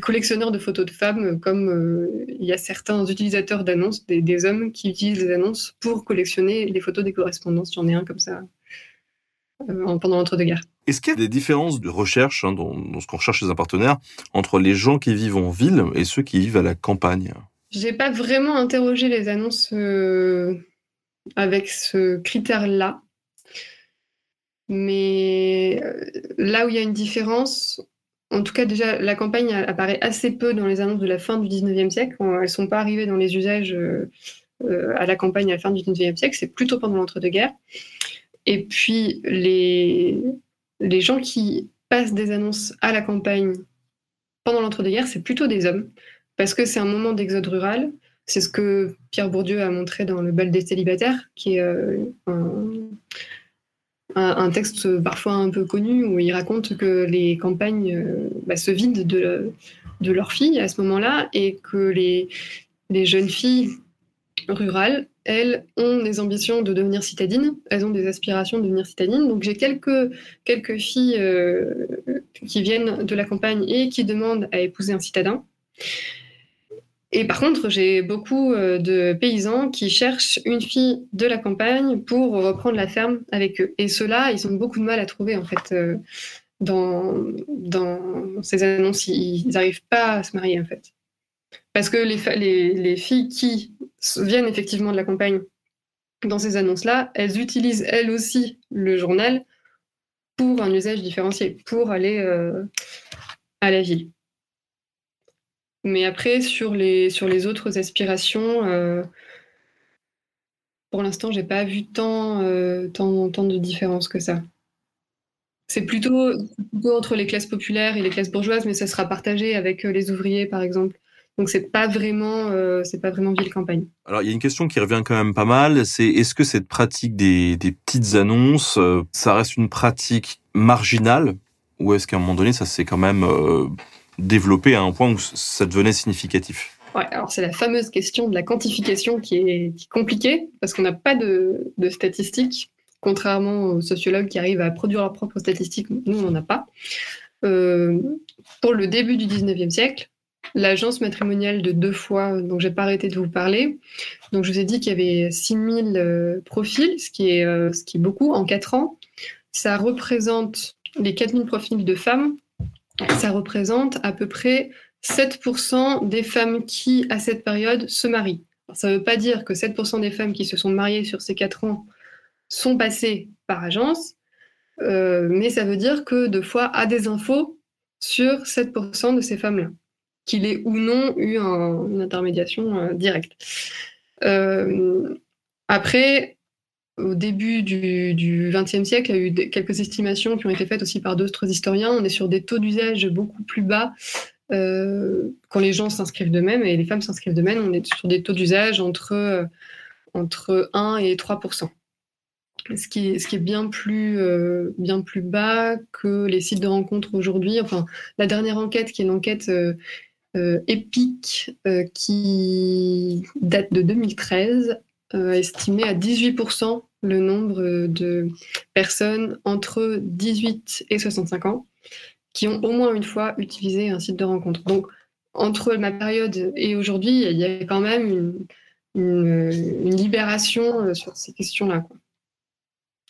collectionneurs de photos de femmes, comme euh, il y a certains utilisateurs d'annonces, des, des, hommes qui utilisent les annonces pour collectionner les photos des correspondances. J'en ai un comme ça pendant l'entre-deux-guerres. Est-ce qu'il y a des différences de recherche hein, dans, dans, ce qu'on recherche chez un partenaire entre les gens qui vivent en ville et ceux qui vivent à la campagne? J'ai pas vraiment interrogé les annonces euh, avec ce critère-là. Mais euh, là où il y a une différence, en tout cas déjà, la campagne apparaît assez peu dans les annonces de la fin du 19e siècle. Elles ne sont pas arrivées dans les usages euh, à la campagne à la fin du 19e siècle, c'est plutôt pendant l'entre-deux-guerres. Et puis les, les gens qui passent des annonces à la campagne pendant l'entre-deux-guerres, c'est plutôt des hommes parce que c'est un moment d'exode rural. C'est ce que Pierre Bourdieu a montré dans Le bal des célibataires, qui est euh, un, texte parfois un peu connu où il raconte que les campagnes euh, bah, se vident de, leurs filles à ce moment-là et que les, jeunes filles rurales, elles, ont des ambitions de devenir citadines, elles ont des aspirations de devenir citadines. Donc j'ai quelques, quelques filles euh, qui viennent de la campagne et qui demandent à épouser un citadin. Et par contre, j'ai beaucoup euh, de paysans qui cherchent une fille de la campagne pour reprendre la ferme avec eux. Et ceux-là, ils ont beaucoup de mal à trouver, en fait, euh, dans, ces annonces. Ils n'arrivent pas à se marier, en fait. Parce que les filles qui viennent effectivement de la campagne dans ces annonces-là, elles utilisent elles aussi le journal pour un usage différencié, pour aller euh, à la ville. Mais après, sur les, sur les autres aspirations, euh, pour l'instant, j'ai pas vu tant, euh, tant, tant, de différence que ça. C'est plutôt, entre les classes populaires et les classes bourgeoises, mais ça sera partagé avec euh, les ouvriers, par exemple. Donc c'est pas vraiment, pas vraiment ville-campagne. Alors il y a une question qui revient quand même pas mal, c'est est-ce que cette pratique des, des petites annonces, ça reste une pratique marginale, ou est-ce qu'à un moment donné, ça s'est quand même développé à un point où ça devenait significatif Ouais, alors c'est la fameuse question de la quantification qui est, compliquée, parce qu'on n'a pas de, de, statistiques, contrairement aux sociologues qui arrivent à produire leurs propres statistiques, nous on n'en a pas. Euh, pour le début du 19e siècle, l'agence matrimoniale de deux fois, dont j'ai pas arrêté de vous parler, donc je vous ai dit qu'il y avait 6000 euh, profils, ce qui, est, euh, ce qui est beaucoup en 4 ans. Ça représente les 4000 profils de femmes ça représente à peu près 7% des femmes qui, à cette période, se marient. Ça ne veut pas dire que 7% des femmes qui se sont mariées sur ces 4 ans sont passées par agence, euh, mais ça veut dire que deux fois a des infos sur 7% de ces femmes-là, qu'il ait ou non eu un, une intermédiation euh, directe. Euh, après, au début du XXe siècle, il y a eu quelques estimations qui ont été faites aussi par d'autres historiens. On est sur des taux d'usage beaucoup plus bas euh, quand les gens s'inscrivent d'eux-mêmes et les femmes s'inscrivent d'eux-mêmes. On est sur des taux d'usage entre, euh, entre 1 et 3 ce qui, est, ce qui est bien plus, euh, bien plus bas que les sites de rencontres aujourd'hui. Enfin, la dernière enquête, qui est une enquête épique, qui date de 2013, euh, estimé à 18% le nombre de personnes entre 18 et 65 ans qui ont au moins une fois utilisé un site de rencontre. Donc, entre ma période et aujourd'hui, il y a quand même une, libération euh, sur ces questions-là.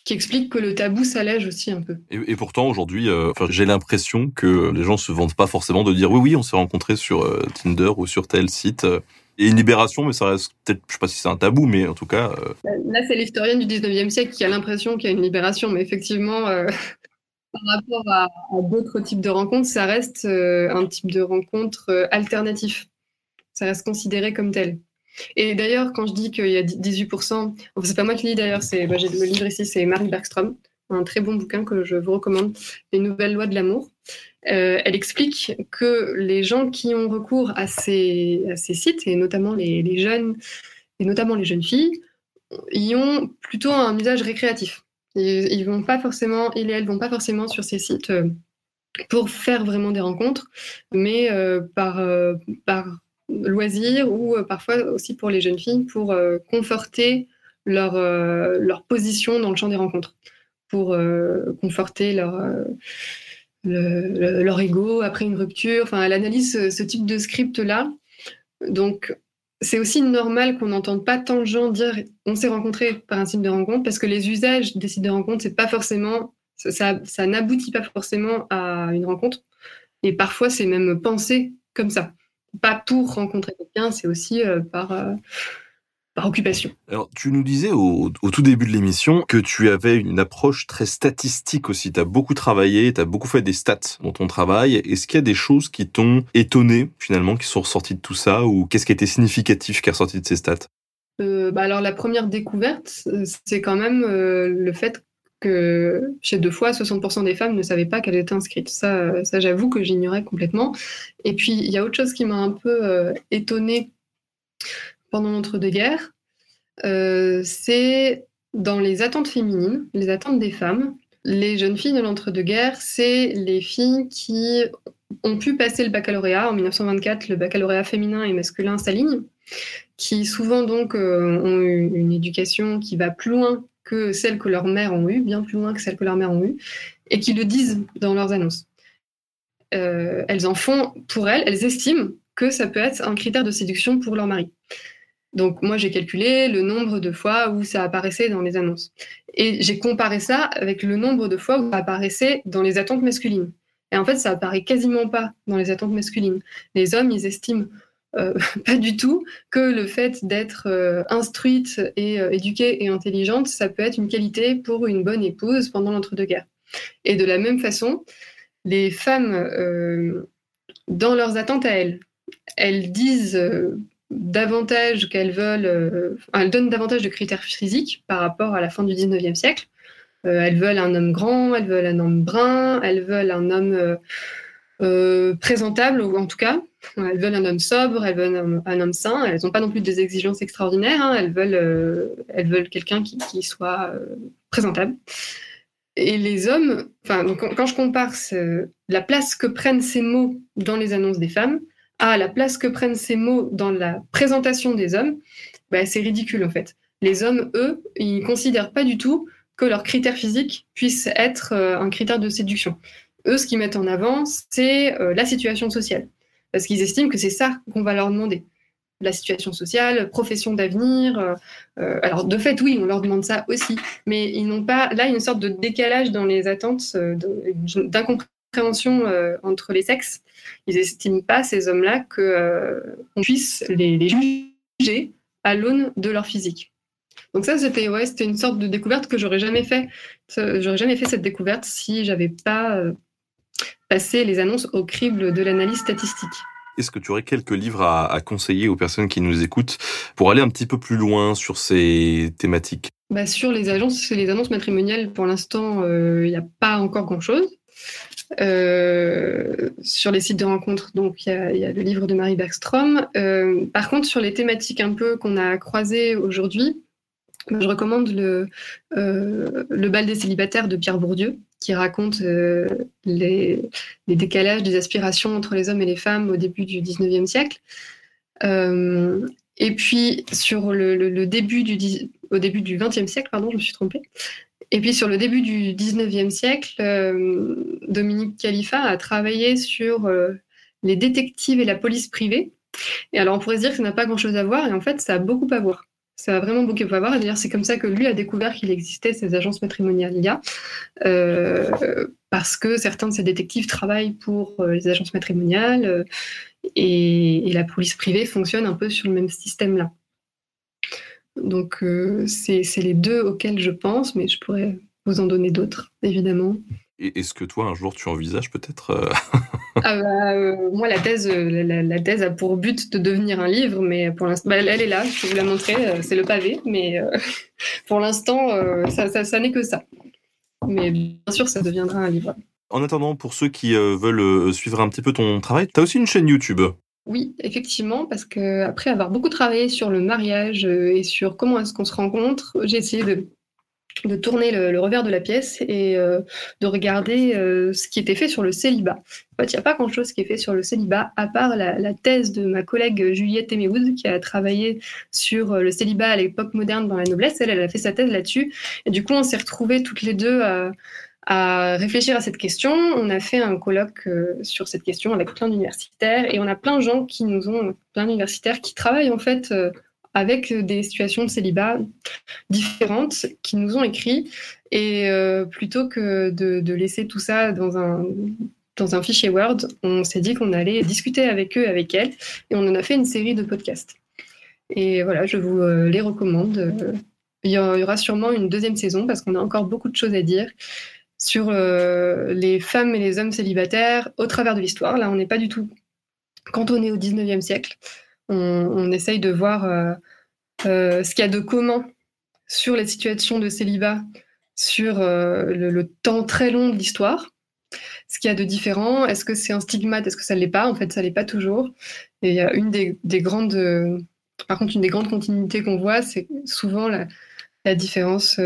Qui explique que le tabou s'allège aussi un peu. Et, pourtant, aujourd'hui, euh, j'ai l'impression que les gens se vantent pas forcément de dire oui, oui, on s'est rencontrés sur euh, Tinder ou sur tel site. Euh, et une libération, mais ça reste peut-être, je sais pas si c'est un tabou, mais en tout cas. Euh... Là, c'est l'historienne du 19e siècle qui a l'impression qu'il y a une libération, mais effectivement, euh, par rapport à, d'autres types de rencontres, ça reste euh, un type de rencontre euh, alternatif. ça reste considéré comme tel. Et d'ailleurs, quand je dis qu'il y a 18%, enfin, c'est pas moi qui lis d'ailleurs, c'est, bah, j'ai le livre ici, c'est Marie Bergstrom, un très bon bouquin que je vous recommande, Les nouvelles lois de l'amour. Euh, elle explique que les gens qui ont recours à ces, sites, et notamment les, jeunes, et notamment les jeunes filles, y ont plutôt un usage récréatif. Ils, ils vont pas forcément, ils et elles vont pas forcément sur ces sites euh, pour faire vraiment des rencontres, mais euh, par, loisir ou parfois aussi pour les jeunes filles pour conforter leur position dans le champ des rencontres, pour conforter leur, le, leur ego après une rupture. Enfin, elle analyse ce, type de script-là. Donc, c'est aussi normal qu'on n'entende pas tant de gens dire on s'est rencontré par un site de rencontre parce que les usages des sites de rencontre, c'est pas forcément ça, ça, ça n'aboutit pas forcément à une rencontre. Et parfois, c'est même pensé comme ça pas pour rencontrer quelqu'un, c'est aussi euh, par, euh, par occupation. Alors, tu nous disais au, au tout début de l'émission que tu avais une approche très statistique aussi. Tu as beaucoup travaillé, tu as beaucoup fait des stats dans ton travail. Est-ce qu'il y a des choses qui t'ont étonné finalement, qui sont ressorties de tout ça ou qu'est-ce qui était significatif qui est ressorti de ces stats? Euh, bah alors la première découverte, euh, c'est quand même euh, le fait que chez deux fois, 60% des femmes ne savaient pas qu'elles étaient inscrites. Ça, ça j'avoue que j'ignorais complètement. Et puis, il y a autre chose qui m'a un peu euh, étonnée pendant l'entre-deux-guerres, euh, c'est dans les attentes féminines, les attentes des femmes. Les jeunes filles de l'entre-deux-guerres, c'est les filles qui ont pu passer le baccalauréat. En 1924, le baccalauréat féminin et masculin s'alignent, qui souvent donc euh, ont eu une éducation qui va plus loin que celles que leurs mères ont eues, bien plus loin que celles que leurs mères ont eues, et qui le disent dans leurs annonces. Euh, elles en font pour elles, elles estiment que ça peut être un critère de séduction pour leur mari. Donc moi j'ai calculé le nombre de fois où ça apparaissait dans les annonces. Et j'ai comparé ça avec le nombre de fois où ça apparaissait dans les attentes masculines. Et en fait, ça apparaît quasiment pas dans les attentes masculines. Les hommes, ils estiment euh, pas du tout que le fait d'être euh, instruite et euh, éduquée et intelligente, ça peut être une qualité pour une bonne épouse pendant l'entre-deux-guerres. Et de la même façon, les femmes, dans leurs attentes à elles, elles disent davantage qu'elles veulent, euh, elles donnent davantage de critères physiques par rapport à la fin du 19e siècle. elles veulent un homme grand, elles veulent un homme brun, elles veulent un homme présentable, ou en tout cas, elles veulent un homme sobre, elles veulent un, homme sain. Elles n'ont pas non plus des exigences extraordinaires. Hein. Elles veulent, euh, elles veulent quelqu'un qui, soit euh, présentable. Et les hommes, enfin, quand je compare la place que prennent ces mots dans les annonces des femmes à la place que prennent ces mots dans la présentation des hommes, bah, c'est ridicule en fait. Les hommes, eux, ils ne considèrent pas du tout que leur critère physique puisse être euh, un critère de séduction. Eux, ce qu'ils mettent en avant, c'est euh, la situation sociale parce qu'ils estiment que c'est ça qu'on va leur demander. La situation sociale, profession d'avenir. Euh, alors, de fait, oui, on leur demande ça aussi, mais ils n'ont pas. Là, une sorte de décalage dans les attentes, d'incompréhension euh, entre les sexes. Ils n'estiment pas, ces hommes-là, qu'on euh, puisse les, les, juger à l'aune de leur physique. Donc ça, c'était ouais, c'était une sorte de découverte que j'aurais jamais fait. J'aurais jamais fait cette découverte si j'avais pas passer les annonces au crible de l'analyse statistique. Est-ce que tu aurais quelques livres à, à, conseiller aux personnes qui nous écoutent pour aller un petit peu plus loin sur ces thématiques? Bah, Sur les agences, les annonces matrimoniales, pour l'instant, il euh, n'y a pas encore grand-chose. Euh, sur les sites de rencontres, donc il y, a le livre de Marie Bergstrom. Euh, par contre, sur les thématiques un peu qu'on a croisées aujourd'hui, je recommande le, euh, le bal des célibataires de Pierre Bourdieu, qui raconte les, décalages des aspirations entre les hommes et les femmes au début du 19e siècle. Et puis, sur le, début du, au début du 20e siècle, pardon, je me suis trompée. Et puis, sur le début du 19e siècle, euh, Dominique Khalifa a travaillé sur euh, les détectives et la police privée. Et alors, on pourrait se dire que ça n'a pas grand-chose à voir, et en fait, ça a beaucoup à voir. Ça a vraiment beaucoup à voir. Et d'ailleurs, c'est comme ça que lui a découvert qu'il existait ces agences matrimoniales IA, euh, parce que certains de ces détectives travaillent pour les agences matrimoniales et, la police privée fonctionne un peu sur le même système-là. Donc, euh, c'est les deux auxquels je pense, mais je pourrais vous en donner d'autres, évidemment. Est-ce que toi, un jour, tu envisages peut-être ah bah, euh, Moi, la thèse, euh, la, thèse a pour but de devenir un livre, mais pour l'instant, bah, elle, est là, je peux vous la montrer, c'est le pavé, mais pour l'instant, ça, n'est que ça. Mais bien sûr, ça deviendra un livre. En attendant, pour ceux qui veulent suivre un petit peu ton travail, tu as aussi une chaîne YouTube? Oui, effectivement, parce que après avoir beaucoup travaillé sur le mariage et sur comment est-ce qu'on se rencontre, j'ai essayé de de tourner le, revers de la pièce et euh, de regarder euh, ce qui était fait sur le célibat. En fait, il n'y a pas grand-chose qui est fait sur le célibat, à part la, thèse de ma collègue Juliette Teméwood, qui a travaillé sur euh, le célibat à l'époque moderne dans la noblesse. Elle, elle a fait sa thèse là-dessus. Et du coup, on s'est retrouvés toutes les deux à, à, réfléchir à cette question. On a fait un colloque sur cette question avec plein d'universitaires et on a plein de gens qui nous ont, plein d'universitaires qui travaillent en fait avec des situations de célibat différentes qui nous ont écrit. Et euh, plutôt que de, laisser tout ça dans un, dans un fichier Word, on s'est dit qu'on allait discuter avec eux, avec elles, et on en a fait une série de podcasts. Et voilà, je vous euh, les recommande. Il y aura sûrement une deuxième saison parce qu'on a encore beaucoup de choses à dire sur euh, les femmes et les hommes célibataires au travers de l'histoire. Là, on n'est pas du tout cantonné au 19e siècle on, essaye de voir euh, euh, ce qu'il y a de commun sur les situations de célibat, sur le, temps très long de l'histoire, ce qu'il y a de différent, est-ce que c'est un stigmate, est-ce que ça ne l'est pas? En fait, ça ne l'est pas toujours. Et il y a une des, grandes, par contre, une des grandes continuités qu'on voit, c'est souvent la, différence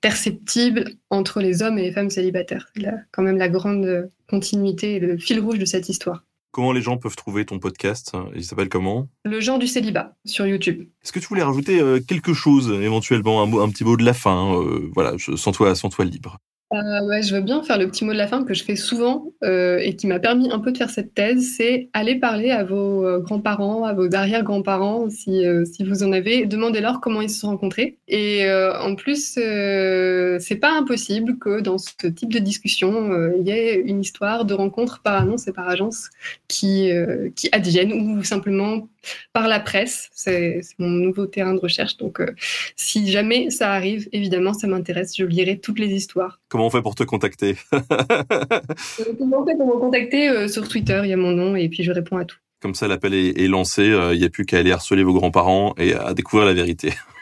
perceptible entre les hommes et les femmes célibataires. Là, quand même la grande continuité et le fil rouge de cette histoire. Comment les gens peuvent trouver ton podcast? Il s'appelle comment? Le genre du célibat sur YouTube. Est-ce que tu voulais rajouter euh, quelque chose éventuellement, un, un petit mot de la fin euh, Voilà, sans toi, sans toi libre. Euh, ouais, je veux bien faire le petit mot de la fin que je fais souvent euh, et qui m'a permis un peu de faire cette thèse, c'est aller parler à vos euh, grands-parents, à vos arrière-grands-parents, si, si vous en avez, demandez-leur comment ils se sont rencontrés. Et en plus, c'est pas impossible que dans ce type de discussion, il y ait une histoire de rencontre par annonce et par agence qui, qui advienne ou simplement par la presse. C'est mon nouveau terrain de recherche. Donc, euh, si jamais ça arrive, évidemment, ça m'intéresse. Je lirai toutes les histoires. Comment on fait pour te contacter euh, Comment on fait pour me contacter euh, Sur Twitter, il y a mon nom et puis je réponds à tout. Comme ça, l'appel est, lancé. Il n'y a plus qu'à aller harceler vos grands-parents et à découvrir la vérité.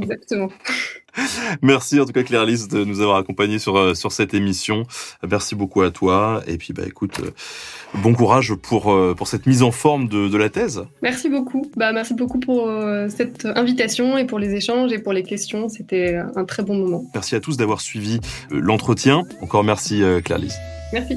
Exactement. Merci en tout cas Claire Lise de nous avoir accompagnés sur sur cette émission. Merci beaucoup à toi et puis bah écoute bon courage pour euh, pour cette mise en forme de, de la thèse. Merci beaucoup. Bah merci beaucoup pour euh, cette invitation et pour les échanges et pour les questions, c'était un très bon moment. Merci à tous d'avoir suivi euh, l'entretien. Encore merci Claire Lise. Merci.